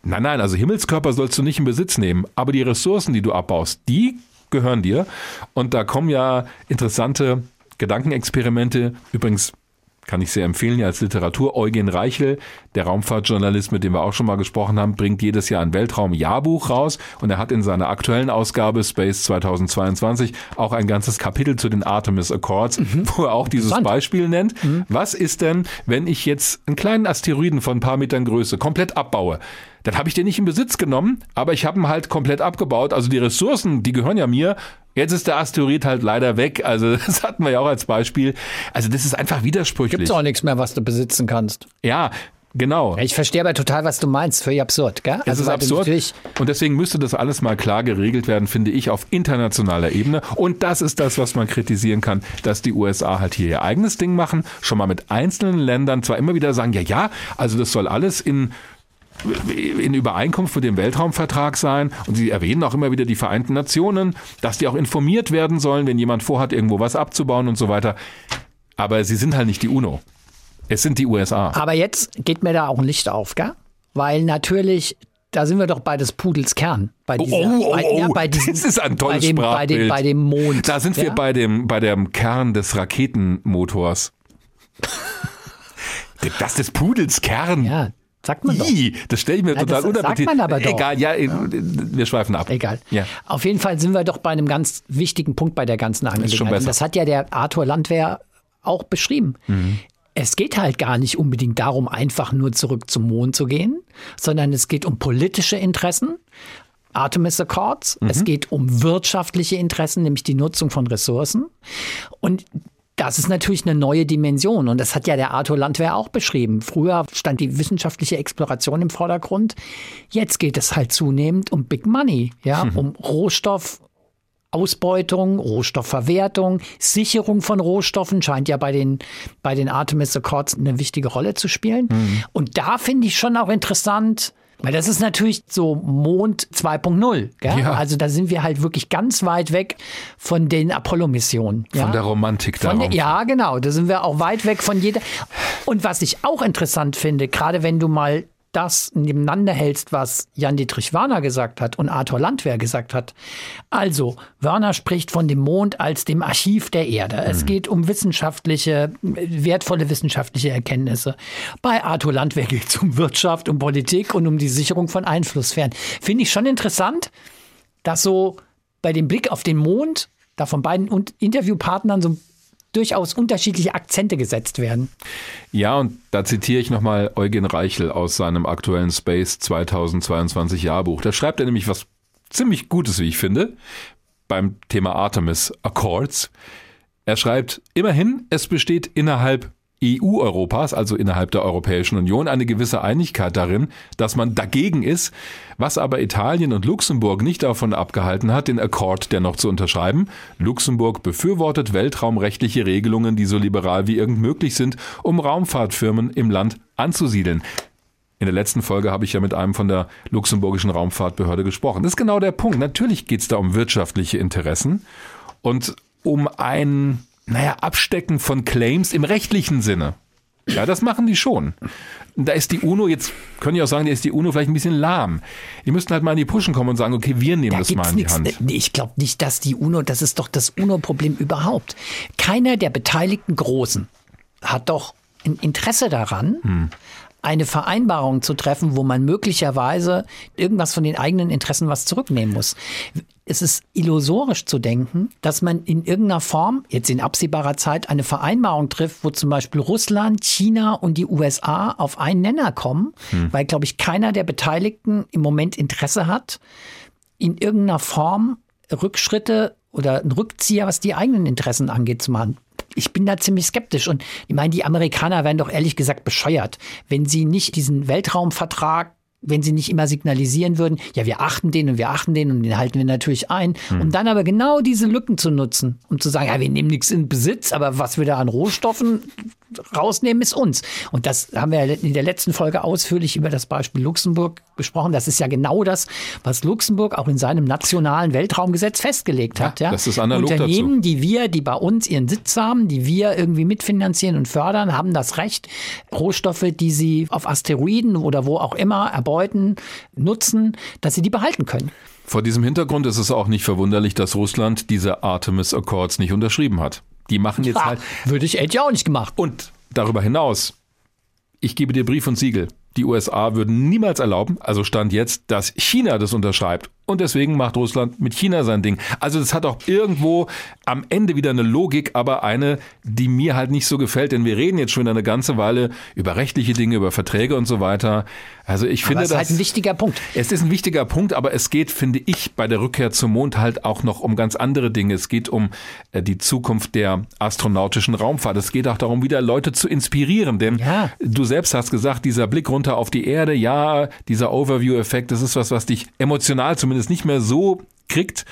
nein, nein, also Himmelskörper sollst du nicht in Besitz nehmen, aber die Ressourcen, die du abbaust, die gehören dir. Und da kommen ja interessante Gedankenexperimente, übrigens kann ich sehr empfehlen, ja als Literatur. Eugen Reichel, der Raumfahrtjournalist, mit dem wir auch schon mal gesprochen haben, bringt jedes Jahr ein Weltraum-Jahrbuch raus und er hat in seiner aktuellen Ausgabe Space 2022 auch ein ganzes Kapitel zu den Artemis Accords, mhm. wo er auch dieses Beispiel nennt. Mhm. Was ist denn, wenn ich jetzt einen kleinen Asteroiden von ein paar Metern Größe komplett abbaue? Dann habe ich den nicht in Besitz genommen, aber ich habe ihn halt komplett abgebaut. Also die Ressourcen, die gehören ja mir. Jetzt ist der Asteroid halt leider weg. Also das hatten wir ja auch als Beispiel. Also das ist einfach widersprüchlich. Gibt auch nichts mehr, was du besitzen kannst. Ja, Genau. Ich verstehe aber total, was du meinst. Völlig absurd, gell? Es also, ist absurd. Und deswegen müsste das alles mal klar geregelt werden, finde ich, auf internationaler Ebene. Und das ist das, was man kritisieren kann, dass die USA halt hier ihr eigenes Ding machen, schon mal mit einzelnen Ländern zwar immer wieder sagen, ja, ja, also das soll alles in in Übereinkunft mit dem Weltraumvertrag sein. Und Sie erwähnen auch immer wieder die Vereinten Nationen, dass die auch informiert werden sollen, wenn jemand vorhat, irgendwo was abzubauen und so weiter. Aber sie sind halt nicht die UNO. Es sind die USA. Aber jetzt geht mir da auch ein Licht auf, gell? Weil natürlich da sind wir doch bei des Pudels Kern. Bei oh, dieser, oh, oh, bei, ja, bei diesem, das ist ein tolles bei dem, Sprachbild. Bei dem, bei dem Mond. Da sind ja? wir bei dem, bei dem Kern des Raketenmotors. das des Pudels Kern. Ja, Sagt man doch. das stelle ich mir Na, total unappetitlich. Sagt man aber doch. Egal, ja, wir schweifen ab. Egal. Ja. Auf jeden Fall sind wir doch bei einem ganz wichtigen Punkt bei der ganzen Angelegenheit. Das hat ja der Arthur Landwehr auch beschrieben. Mhm. Es geht halt gar nicht unbedingt darum, einfach nur zurück zum Mond zu gehen, sondern es geht um politische Interessen. Artemis Accords. Mhm. Es geht um wirtschaftliche Interessen, nämlich die Nutzung von Ressourcen. Und das ist natürlich eine neue Dimension und das hat ja der Arthur Landwehr auch beschrieben. Früher stand die wissenschaftliche Exploration im Vordergrund. Jetzt geht es halt zunehmend um Big Money, ja, mhm. um Rohstoff, Ausbeutung, Rohstoffverwertung, Sicherung von Rohstoffen scheint ja bei den, bei den Artemis Accords eine wichtige Rolle zu spielen. Mhm. Und da finde ich schon auch interessant, weil das ist natürlich so Mond 2.0. Ja? Also da sind wir halt wirklich ganz weit weg von den Apollo-Missionen. Ja? Von der Romantik da. Ja, genau. Da sind wir auch weit weg von jeder. Und was ich auch interessant finde, gerade wenn du mal das nebeneinander hältst, was Jan-Dietrich Werner gesagt hat und Arthur Landwehr gesagt hat. Also, Werner spricht von dem Mond als dem Archiv der Erde. Es mhm. geht um wissenschaftliche, wertvolle wissenschaftliche Erkenntnisse. Bei Arthur Landwehr geht es um Wirtschaft, um Politik und um die Sicherung von Einflusssphären. Finde ich schon interessant, dass so bei dem Blick auf den Mond da von beiden Interviewpartnern so durchaus unterschiedliche Akzente gesetzt werden. Ja, und da zitiere ich nochmal Eugen Reichel aus seinem aktuellen Space 2022 Jahrbuch. Da schreibt er nämlich was ziemlich Gutes, wie ich finde, beim Thema Artemis Accords. Er schreibt, immerhin, es besteht innerhalb EU-Europas, also innerhalb der Europäischen Union, eine gewisse Einigkeit darin, dass man dagegen ist, was aber Italien und Luxemburg nicht davon abgehalten hat, den Accord dennoch zu unterschreiben. Luxemburg befürwortet weltraumrechtliche Regelungen, die so liberal wie irgend möglich sind, um Raumfahrtfirmen im Land anzusiedeln. In der letzten Folge habe ich ja mit einem von der luxemburgischen Raumfahrtbehörde gesprochen. Das ist genau der Punkt. Natürlich geht es da um wirtschaftliche Interessen und um ein naja, Abstecken von Claims im rechtlichen Sinne. Ja, das machen die schon. Da ist die UNO, jetzt können ich auch sagen, da ist die UNO vielleicht ein bisschen lahm. Die müssten halt mal in die Pushen kommen und sagen, okay, wir nehmen da das mal in die Hand. Nee, ich glaube nicht, dass die UNO, das ist doch das UNO-Problem überhaupt. Keiner der beteiligten Großen hat doch ein Interesse daran, hm eine Vereinbarung zu treffen, wo man möglicherweise irgendwas von den eigenen Interessen was zurücknehmen muss. Es ist illusorisch zu denken, dass man in irgendeiner Form, jetzt in absehbarer Zeit, eine Vereinbarung trifft, wo zum Beispiel Russland, China und die USA auf einen Nenner kommen, hm. weil, glaube ich, keiner der Beteiligten im Moment Interesse hat, in irgendeiner Form Rückschritte oder einen Rückzieher, was die eigenen Interessen angeht, zu machen ich bin da ziemlich skeptisch. Und ich meine, die Amerikaner werden doch ehrlich gesagt bescheuert, wenn sie nicht diesen Weltraumvertrag wenn sie nicht immer signalisieren würden, ja, wir achten den und wir achten den und den halten wir natürlich ein, hm. um dann aber genau diese Lücken zu nutzen, um zu sagen, ja, wir nehmen nichts in Besitz, aber was wir da an Rohstoffen rausnehmen, ist uns. Und das haben wir in der letzten Folge ausführlich über das Beispiel Luxemburg gesprochen. Das ist ja genau das, was Luxemburg auch in seinem nationalen Weltraumgesetz festgelegt hat. Ja, Das ist analog Unternehmen, dazu. die wir, die bei uns ihren Sitz haben, die wir irgendwie mitfinanzieren und fördern, haben das Recht, Rohstoffe, die sie auf Asteroiden oder wo auch immer erbeuten, nutzen, dass sie die behalten können. Vor diesem Hintergrund ist es auch nicht verwunderlich, dass Russland diese Artemis Accords nicht unterschrieben hat. Die machen jetzt ja, halt. Würde ich ja auch nicht gemacht. Und darüber hinaus, ich gebe dir Brief und Siegel. Die USA würden niemals erlauben, also stand jetzt, dass China das unterschreibt. Und deswegen macht Russland mit China sein Ding. Also das hat auch irgendwo am Ende wieder eine Logik, aber eine, die mir halt nicht so gefällt, denn wir reden jetzt schon eine ganze Weile über rechtliche Dinge, über Verträge und so weiter. Also ich finde das ist halt ein wichtiger Punkt. Es ist ein wichtiger Punkt, aber es geht, finde ich, bei der Rückkehr zum Mond halt auch noch um ganz andere Dinge. Es geht um äh, die Zukunft der astronautischen Raumfahrt. Es geht auch darum, wieder Leute zu inspirieren, denn ja. du selbst hast gesagt, dieser Blick runter auf die Erde, ja, dieser Overview-Effekt, das ist was, was dich emotional zumindest zumindest nicht mehr so kriegt.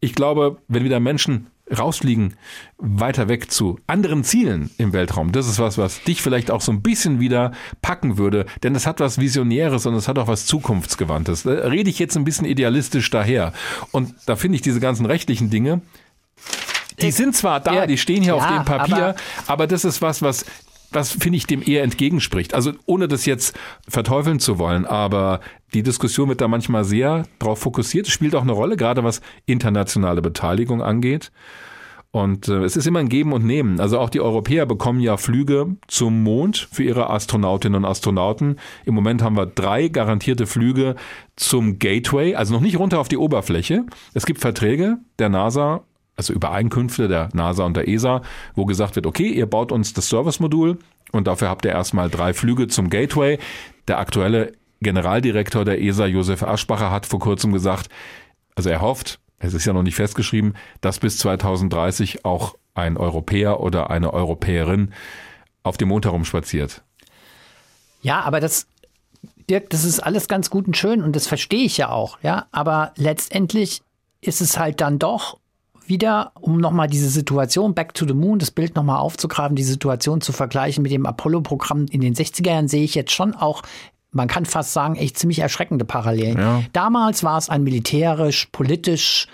Ich glaube, wenn wieder Menschen rausfliegen, weiter weg zu anderen Zielen im Weltraum. Das ist was, was dich vielleicht auch so ein bisschen wieder packen würde, denn es hat was Visionäres und es hat auch was Zukunftsgewandtes. Da rede ich jetzt ein bisschen idealistisch daher. Und da finde ich diese ganzen rechtlichen Dinge, die sind zwar da, die stehen hier ja, auf dem Papier, aber, aber das ist was, was was finde ich dem eher entgegenspricht. Also ohne das jetzt verteufeln zu wollen, aber die Diskussion wird da manchmal sehr darauf fokussiert. Spielt auch eine Rolle, gerade was internationale Beteiligung angeht. Und äh, es ist immer ein Geben und Nehmen. Also auch die Europäer bekommen ja Flüge zum Mond für ihre Astronautinnen und Astronauten. Im Moment haben wir drei garantierte Flüge zum Gateway, also noch nicht runter auf die Oberfläche. Es gibt Verträge der NASA also Übereinkünfte der NASA und der ESA, wo gesagt wird, okay, ihr baut uns das Service-Modul und dafür habt ihr erstmal drei Flüge zum Gateway. Der aktuelle Generaldirektor der ESA, Josef Aschbacher, hat vor kurzem gesagt, also er hofft, es ist ja noch nicht festgeschrieben, dass bis 2030 auch ein Europäer oder eine Europäerin auf dem Mond herumspaziert. Ja, aber das, Dirk, das ist alles ganz gut und schön und das verstehe ich ja auch, ja. Aber letztendlich ist es halt dann doch wieder, um nochmal diese Situation Back to the Moon, das Bild nochmal aufzugraben, die Situation zu vergleichen mit dem Apollo-Programm in den 60er Jahren, sehe ich jetzt schon auch man kann fast sagen, echt ziemlich erschreckende Parallelen. Ja. Damals war es ein militärisch, politisch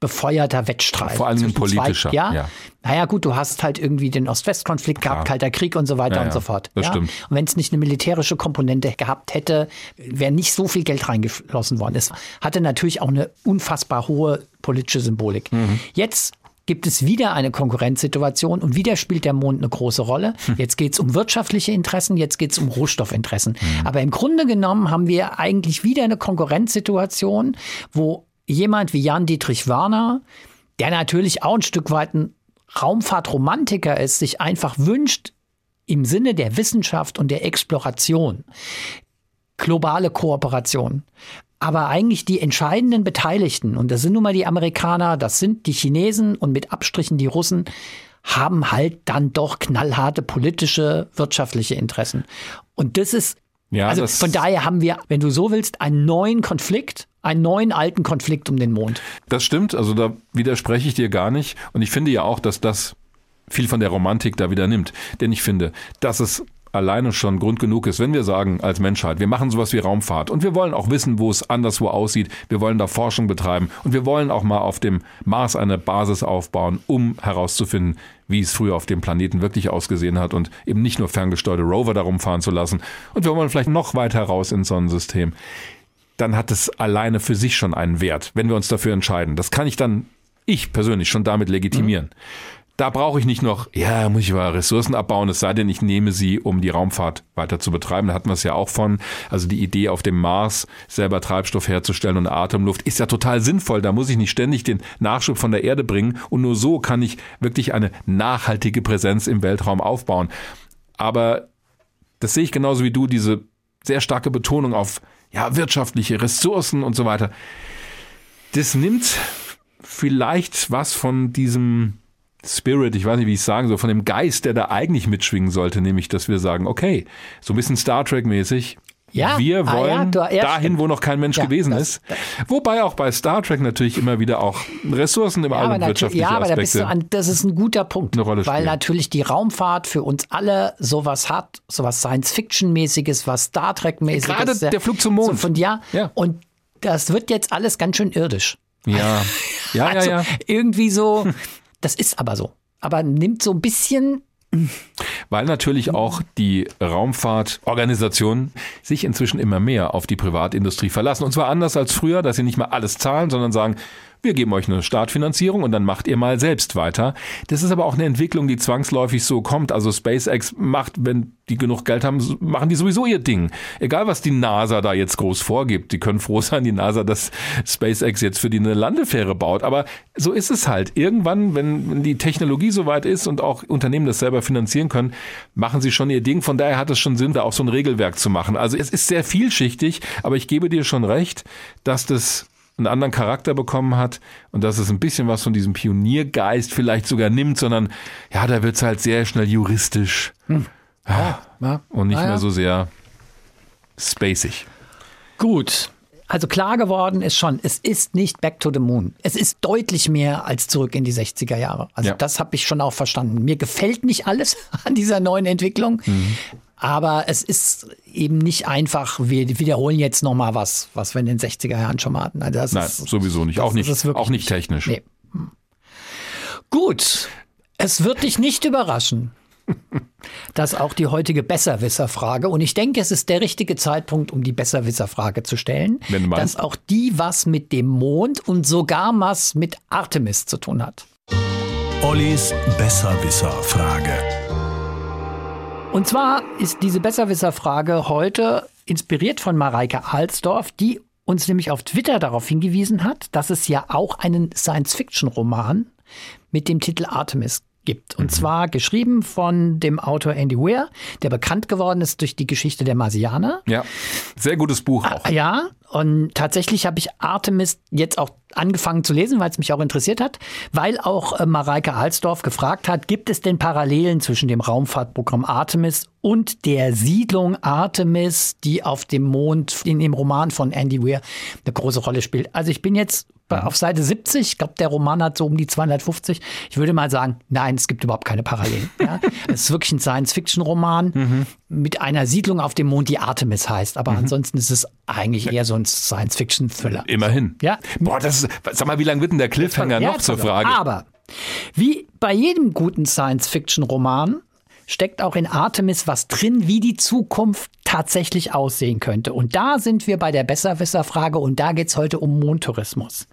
befeuerter Wettstreit. Vor allem ein politischer. Zwei, ja? ja. Naja, gut, du hast halt irgendwie den Ost-West-Konflikt gehabt, Kalter Krieg und so weiter ja, und so fort. Das ja? stimmt. Und wenn es nicht eine militärische Komponente gehabt hätte, wäre nicht so viel Geld reingeflossen worden. Es hatte natürlich auch eine unfassbar hohe politische Symbolik. Mhm. Jetzt gibt es wieder eine Konkurrenzsituation und wieder spielt der Mond eine große Rolle. Hm. Jetzt geht es um wirtschaftliche Interessen, jetzt geht es um Rohstoffinteressen. Mhm. Aber im Grunde genommen haben wir eigentlich wieder eine Konkurrenzsituation, wo jemand wie Jan-Dietrich Warner, der natürlich auch ein Stück weit ein Raumfahrtromantiker ist, sich einfach wünscht, im Sinne der Wissenschaft und der Exploration, globale Kooperation. Aber eigentlich die entscheidenden Beteiligten, und das sind nun mal die Amerikaner, das sind die Chinesen und mit Abstrichen die Russen, haben halt dann doch knallharte politische, wirtschaftliche Interessen. Und das ist, ja, also von daher haben wir, wenn du so willst, einen neuen Konflikt, einen neuen alten Konflikt um den Mond. Das stimmt, also da widerspreche ich dir gar nicht. Und ich finde ja auch, dass das viel von der Romantik da wieder nimmt. Denn ich finde, dass es alleine schon Grund genug ist, wenn wir sagen als Menschheit, wir machen sowas wie Raumfahrt und wir wollen auch wissen, wo es anderswo aussieht, wir wollen da Forschung betreiben und wir wollen auch mal auf dem Mars eine Basis aufbauen, um herauszufinden, wie es früher auf dem Planeten wirklich ausgesehen hat und eben nicht nur ferngesteuerte Rover da rumfahren zu lassen. Und wir wollen vielleicht noch weiter raus ins Sonnensystem dann hat es alleine für sich schon einen Wert, wenn wir uns dafür entscheiden. Das kann ich dann, ich persönlich, schon damit legitimieren. Mhm. Da brauche ich nicht noch, ja, muss ich mal Ressourcen abbauen, es sei denn, ich nehme sie, um die Raumfahrt weiter zu betreiben. Da hatten wir es ja auch von. Also die Idee, auf dem Mars selber Treibstoff herzustellen und Atemluft, ist ja total sinnvoll. Da muss ich nicht ständig den Nachschub von der Erde bringen. Und nur so kann ich wirklich eine nachhaltige Präsenz im Weltraum aufbauen. Aber das sehe ich genauso wie du, diese sehr starke Betonung auf ja, wirtschaftliche Ressourcen und so weiter. Das nimmt vielleicht was von diesem Spirit, ich weiß nicht, wie ich es sagen soll, von dem Geist, der da eigentlich mitschwingen sollte, nämlich, dass wir sagen, okay, so ein bisschen Star Trek mäßig, ja, wir wollen ah, ja, du, ja, dahin, stimmt. wo noch kein Mensch gewesen das, ist. Wobei auch bei Star Trek natürlich immer wieder auch Ressourcen im ja, Allem wirtschaftliche Ja, aber da bist du an, das ist ein guter Punkt, weil natürlich die Raumfahrt für uns alle sowas hat, sowas Science-Fiction-mäßiges, was Star Trek-mäßiges. Gerade der Flug zum Mond. So von, ja, ja, und das wird jetzt alles ganz schön irdisch. Ja, ja, also ja, ja. Irgendwie so, das ist aber so. Aber nimmt so ein bisschen weil natürlich auch die Raumfahrtorganisationen sich inzwischen immer mehr auf die Privatindustrie verlassen. Und zwar anders als früher, dass sie nicht mal alles zahlen, sondern sagen, wir geben euch eine Startfinanzierung und dann macht ihr mal selbst weiter. Das ist aber auch eine Entwicklung, die zwangsläufig so kommt. Also SpaceX macht, wenn die genug Geld haben, machen die sowieso ihr Ding. Egal, was die NASA da jetzt groß vorgibt. Die können froh sein, die NASA, dass SpaceX jetzt für die eine Landefähre baut. Aber so ist es halt. Irgendwann, wenn die Technologie soweit ist und auch Unternehmen das selber finanzieren können, machen sie schon ihr Ding. Von daher hat es schon Sinn, da auch so ein Regelwerk zu machen. Also es ist sehr vielschichtig, aber ich gebe dir schon recht, dass das einen anderen Charakter bekommen hat und dass es ein bisschen was von diesem Pioniergeist vielleicht sogar nimmt, sondern ja, da wird es halt sehr schnell juristisch hm. ja, ja. und nicht ah, ja. mehr so sehr spacig. Gut. Also klar geworden ist schon, es ist nicht Back to the Moon. Es ist deutlich mehr als zurück in die 60er Jahre. Also das habe ich schon auch verstanden. Mir gefällt nicht alles an dieser neuen Entwicklung. Mhm. Aber es ist eben nicht einfach, wir wiederholen jetzt nochmal was, was wir in den 60er Jahren schon mal hatten. Also das Nein, ist, sowieso nicht. Auch nicht, auch nicht technisch. Nee. Gut, es wird dich nicht überraschen, dass auch die heutige Besserwisser-Frage, und ich denke, es ist der richtige Zeitpunkt, um die Besserwisser-Frage zu stellen, dass auch die was mit dem Mond und sogar was mit Artemis zu tun hat. Ollis Besserwisser-Frage. Und zwar ist diese Besserwisser-Frage heute inspiriert von Mareike Alsdorf, die uns nämlich auf Twitter darauf hingewiesen hat, dass es ja auch einen Science-Fiction-Roman mit dem Titel Artemis gibt. Und mhm. zwar geschrieben von dem Autor Andy Weir, der bekannt geworden ist durch die Geschichte der Marsianer. Ja, sehr gutes Buch auch. Ja, und tatsächlich habe ich Artemis jetzt auch angefangen zu lesen, weil es mich auch interessiert hat, weil auch äh, Mareike Alsdorf gefragt hat, gibt es denn Parallelen zwischen dem Raumfahrtprogramm Artemis und der Siedlung Artemis, die auf dem Mond in dem Roman von Andy Weir eine große Rolle spielt. Also ich bin jetzt Mhm. auf Seite 70, ich glaube, der Roman hat so um die 250. Ich würde mal sagen, nein, es gibt überhaupt keine Parallelen. Ja? es ist wirklich ein Science-Fiction-Roman mhm. mit einer Siedlung auf dem Mond, die Artemis heißt. Aber mhm. ansonsten ist es eigentlich eher so ein Science-Fiction-Thriller. Immerhin. Ja. Boah, das ist, sag mal, wie lange wird denn der Cliffhanger ja, noch zur Frage? Aber wie bei jedem guten Science-Fiction-Roman steckt auch in Artemis was drin, wie die Zukunft tatsächlich aussehen könnte. Und da sind wir bei der Besserwisser-Frage und da geht es heute um Mondtourismus.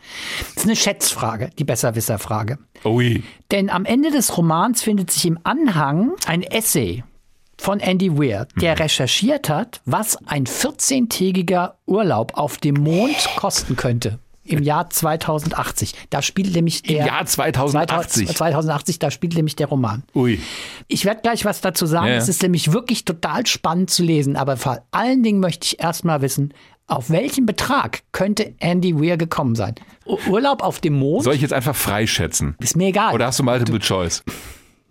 Das ist eine Schätzfrage, die Besserwisser-Frage. Ui. Denn am Ende des Romans findet sich im Anhang ein Essay von Andy Weir, der mhm. recherchiert hat, was ein 14-tägiger Urlaub auf dem Mond kosten könnte im Jahr 2080. Da spielt nämlich der. Im Jahr 2080. 2080, da spielt nämlich der Roman. Ui. Ich werde gleich was dazu sagen. Ja. Es ist nämlich wirklich total spannend zu lesen. Aber vor allen Dingen möchte ich erstmal wissen, auf welchen Betrag könnte Andy Weir gekommen sein? Urlaub auf dem Mond? Soll ich jetzt einfach freischätzen? Ist mir egal. Oder hast du Multiple du, Choice?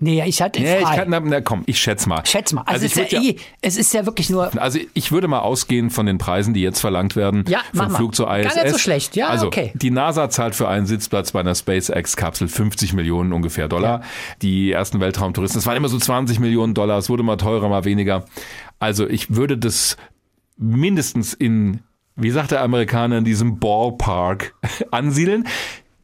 Nee, ich hatte nee, frei. Ich kann, na, komm, ich schätze mal. Schätz mal. Also, also es, ist ja, eh, es ist ja wirklich nur. Also ich würde mal ausgehen von den Preisen, die jetzt verlangt werden ja, vom Flug zur ISS. Gar nicht so schlecht, ja, also, okay. Die NASA zahlt für einen Sitzplatz bei einer SpaceX-Kapsel 50 Millionen ungefähr Dollar. Ja. Die ersten Weltraumtouristen, das waren immer so 20 Millionen Dollar, es wurde mal teurer, mal weniger. Also ich würde das mindestens in wie sagt der Amerikaner, in diesem Ballpark ansiedeln.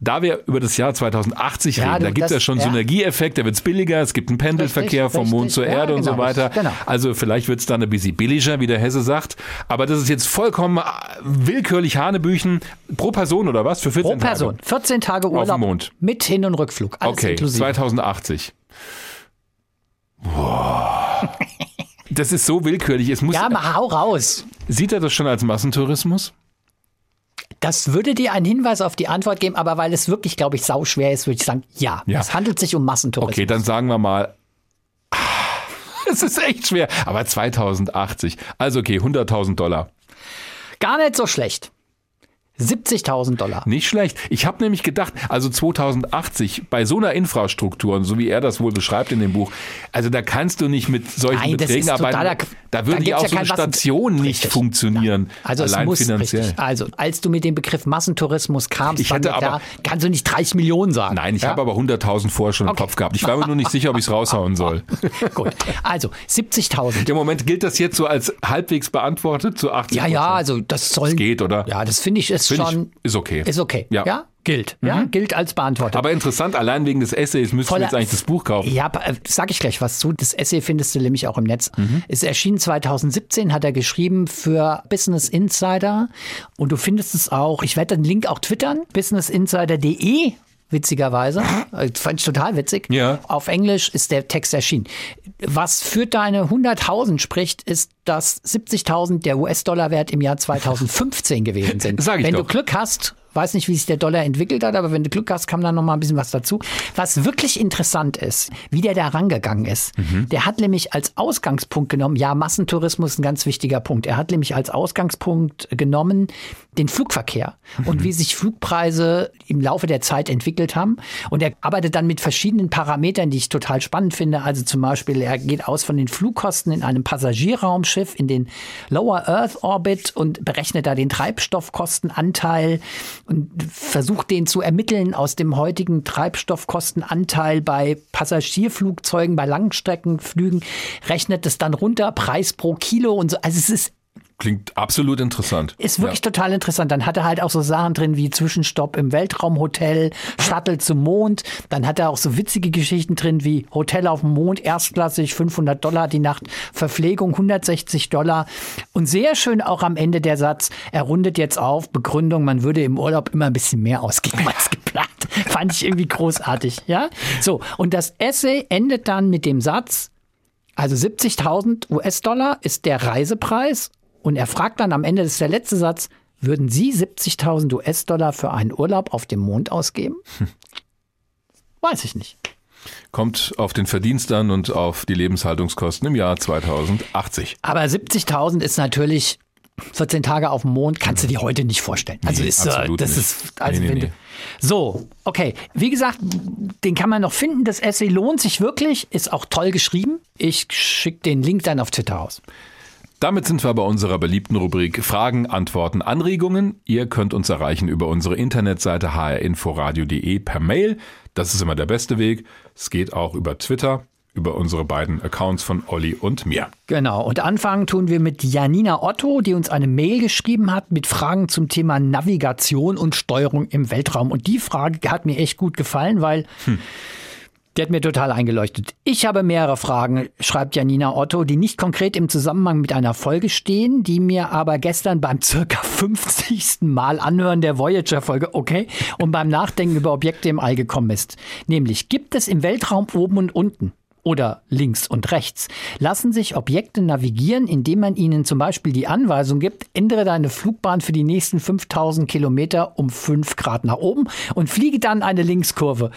Da wir über das Jahr 2080 ja, reden, da gibt es ja schon ja. Synergieeffekte, da wird es billiger, es gibt einen Pendelverkehr richtig, vom Mond richtig. zur Erde ja, genau, und so genau, weiter. Genau. Also vielleicht wird es dann ein bisschen billiger, wie der Hesse sagt. Aber das ist jetzt vollkommen äh, willkürlich Hanebüchen pro Person oder was? Für 14 Tage? Pro Person. Tage. 14 Tage Urlaub. Auf dem Mond. Mit Hin- und Rückflug. Alles okay, inklusive. 2080. Boah. Das ist so willkürlich. Es muss, ja, mal hau raus. Sieht er das schon als Massentourismus? Das würde dir einen Hinweis auf die Antwort geben, aber weil es wirklich, glaube ich, sau schwer ist, würde ich sagen, ja, ja. Es handelt sich um Massentourismus. Okay, dann sagen wir mal, es ist echt schwer, aber 2080. Also okay, 100.000 Dollar. Gar nicht so schlecht. 70.000 Dollar. Nicht schlecht. Ich habe nämlich gedacht, also 2080 bei so einer Infrastruktur, so wie er das wohl beschreibt in dem Buch, also da kannst du nicht mit solchen Nein, Beträgen arbeiten. Da würde ja auch so eine Station nicht richtig. funktionieren. Also allein muss finanziell. Richtig. Also als du mit dem Begriff Massentourismus kamst, ich hätte aber, da kannst du nicht 30 Millionen sagen. Nein, ich ja? habe aber 100.000 vorher schon im okay. Kopf gehabt. Ich war mir nur nicht sicher, ob ich es raushauen soll. Gut, also 70.000. Im Moment gilt das jetzt so als halbwegs beantwortet zu 80 Ja, ja, also das soll. Das geht, oder? Ja, das finde ich, es ist schon. Ich, ist okay. Ist okay. Ja. ja? Gilt. Mhm. Ja, gilt als Beantwortet. Aber interessant, allein wegen des Essays müssten wir jetzt eigentlich das Buch kaufen. Ja, äh, sag ich gleich was zu. Das Essay findest du nämlich auch im Netz. Mhm. Es erschien 2017, hat er geschrieben für Business Insider. Und du findest es auch, ich werde den Link auch twittern, businessinsider.de witzigerweise. Das fand ich total witzig. Ja. Auf Englisch ist der Text erschienen. Was für deine 100.000 spricht, ist, dass 70.000 der US-Dollar-Wert im Jahr 2015 gewesen sind. Sag ich Wenn doch. du Glück hast, weiß nicht, wie sich der Dollar entwickelt hat, aber wenn du Glück hast, kam da noch mal ein bisschen was dazu. Was wirklich interessant ist, wie der da rangegangen ist. Mhm. Der hat nämlich als Ausgangspunkt genommen, ja, Massentourismus ist ein ganz wichtiger Punkt. Er hat nämlich als Ausgangspunkt genommen den Flugverkehr mhm. und wie sich Flugpreise im Laufe der Zeit entwickelt haben. Und er arbeitet dann mit verschiedenen Parametern, die ich total spannend finde. Also zum Beispiel, er geht aus von den Flugkosten in einem Passagierraumschiff in den Lower Earth Orbit und berechnet da den Treibstoffkostenanteil und versucht den zu ermitteln aus dem heutigen Treibstoffkostenanteil bei Passagierflugzeugen, bei Langstreckenflügen, rechnet es dann runter, Preis pro Kilo und so. Also es ist Klingt absolut interessant. Ist wirklich ja. total interessant. Dann hat er halt auch so Sachen drin wie Zwischenstopp im Weltraumhotel, Shuttle zum Mond. Dann hat er auch so witzige Geschichten drin wie Hotel auf dem Mond, erstklassig 500 Dollar die Nacht, Verpflegung 160 Dollar. Und sehr schön auch am Ende der Satz, er rundet jetzt auf, Begründung, man würde im Urlaub immer ein bisschen mehr ausgeben als geplant. Fand ich irgendwie großartig, ja? So. Und das Essay endet dann mit dem Satz, also 70.000 US-Dollar ist der Reisepreis und er fragt dann am Ende, das ist der letzte Satz, würden Sie 70.000 US-Dollar für einen Urlaub auf dem Mond ausgeben? Hm. Weiß ich nicht. Kommt auf den Verdienst an und auf die Lebenshaltungskosten im Jahr 2080. Aber 70.000 ist natürlich 14 Tage auf dem Mond, kannst du dir heute nicht vorstellen. Also nee, ist äh, das nicht. ist also nee, nee, du, so, okay. Wie gesagt, den kann man noch finden. Das Essay lohnt sich wirklich, ist auch toll geschrieben. Ich schicke den Link dann auf Twitter aus. Damit sind wir bei unserer beliebten Rubrik Fragen, Antworten, Anregungen. Ihr könnt uns erreichen über unsere Internetseite hrinforadio.de per Mail. Das ist immer der beste Weg. Es geht auch über Twitter, über unsere beiden Accounts von Olli und mir. Genau. Und anfangen tun wir mit Janina Otto, die uns eine Mail geschrieben hat mit Fragen zum Thema Navigation und Steuerung im Weltraum. Und die Frage hat mir echt gut gefallen, weil hm. Der hat mir total eingeleuchtet. Ich habe mehrere Fragen, schreibt Janina Otto, die nicht konkret im Zusammenhang mit einer Folge stehen, die mir aber gestern beim circa 50. Mal anhören der Voyager-Folge, okay, und beim Nachdenken über Objekte im All gekommen ist. Nämlich, gibt es im Weltraum oben und unten? oder links und rechts, lassen sich Objekte navigieren, indem man ihnen zum Beispiel die Anweisung gibt, ändere deine Flugbahn für die nächsten 5000 Kilometer um 5 Grad nach oben und fliege dann eine Linkskurve.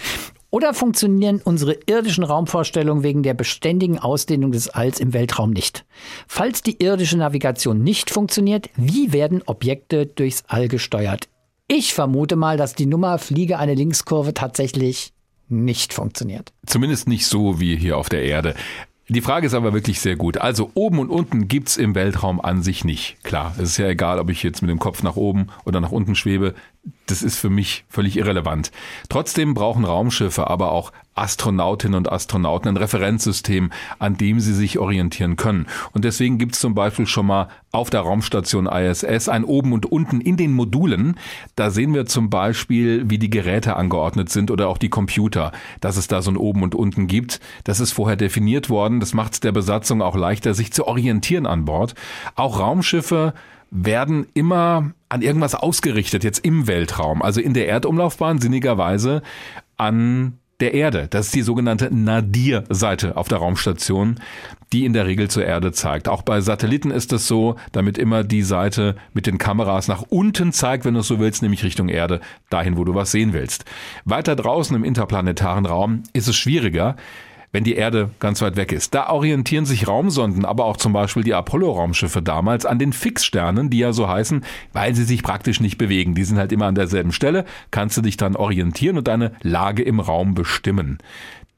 Oder funktionieren unsere irdischen Raumvorstellungen wegen der beständigen Ausdehnung des Alls im Weltraum nicht? Falls die irdische Navigation nicht funktioniert, wie werden Objekte durchs All gesteuert? Ich vermute mal, dass die Nummer Fliege eine Linkskurve tatsächlich nicht funktioniert. Zumindest nicht so wie hier auf der Erde. Die Frage ist aber wirklich sehr gut. Also oben und unten gibt's im Weltraum an sich nicht. Klar, es ist ja egal, ob ich jetzt mit dem Kopf nach oben oder nach unten schwebe das ist für mich völlig irrelevant. Trotzdem brauchen Raumschiffe aber auch Astronautinnen und Astronauten ein Referenzsystem, an dem sie sich orientieren können. Und deswegen gibt es zum Beispiel schon mal auf der Raumstation ISS ein Oben und Unten in den Modulen. Da sehen wir zum Beispiel, wie die Geräte angeordnet sind oder auch die Computer, dass es da so ein Oben und Unten gibt. Das ist vorher definiert worden. Das macht es der Besatzung auch leichter, sich zu orientieren an Bord. Auch Raumschiffe werden immer an irgendwas ausgerichtet, jetzt im Weltraum, also in der Erdumlaufbahn sinnigerweise an der Erde. Das ist die sogenannte Nadir-Seite auf der Raumstation, die in der Regel zur Erde zeigt. Auch bei Satelliten ist es so, damit immer die Seite mit den Kameras nach unten zeigt, wenn du es so willst, nämlich Richtung Erde, dahin, wo du was sehen willst. Weiter draußen im interplanetaren Raum ist es schwieriger wenn die Erde ganz weit weg ist. Da orientieren sich Raumsonden, aber auch zum Beispiel die Apollo-Raumschiffe damals an den Fixsternen, die ja so heißen, weil sie sich praktisch nicht bewegen. Die sind halt immer an derselben Stelle, kannst du dich dann orientieren und deine Lage im Raum bestimmen.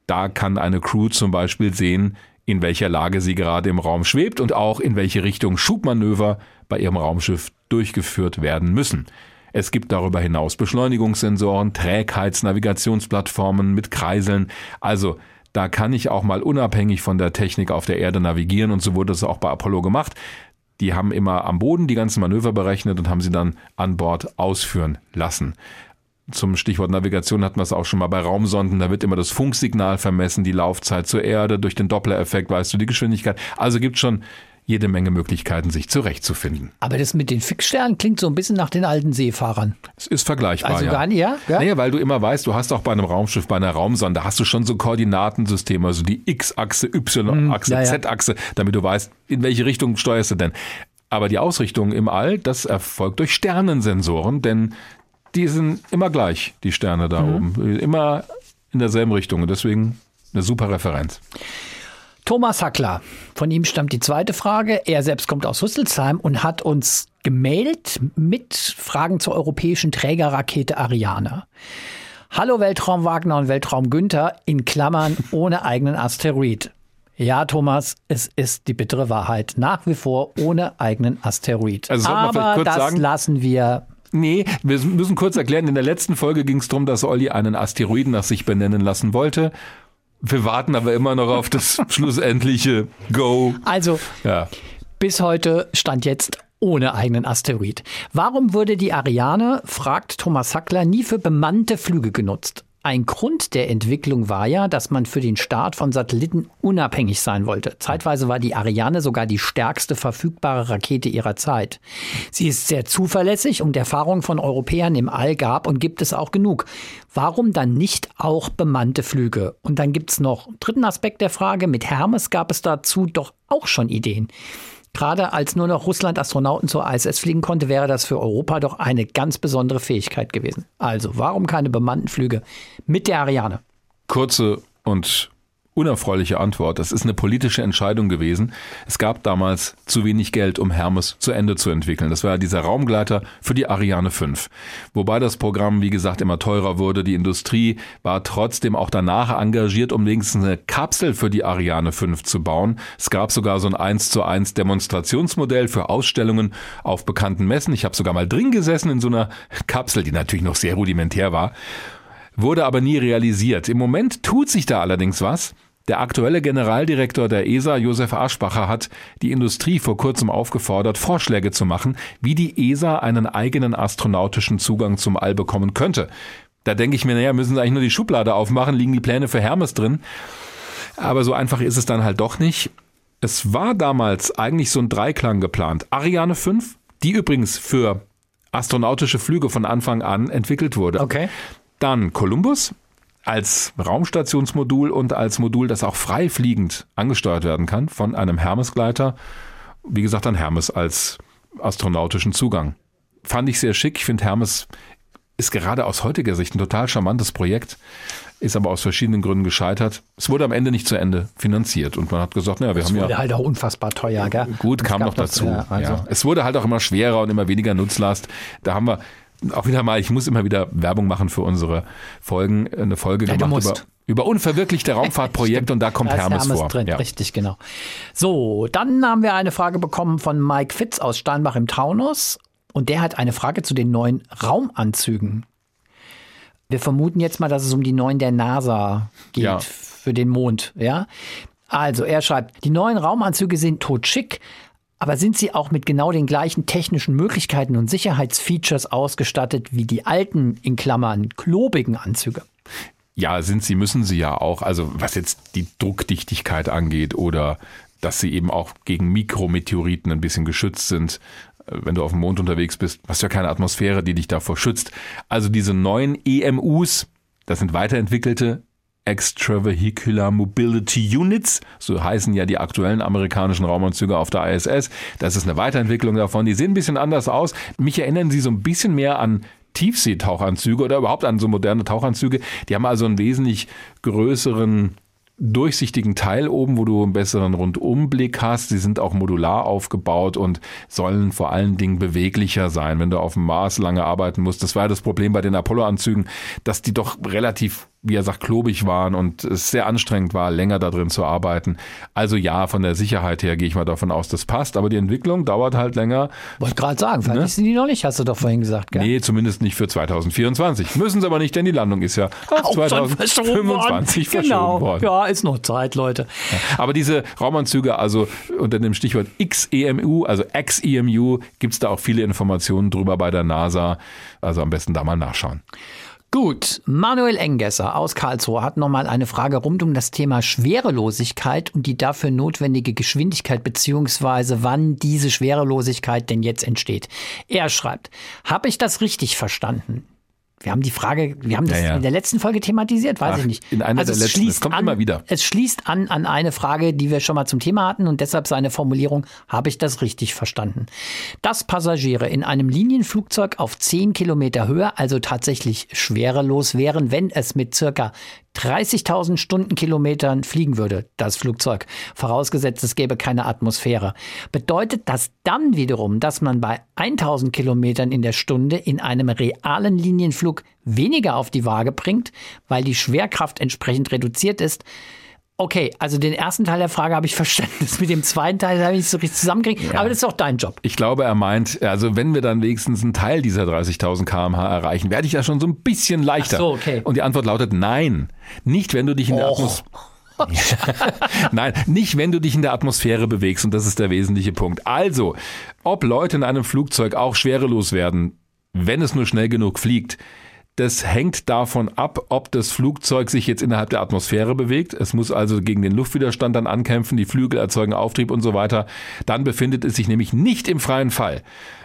Da kann eine Crew zum Beispiel sehen, in welcher Lage sie gerade im Raum schwebt und auch in welche Richtung Schubmanöver bei ihrem Raumschiff durchgeführt werden müssen. Es gibt darüber hinaus Beschleunigungssensoren, Trägheitsnavigationsplattformen mit Kreiseln, also da kann ich auch mal unabhängig von der Technik auf der Erde navigieren und so wurde es auch bei Apollo gemacht. die haben immer am Boden die ganzen Manöver berechnet und haben sie dann an Bord ausführen lassen. Zum Stichwort Navigation hatten wir es auch schon mal bei Raumsonden. Da wird immer das Funksignal vermessen, die Laufzeit zur Erde, durch den Doppler-Effekt weißt du die Geschwindigkeit. Also gibt schon jede Menge Möglichkeiten, sich zurechtzufinden. Aber das mit den Fixsternen klingt so ein bisschen nach den alten Seefahrern. Es ist vergleichbar. Also ja. gar nicht, ja? ja? Naja, weil du immer weißt, du hast auch bei einem Raumschiff, bei einer Raumsonde, hast du schon so Koordinatensysteme, also die X-Achse, Y-Achse, ja. Z-Achse, damit du weißt, in welche Richtung steuerst du denn. Aber die Ausrichtung im All, das erfolgt durch Sternensensoren, denn die sind immer gleich, die Sterne da Mhm. oben. Immer in derselben Richtung. Und deswegen eine super Referenz. Thomas Hackler, von ihm stammt die zweite Frage. Er selbst kommt aus Rüsselsheim und hat uns gemailt mit Fragen zur europäischen Trägerrakete Ariane. Hallo Weltraum Wagner und Weltraum Günther in Klammern ohne eigenen Asteroid. Ja, Thomas, es ist die bittere Wahrheit. Nach wie vor ohne eigenen Asteroid. Also Aber kurz das sagen- lassen wir. Nee, wir müssen kurz erklären, in der letzten Folge ging es darum, dass Olli einen Asteroiden nach sich benennen lassen wollte. Wir warten aber immer noch auf das schlussendliche Go. Also, Ja. bis heute stand jetzt ohne eigenen Asteroid. Warum wurde die Ariane, fragt Thomas Hackler, nie für bemannte Flüge genutzt? Ein Grund der Entwicklung war ja, dass man für den Start von Satelliten unabhängig sein wollte. Zeitweise war die Ariane sogar die stärkste verfügbare Rakete ihrer Zeit. Sie ist sehr zuverlässig und Erfahrung von Europäern im All gab und gibt es auch genug. Warum dann nicht auch bemannte Flüge? Und dann gibt's noch einen dritten Aspekt der Frage. Mit Hermes gab es dazu doch auch schon Ideen. Gerade als nur noch Russland Astronauten zur ISS fliegen konnte, wäre das für Europa doch eine ganz besondere Fähigkeit gewesen. Also, warum keine bemannten Flüge mit der Ariane? Kurze und unerfreuliche Antwort. Das ist eine politische Entscheidung gewesen. Es gab damals zu wenig Geld, um Hermes zu Ende zu entwickeln. Das war ja dieser Raumgleiter für die Ariane 5. Wobei das Programm, wie gesagt, immer teurer wurde. Die Industrie war trotzdem auch danach engagiert, um wenigstens eine Kapsel für die Ariane 5 zu bauen. Es gab sogar so ein 1 zu 1 Demonstrationsmodell für Ausstellungen auf bekannten Messen. Ich habe sogar mal drin gesessen in so einer Kapsel, die natürlich noch sehr rudimentär war wurde aber nie realisiert. Im Moment tut sich da allerdings was. Der aktuelle Generaldirektor der ESA, Josef Aschbacher, hat die Industrie vor kurzem aufgefordert, Vorschläge zu machen, wie die ESA einen eigenen astronautischen Zugang zum All bekommen könnte. Da denke ich mir, naja, müssen sie eigentlich nur die Schublade aufmachen, liegen die Pläne für Hermes drin. Aber so einfach ist es dann halt doch nicht. Es war damals eigentlich so ein Dreiklang geplant. Ariane 5, die übrigens für astronautische Flüge von Anfang an entwickelt wurde. Okay. Dann Columbus als Raumstationsmodul und als Modul, das auch frei fliegend angesteuert werden kann von einem Hermes-Gleiter. Wie gesagt, dann Hermes als astronautischen Zugang. Fand ich sehr schick. Ich finde, Hermes ist gerade aus heutiger Sicht ein total charmantes Projekt, ist aber aus verschiedenen Gründen gescheitert. Es wurde am Ende nicht zu Ende finanziert und man hat gesagt, naja, wir Das haben wurde ja halt auch unfassbar teuer, gell? Gut, Es kam noch das, dazu. ja, also. ja. Es wurde halt auch immer schwerer und immer weniger Nutzlast. Da haben wir auch wieder mal, ich muss immer wieder Werbung machen für unsere Folgen, eine Folge Ja, gemacht über, über unverwirklichte Raumfahrtprojekte und da kommt Da ist Hermes, vor. drin, Ja. richtig, genau. So, dann haben wir eine Frage bekommen von Mike Fitz aus Steinbach im Taunus. Und der hat eine Frage zu den neuen Raumanzügen. Wir vermuten jetzt mal, dass es um die neuen der NASA geht Ja. für den Mond, ja? Also, er schreibt, die neuen Raumanzüge sind totschick, aber sind sie auch mit genau den gleichen technischen Möglichkeiten und Sicherheitsfeatures ausgestattet wie die alten, in Klammern, klobigen Anzüge? Ja, sind sie, müssen sie ja auch. Also was jetzt die Druckdichtigkeit angeht oder dass sie eben auch gegen Mikrometeoriten ein bisschen geschützt sind. Äh, Wenn du auf dem Mond unterwegs bist, hast du ja keine Atmosphäre, die dich davor schützt. Also diese neuen EMUs, das sind weiterentwickelte Extravehicular Mobility Units, so heißen ja die aktuellen amerikanischen Raumanzüge auf der ISS. Das ist eine Weiterentwicklung davon. Die sehen ein bisschen anders aus. Mich erinnern sie so ein bisschen mehr an Tiefseetauchanzüge oder überhaupt an so moderne Tauchanzüge. Die haben also einen wesentlich größeren durchsichtigen Teil oben, wo du einen besseren Rundumblick hast. Sie sind auch modular aufgebaut und sollen vor allen Dingen beweglicher sein, wenn du auf dem Mars lange arbeiten musst. Das war ja das Problem bei den Apollo-Anzügen, dass die doch relativ wie er sagt, klobig waren und es sehr anstrengend war, länger da drin zu arbeiten. Also ja, von der Sicherheit her gehe ich mal davon aus, das passt, aber die Entwicklung dauert halt länger. Wollte gerade sagen, vielleicht ne? sind die noch nicht, hast du doch vorhin gesagt. Gell? Nee, zumindest nicht für 2024. Müssen sie aber nicht, denn die Landung ist ja auf 2025 verschoben genau. worden. Ja, ist noch Zeit, Leute. Aber diese Raumanzüge, also unter dem Stichwort XEMU, also XEMU, gibt es da auch viele Informationen drüber bei der NASA. Also am besten da mal nachschauen. Gut, Manuel Engesser aus Karlsruhe hat nochmal eine Frage rund um das Thema Schwerelosigkeit und die dafür notwendige Geschwindigkeit beziehungsweise wann diese Schwerelosigkeit denn jetzt entsteht. Er schreibt, habe ich das richtig verstanden? Wir haben die Frage, wir haben das ja, ja. in der letzten Folge thematisiert, weiß Ach, ich nicht. In einer also der letzten, schließt es kommt an, immer wieder. Es schließt an an eine Frage, die wir schon mal zum Thema hatten und deshalb seine Formulierung, habe ich das richtig verstanden? Dass Passagiere in einem Linienflugzeug auf 10 Kilometer Höhe, also tatsächlich schwerelos wären, wenn es mit circa 30.000 Stundenkilometern fliegen würde, das Flugzeug, vorausgesetzt es gäbe keine Atmosphäre, bedeutet das dann wiederum, dass man bei 1000 Kilometern in der Stunde in einem realen Linienflug weniger auf die Waage bringt, weil die Schwerkraft entsprechend reduziert ist, Okay, also den ersten Teil der Frage habe ich verstanden. Das mit dem zweiten Teil habe ich nicht so richtig zusammengekriegt. Ja. Aber das ist auch dein Job. Ich glaube, er meint, also wenn wir dann wenigstens einen Teil dieser 30.000 kmh erreichen, werde ich ja schon so ein bisschen leichter. Ach so, okay. Und die Antwort lautet nein. Nicht, wenn du dich in der Atmosphäre Nein, nicht wenn du dich in der Atmosphäre bewegst und das ist der wesentliche Punkt. Also, ob Leute in einem Flugzeug auch schwerelos werden, wenn es nur schnell genug fliegt, das hängt davon ab, ob das Flugzeug sich jetzt innerhalb der Atmosphäre bewegt. Es muss also gegen den Luftwiderstand dann ankämpfen, die Flügel erzeugen Auftrieb und so weiter. Dann befindet es sich nämlich nicht im freien Fall.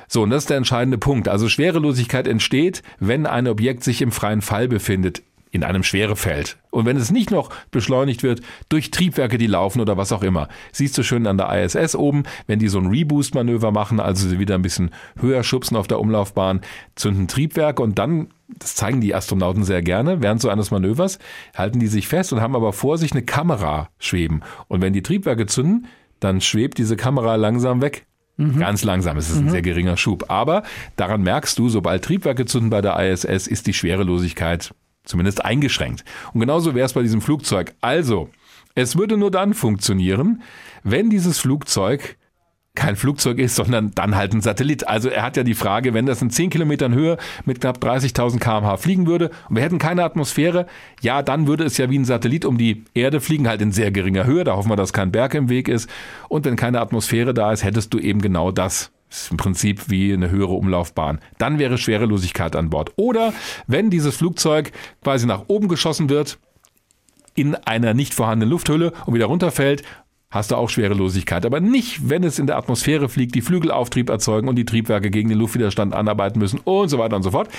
So, und das ist der entscheidende Punkt. Also Schwerelosigkeit entsteht, wenn ein Objekt sich im freien Fall befindet in einem Schwerefeld. Und wenn es nicht noch beschleunigt wird durch Triebwerke, die laufen oder was auch immer. Siehst du schön an der ISS oben, wenn die so ein Reboost-Manöver machen, also sie wieder ein bisschen höher schubsen auf der Umlaufbahn, zünden Triebwerke und dann, das zeigen die Astronauten sehr gerne, während so eines Manövers, halten die sich fest und haben aber vor sich eine Kamera schweben. Und wenn die Triebwerke zünden, dann schwebt diese Kamera langsam weg. Mhm. Ganz langsam, es ist ein mhm. sehr geringer Schub. Aber daran merkst du, sobald Triebwerke zünden bei der ISS, ist die Schwerelosigkeit Zumindest eingeschränkt. Und genauso wäre es bei diesem Flugzeug. Also, es würde nur dann funktionieren, wenn dieses Flugzeug kein Flugzeug ist, sondern dann halt ein Satellit. Also er hat ja die Frage, wenn das in 10 Kilometern Höhe mit knapp 30.000 kmh fliegen würde und wir hätten keine Atmosphäre, ja, dann würde es ja wie ein Satellit um die Erde fliegen, halt in sehr geringer Höhe. Da hoffen wir, dass kein Berg im Weg ist. Und wenn keine Atmosphäre da ist, hättest du eben genau das. Ist im Prinzip wie eine höhere Umlaufbahn. Dann wäre Schwerelosigkeit an Bord. Oder wenn dieses Flugzeug quasi nach oben geschossen wird, in einer nicht vorhandenen Lufthülle und wieder runterfällt, hast du auch Schwerelosigkeit. Aber nicht, wenn es in der Atmosphäre fliegt, die Flügelauftrieb erzeugen und die Triebwerke gegen den Luftwiderstand anarbeiten müssen und so weiter und so fort.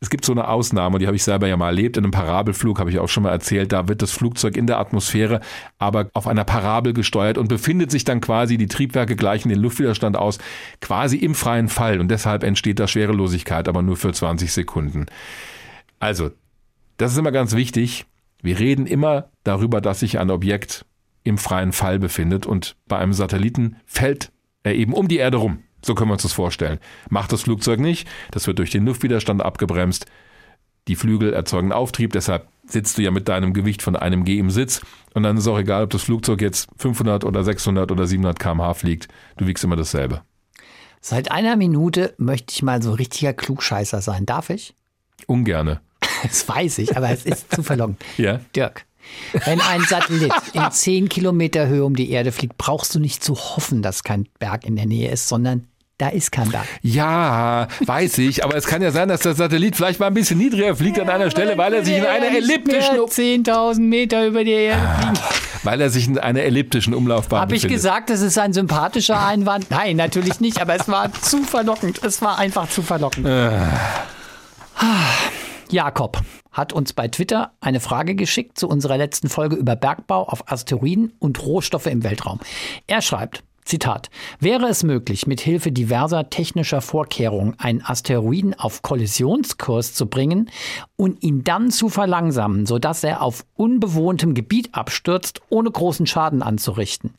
Es gibt so eine Ausnahme, die habe ich selber ja mal erlebt. In einem Parabelflug habe ich auch schon mal erzählt. Da wird das Flugzeug in der Atmosphäre, aber auf einer Parabel gesteuert und befindet sich dann quasi, die Triebwerke gleichen den Luftwiderstand aus, quasi im freien Fall. Und deshalb entsteht da Schwerelosigkeit, aber nur für 20 Sekunden. Also, das ist immer ganz wichtig. Wir reden immer darüber, dass sich ein Objekt im freien Fall befindet und bei einem Satelliten fällt er eben um die Erde rum. So können wir uns das vorstellen. Macht das Flugzeug nicht, das wird durch den Luftwiderstand abgebremst. Die Flügel erzeugen Auftrieb, deshalb sitzt du ja mit deinem Gewicht von einem G im Sitz und dann ist auch egal, ob das Flugzeug jetzt 500 oder 600 oder 700 km/h fliegt. Du wiegst immer dasselbe. Seit einer Minute möchte ich mal so richtiger Klugscheißer sein. Darf ich? Ungerne. Das weiß ich, aber es ist zu verlockend. ja. Dirk, wenn ein Satellit in 10 Kilometer Höhe um die Erde fliegt, brauchst du nicht zu hoffen, dass kein Berg in der Nähe ist, sondern da ist Berg. Ja, weiß ich, aber es kann ja sein, dass der Satellit vielleicht mal ein bisschen niedriger fliegt ja, an einer Stelle, weil er sich in einer elliptischen 10.000 Meter über die Erde ah, fliegt. Weil er sich in einer elliptischen Umlaufbahn Habe ich gesagt, das ist ein sympathischer Einwand? Nein, natürlich nicht, aber es war zu verlockend. Es war einfach zu verlockend. Ah. Jakob hat uns bei Twitter eine Frage geschickt zu unserer letzten Folge über Bergbau auf Asteroiden und Rohstoffe im Weltraum. Er schreibt, Zitat. Wäre es möglich, mit Hilfe diverser technischer Vorkehrungen einen Asteroiden auf Kollisionskurs zu bringen und ihn dann zu verlangsamen, sodass er auf unbewohntem Gebiet abstürzt, ohne großen Schaden anzurichten.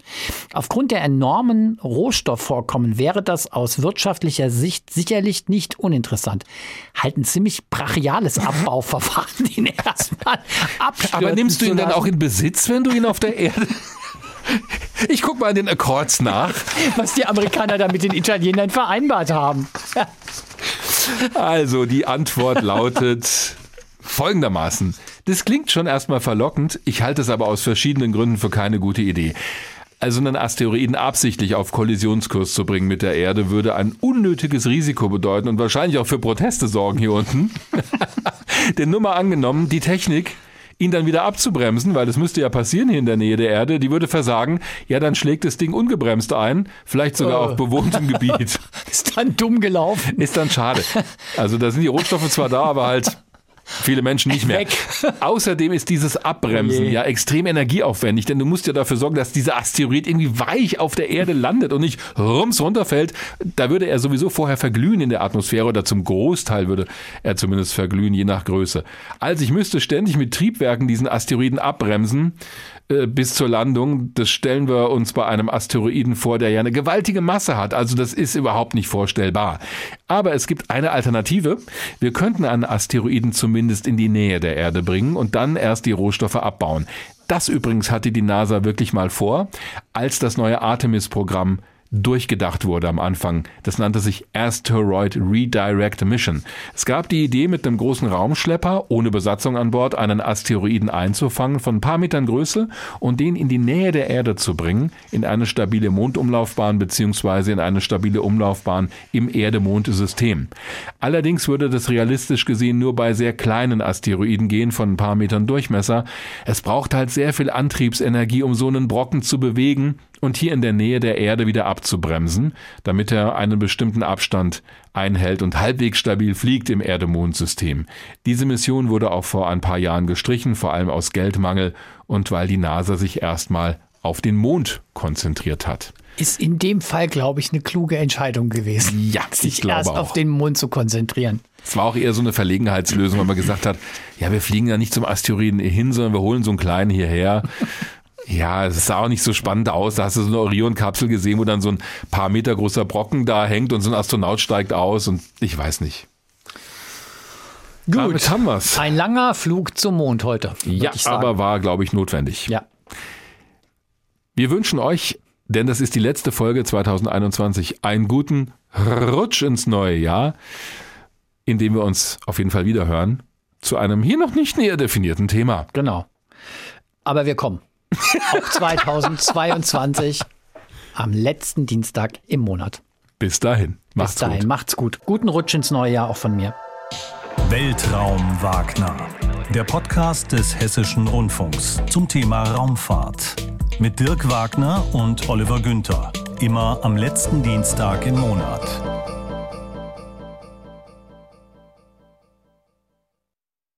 Aufgrund der enormen Rohstoffvorkommen wäre das aus wirtschaftlicher Sicht sicherlich nicht uninteressant. Halt ein ziemlich brachiales Abbauverfahren, den erstmal abstürzen Aber nimmst du ihn dann auch in Besitz, wenn du ihn auf der Erde ich guck mal in den Accords nach. Was die Amerikaner da mit den Italienern vereinbart haben. Also, die Antwort lautet folgendermaßen. Das klingt schon erstmal verlockend, ich halte es aber aus verschiedenen Gründen für keine gute Idee. Also einen Asteroiden absichtlich auf Kollisionskurs zu bringen mit der Erde, würde ein unnötiges Risiko bedeuten und wahrscheinlich auch für Proteste sorgen hier unten. Denn nur mal angenommen, die Technik ihn dann wieder abzubremsen, weil das müsste ja passieren hier in der Nähe der Erde, die würde versagen, ja, dann schlägt das Ding ungebremst ein, vielleicht sogar oh. auf bewohntem Gebiet. Ist dann dumm gelaufen. Ist dann schade. Also da sind die Rohstoffe zwar da, aber halt Viele Menschen nicht mehr. Weg. Außerdem ist dieses Abbremsen oh ja extrem energieaufwendig, denn du musst ja dafür sorgen, dass dieser Asteroid irgendwie weich auf der Erde landet und nicht rums runterfällt. Da würde er sowieso vorher verglühen in der Atmosphäre oder zum Großteil würde er zumindest verglühen, je nach Größe. Also ich müsste ständig mit Triebwerken diesen Asteroiden abbremsen. Äh, bis zur Landung. Das stellen wir uns bei einem Asteroiden vor, der ja eine gewaltige Masse hat. Also das ist überhaupt nicht vorstellbar. Aber es gibt eine Alternative. Wir könnten einen Asteroiden zumindest in die Nähe der Erde bringen und dann erst die Rohstoffe abbauen. Das übrigens hatte die NASA wirklich mal vor, als das neue Artemis-Programm durchgedacht wurde am Anfang. Das nannte sich Asteroid Redirect Mission. Es gab die Idee, mit einem großen Raumschlepper ohne Besatzung an Bord einen Asteroiden einzufangen von ein paar Metern Größe und den in die Nähe der Erde zu bringen, in eine stabile Mondumlaufbahn beziehungsweise in eine stabile Umlaufbahn im Erde-Mond-System. Allerdings würde das realistisch gesehen nur bei sehr kleinen Asteroiden gehen von ein paar Metern Durchmesser. Es braucht halt sehr viel Antriebsenergie, um so einen Brocken zu bewegen und hier in der Nähe der Erde wieder abzubremsen, damit er einen bestimmten Abstand einhält und halbwegs stabil fliegt im Erde-Mond-System. Diese Mission wurde auch vor ein paar Jahren gestrichen, vor allem aus Geldmangel und weil die NASA sich erstmal auf den Mond konzentriert hat. Ist in dem Fall, glaube ich, eine kluge Entscheidung gewesen. Ja, sich erst auch. auf den Mond zu konzentrieren. Es war auch eher so eine Verlegenheitslösung, weil man gesagt hat, ja, wir fliegen ja nicht zum Asteroiden hin, sondern wir holen so einen kleinen hierher. Ja, es sah auch nicht so spannend aus. Da hast du so eine Orion-Kapsel gesehen, wo dann so ein paar Meter großer Brocken da hängt und so ein Astronaut steigt aus und ich weiß nicht. Gut, Damit haben wir's. Ein langer Flug zum Mond heute. Ja, aber war, glaube ich, notwendig. Ja. Wir wünschen euch, denn das ist die letzte Folge 2021, einen guten Rutsch ins neue Jahr, in dem wir uns auf jeden Fall wieder hören zu einem hier noch nicht näher definierten Thema. Genau. Aber wir kommen. Auch 2022 am letzten Dienstag im Monat. Bis dahin. Macht's Bis dahin. Gut. Macht's gut. Guten Rutsch ins neue Jahr auch von mir. Weltraum Wagner. Der Podcast des Hessischen Rundfunks zum Thema Raumfahrt. Mit Dirk Wagner und Oliver Günther. Immer am letzten Dienstag im Monat.